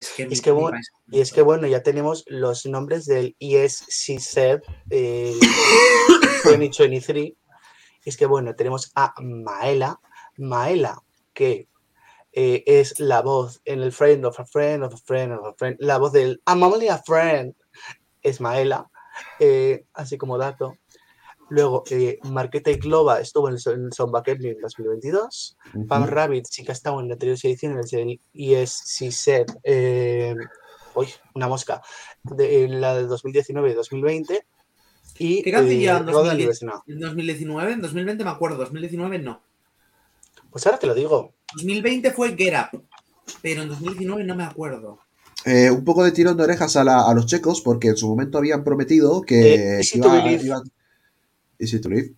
Es que, Es bueno, y es que bueno, ya tenemos los nombres del ESCZ eh, 2023. Y es que bueno, tenemos a Maela. Maela, que eh, es la voz en el Friend of a Friend of a Friend of a Friend, la voz del I'm only a friend, es Maela, eh, así como dato. Luego, eh, Marqueta y Glova estuvo en el, Son- en el Zomba Kepler en 2022. Pam Ujú. Rabbit sí que ha estado en anteriores ediciones del ESCZ, eh, uy, una mosca, de, en la de 2019 y 2020. Y ¿Qué canción eh, en Roda 2010? Libertad. En 2019, en 2020 me acuerdo, 2019 no. Pues ahora te lo digo. 2020 fue Get Up, pero en 2019 no me acuerdo. Eh, un poco de tirón de orejas a, la- a los checos, porque en su momento habían prometido Eh, que, Believe. iban- Easy to Live.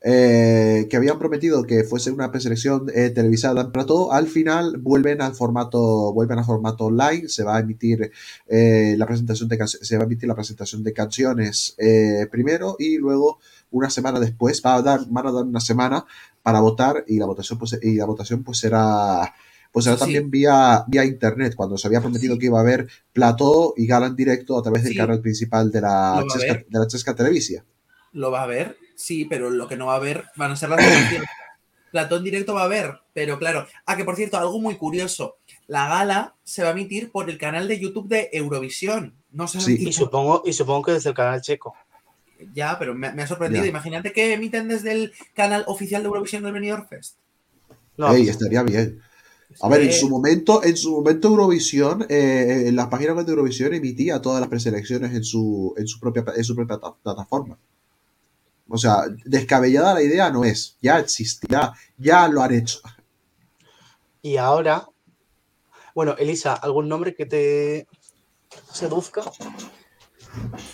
Eh, que habían prometido que fuese una preselección eh, televisada en plató, al final vuelven al formato, vuelven al formato online, se va a emitir eh, la presentación de se va a emitir la presentación de canciones eh, primero y luego una semana después va a dar, van a dar una semana para votar y la votación pues, y la votación pues será pues será Sí. también vía, vía internet, cuando se había prometido que iba a haber plató y gala en directo a través del Sí. canal principal de la a Chesca, de la Chesca Televisia. Lo va a ver, sí, pero lo que no va a haber van a ser las. Platón directo va a haber, pero claro. Ah, que por cierto, algo muy curioso. La gala se va a emitir por el canal de YouTube de Eurovisión. No a Sí. Y supongo, y supongo que desde el canal checo. Ya, pero me, me ha sorprendido. Ya. Imagínate que emiten desde el canal oficial de Eurovisión del Benidorm Fest. No, Ey, pues, estaría bien. A ver, en Eh, su momento, en su momento Eurovisión, eh, en la página web de Eurovisión emitía todas las preselecciones en su, en su propia, en su propia ta- plataforma. O sea, descabellada la idea no es, ya existirá, ya lo han hecho. y ahora, bueno, Elisa, ¿algún nombre que te seduzca?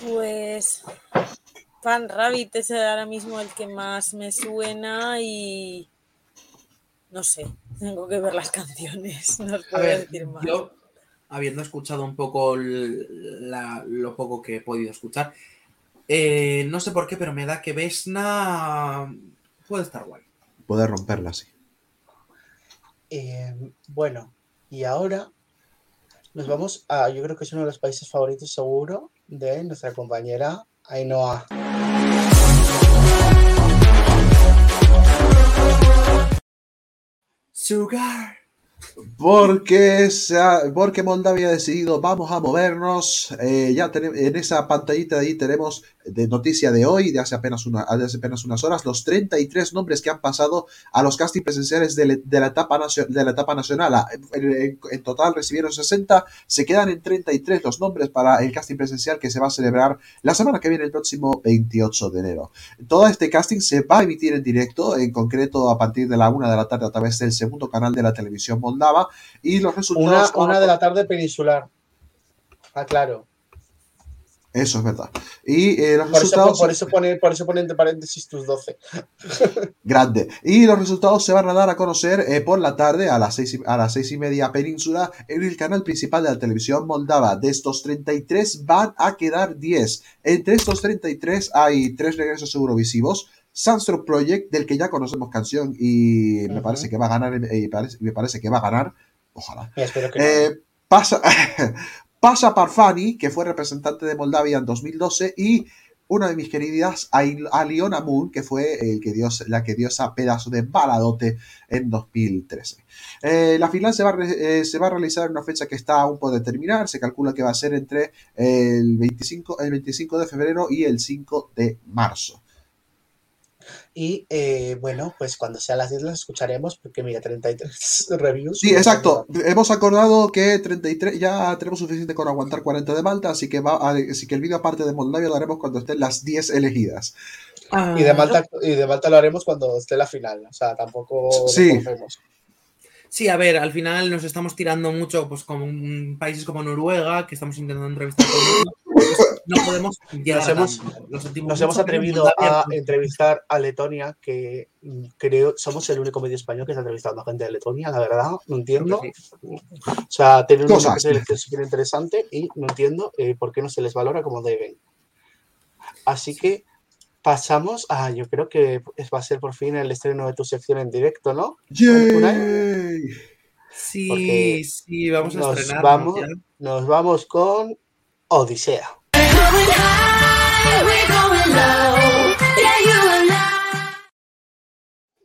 Pues Pan Rabbit es ahora mismo el que más me suena y no sé, tengo que ver las canciones, no os A puedo ver, decir más. yo, habiendo escuchado un poco la- lo poco que he podido escuchar, eh, no sé por qué, pero me da que Vesna puede estar guay. Poder romperla así. Eh, bueno, y ahora nos vamos a, yo creo que es uno de los países favoritos seguro de nuestra compañera Ainhoa. Sugar. Porque, se porque Moldavia ha decidido, vamos a movernos. eh, ya en esa pantallita de ahí tenemos de noticia de hoy, de hace, apenas una, de hace apenas unas horas, los 33 nombres que han pasado a los casting presenciales de, la- de la, etapa nacio- de la etapa nacional. A- En, total recibieron 60, se quedan en 33 los nombres para el casting presencial que se va a celebrar la semana que viene, el próximo 28 de enero. Todo este casting se va a emitir en directo, en concreto a partir de la una de la tarde a través del segundo canal de la televisión moldava y los Una, resultados... una de la tarde peninsular. Ah, claro. Eso es verdad. Y eh, los Por eso, resultados... por eso pone, por eso pone entre paréntesis tus 12. Grande. Y los resultados se van a dar a conocer eh, por la tarde a las, seis y, a las seis y media península en el canal principal de la televisión moldava. De estos 33 van a quedar 10. Entre estos 33 hay tres regresos eurovisivos. Sunstruck Project, del que ya conocemos canción y me Ujú. parece que va a ganar, eh, parece- me parece que va a ganar, ojalá. Espero que no. Eh, pasa, pasa Parfani, que fue representante de Moldavia en 2012, y una de mis queridas, Aliona Moon, que fue el que la que dio esa pedazo de baladote en 2013. Eh, la final se va, eh, se va a realizar en una fecha que está aún por determinar. Se calcula que va a ser entre el 25, el 25 de febrero y el 5 de marzo. Y eh, bueno, pues cuando sea las 10 las escucharemos, porque mira, 33 reviews. Sí, exacto. Hemos acordado que 33, ya tenemos suficiente con aguantar 40 de Malta, así que, va a- así que el vídeo aparte de Moldavia lo haremos cuando estén las 10 elegidas. Y de Malta, y de Malta lo haremos cuando esté la final. O sea, tampoco lo Sí. conocemos. Sí, a ver, al final nos estamos tirando mucho, pues como un- países como Noruega, que estamos intentando entrevistar con ellos, no podemos llegar Nos a hemos, nos hemos atrevido a entrevistar a Letonia, que creo somos el único medio español que está entrevistando a gente de Letonia, la verdad, no entiendo. O sea, tienen una selección súper interesante y no entiendo eh, por qué no se les valora como deben. Así que pasamos a, yo creo que va a ser por fin el estreno de tu sección en directo, ¿no? Sí, Porque sí, vamos a nos estrenar. vamos, nos vamos con Odisea.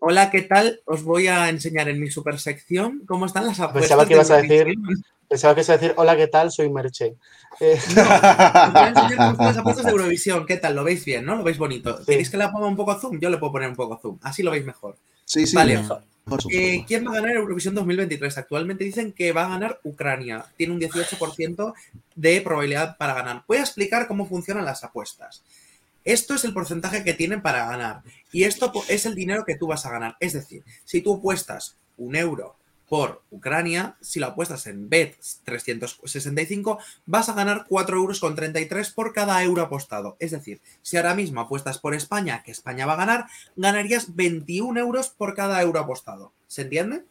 Hola, ¿qué tal? Os voy a enseñar en mi super sección cómo están las apuestas. Pensaba que de ibas a decir, Eurovisión. pensaba que ibas a decir, hola, ¿qué tal? Soy Merche. Eh, Os voy a enseñar cómo están las apuestas de Eurovisión. ¿Qué tal? ¿Lo veis bien, no? ¿Lo veis bonito? ¿Queréis que la ponga un poco zoom? Yo le puedo poner un poco zoom. Así lo veis mejor. Sí, sí. Vale. mejor, Eh, ¿Quién va a ganar Eurovisión 2023? Actualmente dicen que va a ganar Ucrania. Tiene un 18% de probabilidad para ganar. Voy a explicar cómo funcionan las apuestas. Esto es el porcentaje que tienen para ganar. Y esto es el dinero que tú vas a ganar. Es decir, si tú apuestas un euro por Ucrania, si lo apuestas en Bet 365, vas a ganar 4 euros con 33 por cada euro apostado. Es decir, si ahora mismo apuestas por España, que España va a ganar, ganarías 21 euros por cada euro apostado. ¿Se entiende?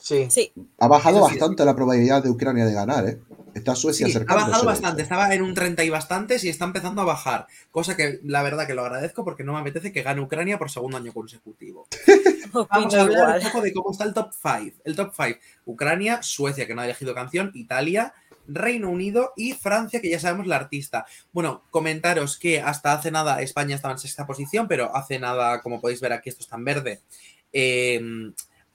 Sí. Sí. Ha bajado Eso sí. bastante la probabilidad de Ucrania de ganar, ¿eh? Está Suecia Sí, ha bajado bastante. Estaba en un 30 y bastantes y está empezando a bajar. Cosa que la verdad que lo agradezco porque no me apetece que gane Ucrania por segundo año consecutivo. Vamos a hablar un poco de cómo está el top 5. El top 5. Ucrania, Suecia, que no ha elegido canción, Italia, Reino Unido y Francia, que ya sabemos la artista. Bueno, comentaros que hasta hace nada España estaba en sexta posición, pero hace nada, como podéis ver aquí, esto está en verde. eh,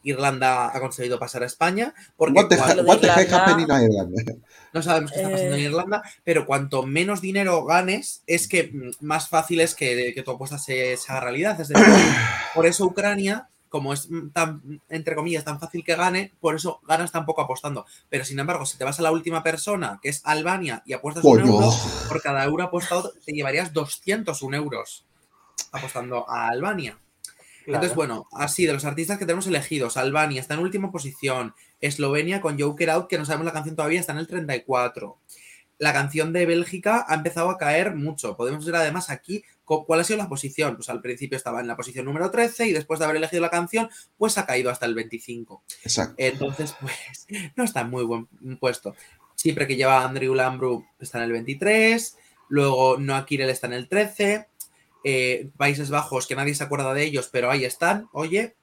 Irlanda ha conseguido pasar a España. Porque What the, cuando- what the heck happened in Ireland? no sabemos qué está pasando en Eh. Irlanda, pero cuanto menos dinero ganes, es que mm, más fácil es que, que tu apuesta se, se haga realidad. Es decir, por eso Ucrania, como es mm, tan, entre comillas, tan fácil que gane, por eso ganas tan poco apostando. Pero sin embargo, si te vas a la última persona, que es Albania, y apuestas un euro, por cada euro apostado te llevarías 201 euros apostando a Albania. Entonces, bueno, así de los artistas que tenemos elegidos, Albania está en última posición, Eslovenia con Joker Out, que no sabemos la canción todavía, está en el 34. La canción de Bélgica ha empezado a caer mucho. Podemos ver además aquí cuál ha sido la posición. Pues al principio estaba en la posición número 13 y después de haber elegido la canción, pues ha caído hasta el 25. Exacto. Entonces, pues no está en muy buen puesto. Siempre que lleva Andrew Lambru está en el 23, luego Noah Kirel está en el 13, eh, Países Bajos, que nadie se acuerda de ellos, pero ahí están, oye.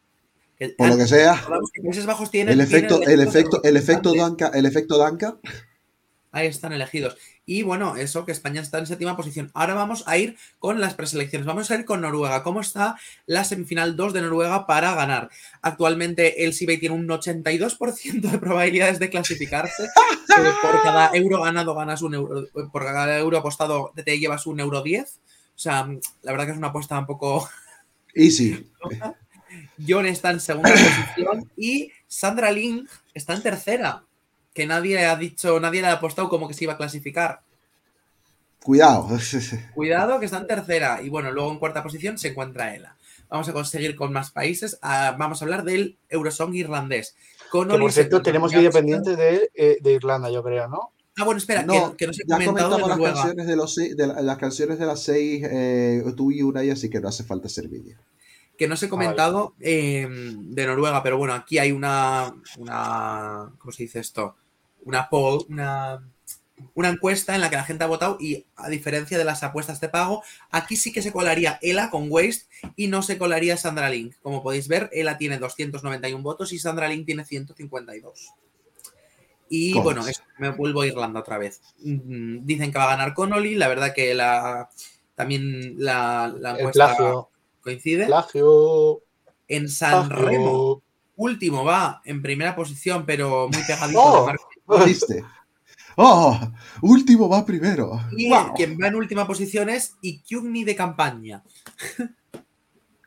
Por lo que sea, que Países Bajos tienen, el efecto, tienen el efecto, el efecto. Danca, el efecto Danca. Ahí están elegidos. Y bueno, eso, que España está en séptima posición. Ahora vamos a ir con las preselecciones. Vamos a ir con Noruega. ¿Cómo está la semifinal 2 de Noruega para ganar? Actualmente el Sibey tiene un 82% de probabilidades de clasificarse. Eh, por cada euro ganado ganas un euro. Por cada euro apostado te llevas un euro 10. O sea, la verdad que es una apuesta un poco Easy. John está en segunda posición y Sandra Ling está en tercera. Que nadie ha dicho, nadie le ha apostado como que se iba a clasificar. Cuidado. Cuidado que está en tercera. Y bueno, luego en cuarta posición se encuentra Ela. Vamos a conseguir con más países. Ah, vamos a hablar del Eurosong irlandés. Con Que por cierto, tenemos vídeo pendiente de, eh, de Irlanda, yo creo, ¿no? Ah, bueno, espera, No, que, que no se ha ya comentamos las Noruega. canciones de los seis, de la- las canciones de las seis, eh, tú y una, y así que no hace falta hacer vídeo. que no os he comentado eh, de Noruega, pero bueno, aquí hay una, una, ¿cómo se dice esto? Una poll, una, una encuesta en la que la gente ha votado y a diferencia de las apuestas de pago, aquí sí que se colaría Ela con Waste y no se colaría Sandra Link. Como podéis ver, Ela tiene 291 votos y Sandra Link tiene 152. Y bueno, eso, me vuelvo a Irlanda otra vez. Dicen que va a ganar Connolly, la verdad que la también la, la encuesta plagio. coincide. Plagio. En San plagio. Remo, último va en primera posición, pero muy pegadito Oh. ¿Lo viste? ¡Oh! Último va primero. Y ¡Wow! quien va en última posición es Ikyugni de campaña.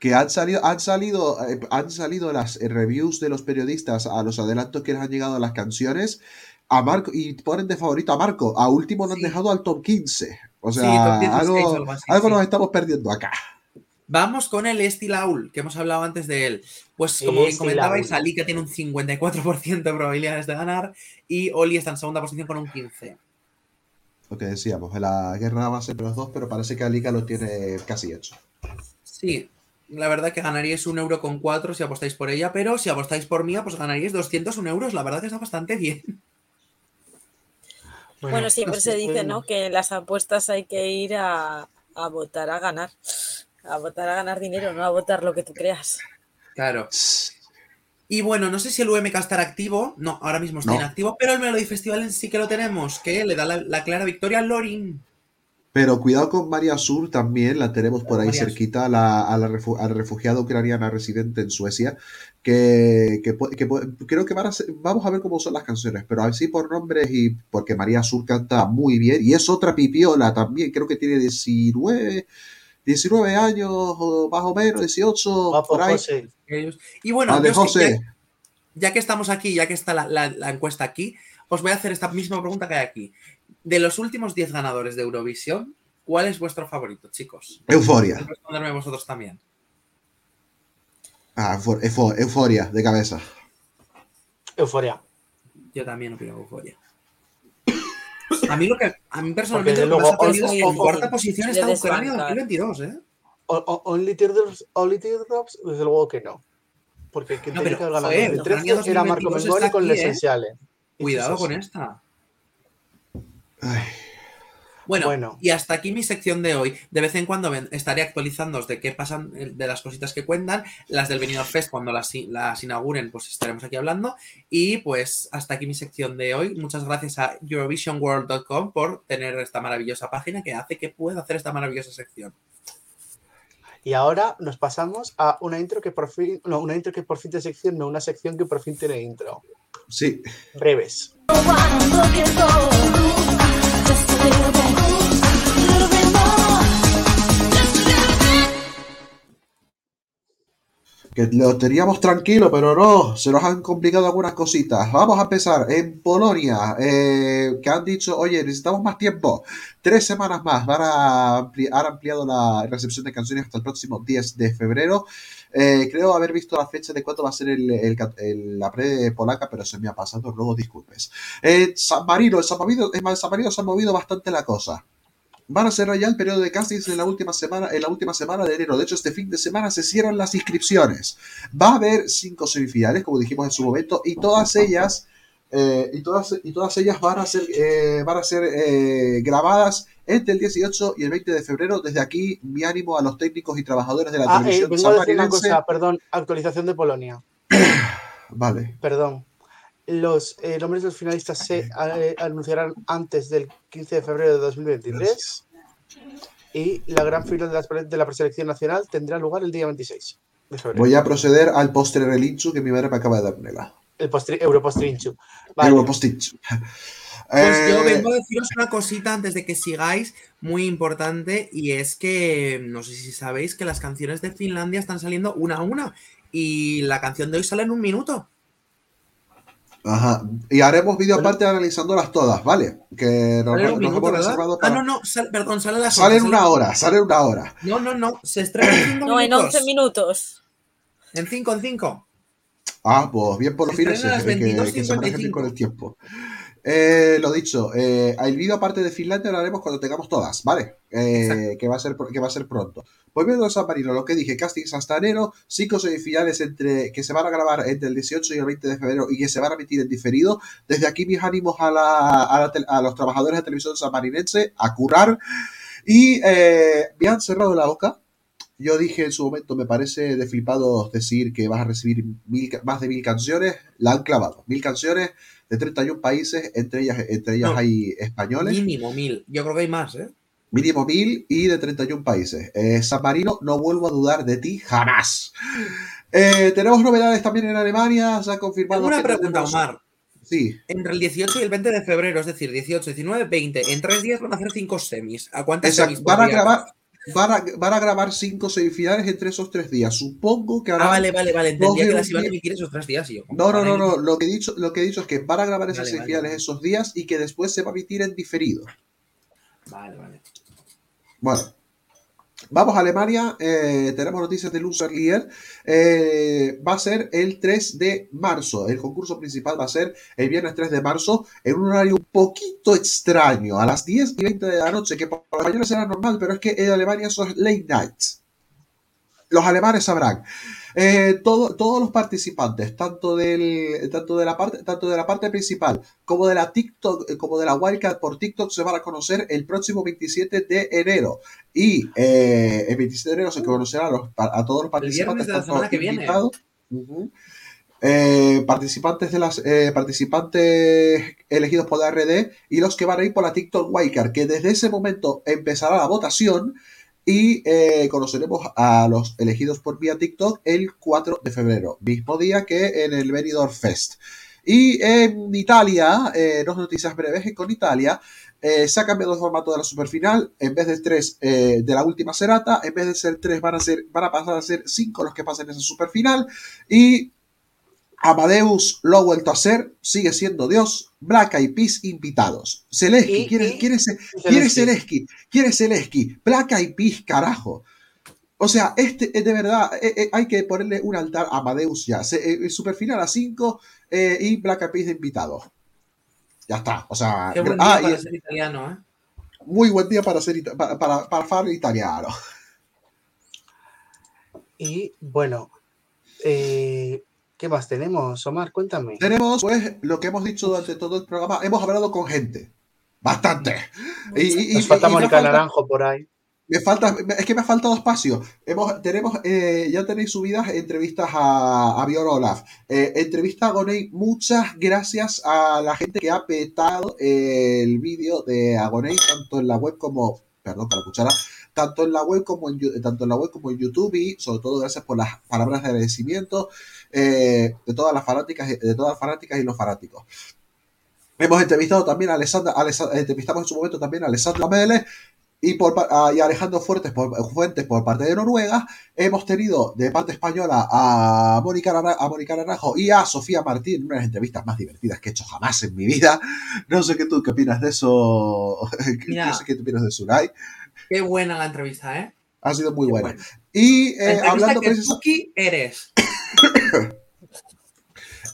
Que han salido, han salido, eh, han salido las eh, reviews de los periodistas a los adelantos que les han llegado a las canciones a Marco y ponen de favorito a Marco. A último lo han dejado al top 15. O Sí, sea, top 16 o algo, algo así, algo sí. nos estamos perdiendo acá. Vamos con el Estilaul, que hemos hablado antes de él. Pues como bien Estilaul. comentabais, Alika tiene un 54% de probabilidades de ganar y Oli está en segunda posición con un 15%. Lo que decíamos, la guerra va a ser los dos, pero parece que Alika lo tiene casi hecho. Sí, la verdad que ganaríais un euro con cuatro si apostáis por ella, pero si apostáis por mía, pues ganaríais 201 euros. La verdad que está bastante bien. Bueno, siempre se dice. ¿no? Que en las apuestas hay que ir a, a votar a ganar. A votar a ganar dinero, no a votar lo que tú creas. Claro. Y bueno, no sé si el UMK estará activo. No, ahora mismo está No. inactivo, pero el Melody Festival en sí que lo tenemos, que le da la, la clara victoria a Lorin. Pero cuidado con María Sur también, la tenemos por ahí María cerquita, a la, a la refu- a la refugiada ucraniana residente en Suecia, que, que creo que van a ser- vamos a ver cómo son las canciones, pero así por nombres y porque María Sur canta muy bien, y es otra pipiola también, creo que tiene 19, 19 años o más o menos, 18, Guapo, por ahí. José. Y bueno, Vale, José. ya, ya que estamos aquí, ya que está la, la- la encuesta aquí, os voy a hacer esta misma pregunta que hay aquí. De los últimos 10 ganadores de Eurovisión, ¿cuál es vuestro favorito, chicos? Euforia. Responderme vosotros también. Ah, eufo- eufo- euforia, de cabeza. Euforia. Yo también opino Euforia. A mí lo que a mí personalmente lo que luego, sorprendido es que en cuarta posición de está Ucrania desbancar. 2022, ¿eh? O- o- Only Teardrops, Only Teardrops, desde luego que no. Porque quien No, tenía pero, que haber ganado joder, en 2013 Ucrania era Marco 2022 Mengoni con aquí, Le ¿eh? Cuidado con esta. Ay, Bueno, Bueno. y hasta aquí mi sección de hoy. De vez en cuando estaré actualizándoos de qué pasan, eh, de las cositas que cuentan. Las del Benidorm Fest, cuando las, las inauguren, pues estaremos aquí hablando. Y pues hasta aquí mi sección de hoy. Muchas gracias a EurovisionWorld.com por tener esta maravillosa página que hace que pueda hacer esta maravillosa sección. Y ahora nos pasamos a una intro que por fin, no, una intro que por fin tiene sección, no, una sección que por fin tiene intro. sí. Breves. feel that Que lo teníamos tranquilo, pero no, se nos han complicado algunas cositas. Vamos a empezar en Polonia, eh, que han dicho, oye, necesitamos más tiempo. Tres semanas más. Van a ampli- han ampliado la recepción de canciones hasta el próximo 10 de febrero. Eh, creo haber visto la fecha de cuándo va a ser el, la pre polaca, pero se me ha pasado, luego disculpes. San Marino, San Marino, San Marino se ha movido bastante la cosa. Van a cerrar ya el periodo de castings en la última semana, en la última semana de enero. De hecho, este fin de semana se cierran las inscripciones. Va a haber cinco semifinales, como dijimos en su momento, y todas ellas, eh, y todas, y todas ellas van a ser, eh, van a ser eh, grabadas entre el 18 y el 20 de febrero. Desde aquí, mi ánimo a los técnicos y trabajadores de la Ah, eh, televisión vengo a decir una cosa, perdón, actualización de Polonia. Vale. Perdón. Los eh, nombres de los finalistas se eh, anunciarán antes del 15 de febrero de 2023 y la gran final de la, de la preselección nacional tendrá lugar el día 26 de febrero. Voy a proceder al postre relincho que mi madre me acaba de dármela. El postri- Europostrinchu. Vale. Europostincho. Pues yo Eh, vengo a deciros una cosita antes de que sigáis, muy importante, y es que no sé si sabéis que las canciones de Finlandia están saliendo una a una, y la canción de hoy sale en un minuto. Ajá. Y haremos vídeo aparte analizándolas todas, ¿vale? Que nos, nos minuto, hemos reservado Ah, para. no, no, sale- perdón, sale a las Sale en 11, una hora, sale en una hora. No, no, no, se estrena en 5 No, en minutos. 11 minutos. En 5, en 5. Ah, pues bien por los fines que, que- se manejen 22:55. bien con el tiempo. Eh, lo dicho, eh, el vídeo aparte de Finlandia lo haremos cuando tengamos todas, ¿vale? Eh, que, va a ser, que va a ser pronto. Volviendo a San Marino, lo que dije, castings hasta enero, cinco semifinales entre, que se van a grabar entre el 18 y el 20 de febrero y que se van a emitir en diferido. Desde aquí mis ánimos a, la- a, la a los trabajadores de televisión sanmarinense a curar. Y eh, me han cerrado la boca. Yo dije en su momento, me parece de flipados decir que vas a recibir mil más de mil canciones. La han clavado. Mil canciones de 31 países, entre ellas, entre ellas No. hay españoles. Mínimo mil. Yo creo que hay más, ¿eh? Mínimo mil y de 31 países. Eh, San Marino, no vuelvo a dudar de ti jamás. Eh, tenemos novedades también en Alemania. Se ha confirmado. Una pregunta, tenemos- Omar. Sí. Entre el 18 y el 20 de febrero, es decir, 18, 19, 20, en tres días van a hacer cinco semis. ¿A cuántas Exacto, semis? van a grabar. Van a, van a grabar cinco semifinales entre esos tres días. Supongo que Ah, harán vale, vale, vale. Entendía dos que las iban a emitir esos tres días. Yo, No, no, no, no. Lo que he dicho, lo que he dicho es que van a grabar esas vale, semifinales vale. esos días y que después se va a emitir en diferido. Vale, vale. Bueno, vamos a Alemania. eh, tenemos noticias de Loser Eh, va a ser el 3 de marzo. El concurso principal va a ser el viernes 3 de marzo en un horario un poquito extraño, a las 10 y 20 de la noche, que para los españoles será normal, pero es que en Alemania eso es late nights. Los alemanes sabrán. Eh, todo- todos los participantes, tanto, del, tanto, de la parte, tanto de la parte principal como de la TikTok, eh, como de la Wildcat por TikTok, se van a conocer el próximo 27 de enero. Y eh, el 27 de enero se conocerá a, los- a todos los El participantes. de la semana que viene. eh, participantes de las eh, participantes elegidos por la RD y los que van a ir por la TikTok Wildcard, que desde ese momento empezará la votación y eh, conoceremos a los elegidos por vía TikTok el 4 de febrero, mismo día que en el Benidorm Fest. Y en Italia, eh, dos noticias breves, con Italia. Eh, se ha cambiado el formato de la superfinal, en vez de tres eh, de la última serata, en vez de ser tres van a, ser, van a pasar a ser cinco los que pasen esa superfinal, y Amadeus lo ha vuelto a ser, sigue siendo Dios, Black Eyed Peas invitados. Zelensky, ¿quién, es- quién es, quién es Zelensky. Zelensky? ¿Quién es Zelensky? Black Eyed Peas, carajo. O sea, este eh, de verdad eh, eh, hay que ponerle un altar a Amadeus ya. Se, eh, superfinal a 5 y Black Eyed Peas de invitados. Ya está. O sea, Qué buen ah, día y para es ser italiano, ¿eh? muy buen día para ser para, para, para italiano. Y bueno, eh, ¿qué más tenemos, Omar? Cuéntame. Tenemos, pues, lo que hemos dicho durante todo el programa. Hemos hablado con gente. Bastante. Y, y- Nos y- falta Mónica falta- Naranjo por ahí. Me falta, es que me ha faltado espacio. Hemos, tenemos, eh, ya tenéis subidas entrevistas a, a Björn Olaf. Eh, entrevista a Agoney. Muchas gracias a la gente que ha petado el vídeo de Agoney, tanto en la web como, perdón, para cuchara, tanto en la web como en, tanto en la web como en YouTube y sobre todo gracias por las palabras de agradecimiento eh, de todas las fanáticas, de todas las fanáticas y los fanáticos. Hemos entrevistado también a Alessandra, Alessa- entrevistamos en su momento también a Alessandra Mele y, por, pa- a- y Alejandro Fuertes por, Fuentes por parte de Noruega. Hemos tenido de parte española a Mónica, a Mónica Naranjo y a Sofía Martín, una de las entrevistas más divertidas que he hecho jamás en mi vida. No sé qué tú qué opinas de eso. Mira. no sé qué tú opinas de Sunai. Qué buena la entrevista, ¿eh? Ha sido muy buena. bueno. Y eh, hablando que precisamente. Eres.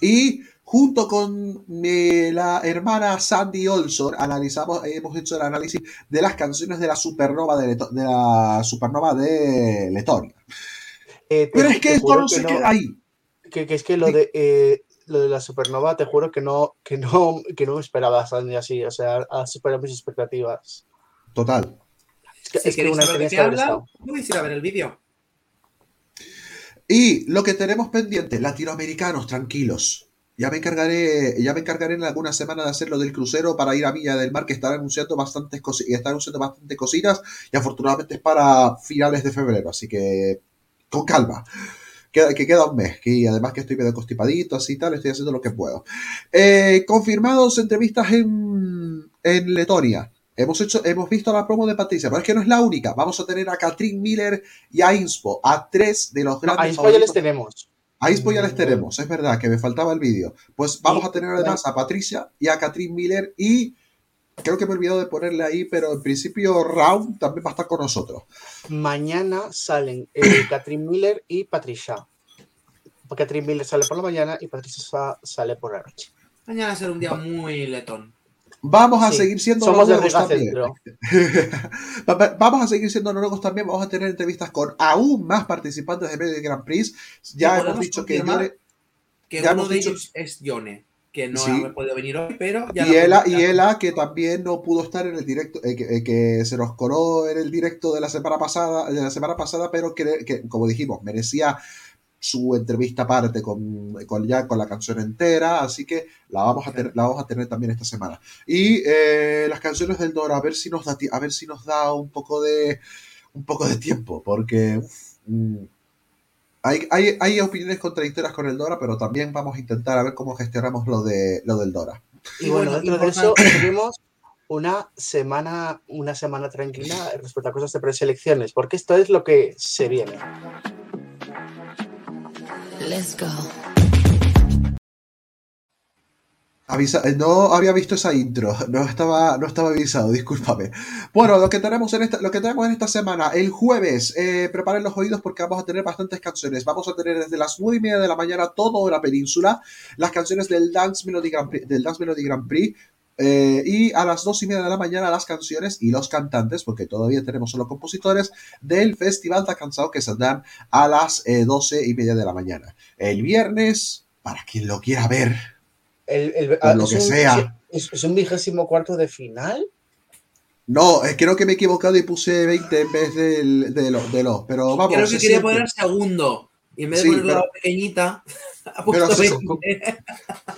Y junto con mi- la hermana Sandy Olson analizamos, hemos hecho el análisis de las canciones de la supernova de, Leto- de la supernova de Letonia. Eh, Pero es que esto no que se queda ahí. Que, que es que lo de eh, lo de la supernova, te juro que no, que no, que no me esperaba Sandy así, o sea, ha superado mis expectativas. Total. Es que, Si es que una saber de qué habla, estado. podéis ir a ver el vídeo. Y lo que tenemos pendiente, latinoamericanos, tranquilos. Ya me encargaré, ya me encargaré en alguna semana de hacer lo del crucero para ir a Villa del Mar, que estará anunciando bastantes cositas, está anunciando bastantes cositas, y afortunadamente es para finales de febrero, así que con calma. Que queda un mes, que además que estoy medio constipadito, así y tal, estoy haciendo lo que puedo. Eh, confirmados entrevistas en, en Letonia. Hemos, hecho, hemos visto la promo de Patricia, pero es que no es la única. Vamos a tener a Katrin Miller y a Inspo, a tres de los No, grandes a Inspo ya les tenemos. A Inspo ya les tenemos, es verdad que me faltaba el vídeo. Pues vamos a tener además a Patricia y a Katrin Miller y creo que me he olvidado de ponerle ahí, pero en principio Round también va a estar con nosotros. Mañana salen eh, Catherine Miller y Patricia. Catherine Miller sale por la mañana y Patricia sa- sale por la noche. Mañana será un día muy letón. Vamos a Sí, seguir siendo Somos de noruegos Riga también. Vamos a seguir siendo noruegos también. Vamos a tener entrevistas con aún más participantes de medio de Grand Prix. Ya hemos dicho que confirmar Yone- Que Ya uno hemos de dicho- ellos es Yone, que no Sí. ha podido venir hoy, pero ya y hemos- y Ela, que también no pudo estar en el directo, eh, que, eh, que se nos coró en el directo de la semana pasada, de la semana pasada, pero que, que, como dijimos, merecía su entrevista aparte con, con ya con la canción entera, así que la vamos a tener, la vamos a tener también esta semana. Y eh, las canciones del Dora, a ver si nos da a ver si nos da un poco de un poco de tiempo, porque uf, mm, hay, hay, hay opiniones contradictorias con el Dora, pero también vamos a intentar a ver cómo gestionamos lo de lo del Dora. Y bueno, bueno, dentro de eso tuvimos una semana, una semana tranquila respecto a cosas de preselecciones, porque esto es lo que se viene. Let's go. Eh, no había visto esa intro, no estaba, no estaba avisado, discúlpame. Bueno, lo que tenemos en esta, lo que tenemos en esta semana, el jueves, eh, preparen los oídos porque vamos a tener bastantes canciones. Vamos a tener desde las nueve y media de la mañana toda la península, las canciones del Dance Melody Grand Prix, del Dance Melody Grand Prix eh, y a las dos y media de la mañana las canciones y los cantantes, porque todavía tenemos solo compositores, del Festival de Cansado que saldrán a las eh, doce y media de la mañana. El viernes, para quien lo quiera ver, El, el- Por lo es que un- sea. Es, es un vigésimo cuarto de final. No, eh, creo que me he equivocado y puse 20 en vez del, de los, de los, pero vamos. Creo que quería siente. poner segundo. Y en vez de Sí, ponerlo pero- pequeñita, pero puesto se- 20.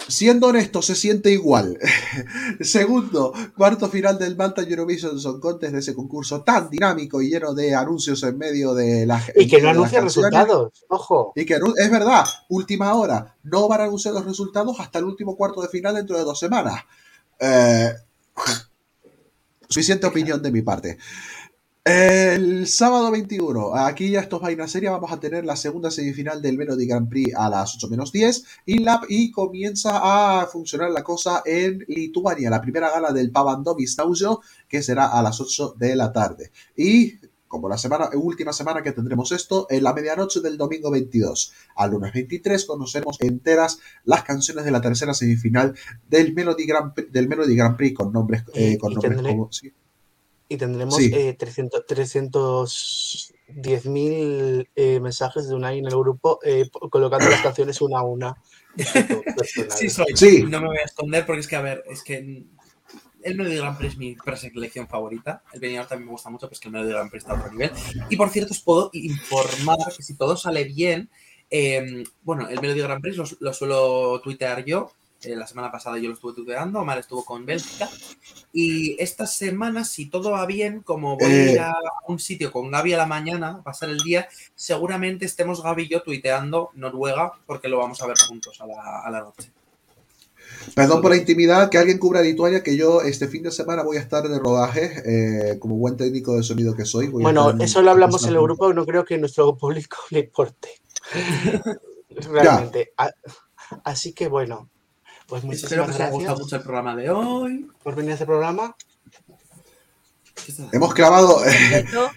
Siendo honesto, se siente igual. Segundo, cuarto final del Malta Eurovision Song Contest de ese concurso tan dinámico y lleno de anuncios en medio de la Y que no anuncia resultados. Ojo. Y que no- es verdad, última hora, no van a anunciar los resultados hasta el último cuarto de final dentro de dos semanas. Eh, suficiente opinión de mi parte. El sábado 21, aquí ya esto es vaina seria, vamos a tener la segunda semifinal del Melody Grand Prix a las 8 menos 10 y, la, y comienza a funcionar la cosa en Lituania, la primera gala del Pavandovis Nausio, que será a las 8 de la tarde. Y como la semana, última semana que tendremos esto, en la medianoche del domingo 22 al lunes 23 conoceremos enteras las canciones de la tercera semifinal del Melody Grand Prix, del Melody Grand Prix con nombres, eh, con nombres como... sí. Y tendremos Sí. eh, 300 310.000 eh, mensajes de Unai en el grupo eh, colocando las canciones una a una. Sí, soy. Sí. No me voy a esconder porque es que, a ver, es que el Melody Grand Prix es mi preselección favorita. El Benidorm también me gusta mucho, pero es que el Melody Grand Prix está a otro nivel. Y por cierto, os puedo informar que si todo sale bien, eh, bueno, el Melody Grand Prix lo, lo suelo tuitear yo. Eh, la semana pasada yo lo estuve tuiteando, Omar estuvo con Bélgica. Y esta semana, si todo va bien, como voy a Eh. ir a un sitio con Gaby a la mañana, a pasar el día, seguramente estemos Gaby y yo tuiteando Noruega, porque lo vamos a ver juntos a la, a la noche. Perdón por la intimidad, que alguien cubra Lituania, que yo este fin de semana voy a estar de rodaje, eh, como buen técnico de sonido que soy. voy a Bueno, en- eso lo hablamos en el grupo, no creo que a nuestro público le importe. Realmente. A- Así que bueno, pues Espero muchísimas que os haya gracias gustado mucho el programa de hoy. por venir a este programa. Hemos clavado... Completo.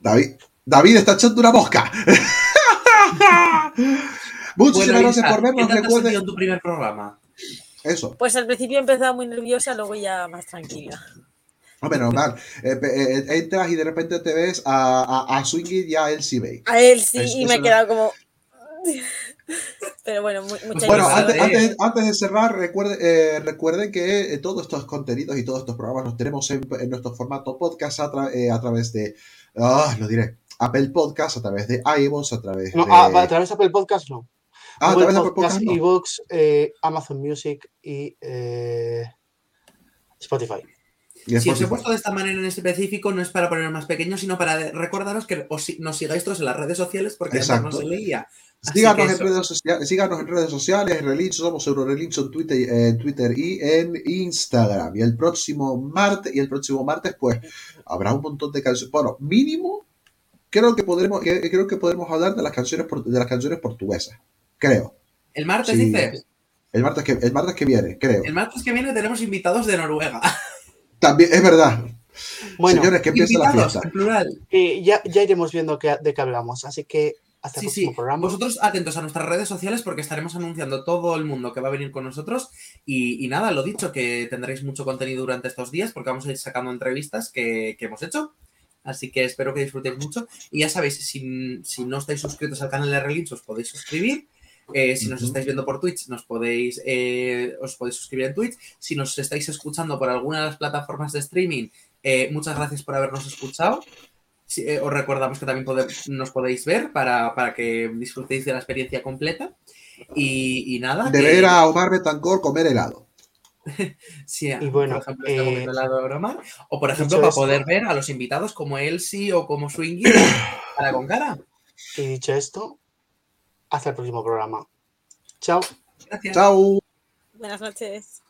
David, David está echando una mosca. Muchísimas Bueno, gracias por vernos. ¿qué tal te has Recuerden tu primer programa? eso. Pues al principio empezaba muy nerviosa, luego ya más tranquila. Hombre, normal. Eh, eh, entras y de repente te ves a, a, a Swingit y a Elsie Bay. A él sí, y me he no- quedado como. Pero bueno, mu- mucha Bueno, antes, antes- antes de cerrar, recuerde- eh, recuerden que eh, todos estos contenidos y todos estos programas los tenemos en, en nuestro formato podcast a, tra- eh, a través de, ah, lo diré, Apple Podcast, a través de iVoox, a través No, de... a, a través de Apple Podcast no. Ah, a través de Apple Podcast, Podcast, no. Eh, Amazon Music y eh, Spotify. Si os he puesto de esta manera en específico, no es para poner más pequeños, sino para recordaros que os nos sigáis todos en las redes sociales porque antes no se leía. Síganos en, redes sociales, síganos en redes sociales, Relincho, somos Eurorelincho en Twitter, en Twitter y en Instagram. Y el próximo martes, y el próximo martes, pues, habrá un montón de canciones. Bueno, mínimo, creo que podremos, que- creo que podremos hablar de las canciones de las canciones portuguesas. Creo. El martes Sí. dices. El martes que, el martes que viene, creo. El martes que viene tenemos invitados de Noruega. También, es verdad. Bueno, Señores, que empiece la fiesta. en plural. eh, ya, ya iremos viendo de qué hablamos. Así que hasta Sí, el próximo sí. programa. Vosotros atentos a nuestras redes sociales porque estaremos anunciando todo el mundo que va a venir con nosotros. Y, y nada, lo dicho, que tendréis mucho contenido durante estos días porque vamos a ir sacando entrevistas que, que hemos hecho. Así que espero que disfrutéis mucho. Y ya sabéis, si, si no estáis suscritos al canal de Relinch, os podéis suscribir. Eh, si nos estáis viendo por Twitch, nos podéis, eh, os podéis suscribir en Twitch. Si nos estáis escuchando por alguna de las plataformas de streaming, eh, muchas gracias por habernos escuchado. Sí, eh, os recordamos que también pode- nos podéis ver para, para que disfrutéis de la experiencia completa. Y, y nada. De que- ver a Omar Betancourt comer helado. Sí, Y bueno, por ejemplo, está eh, comiendo helado de broma. O por ejemplo, para esto- poder ver a los invitados como Elsie o como Swingy cara con cara. Y dicho esto, hasta el próximo programa. Chao. Gracias. Chao. Buenas noches.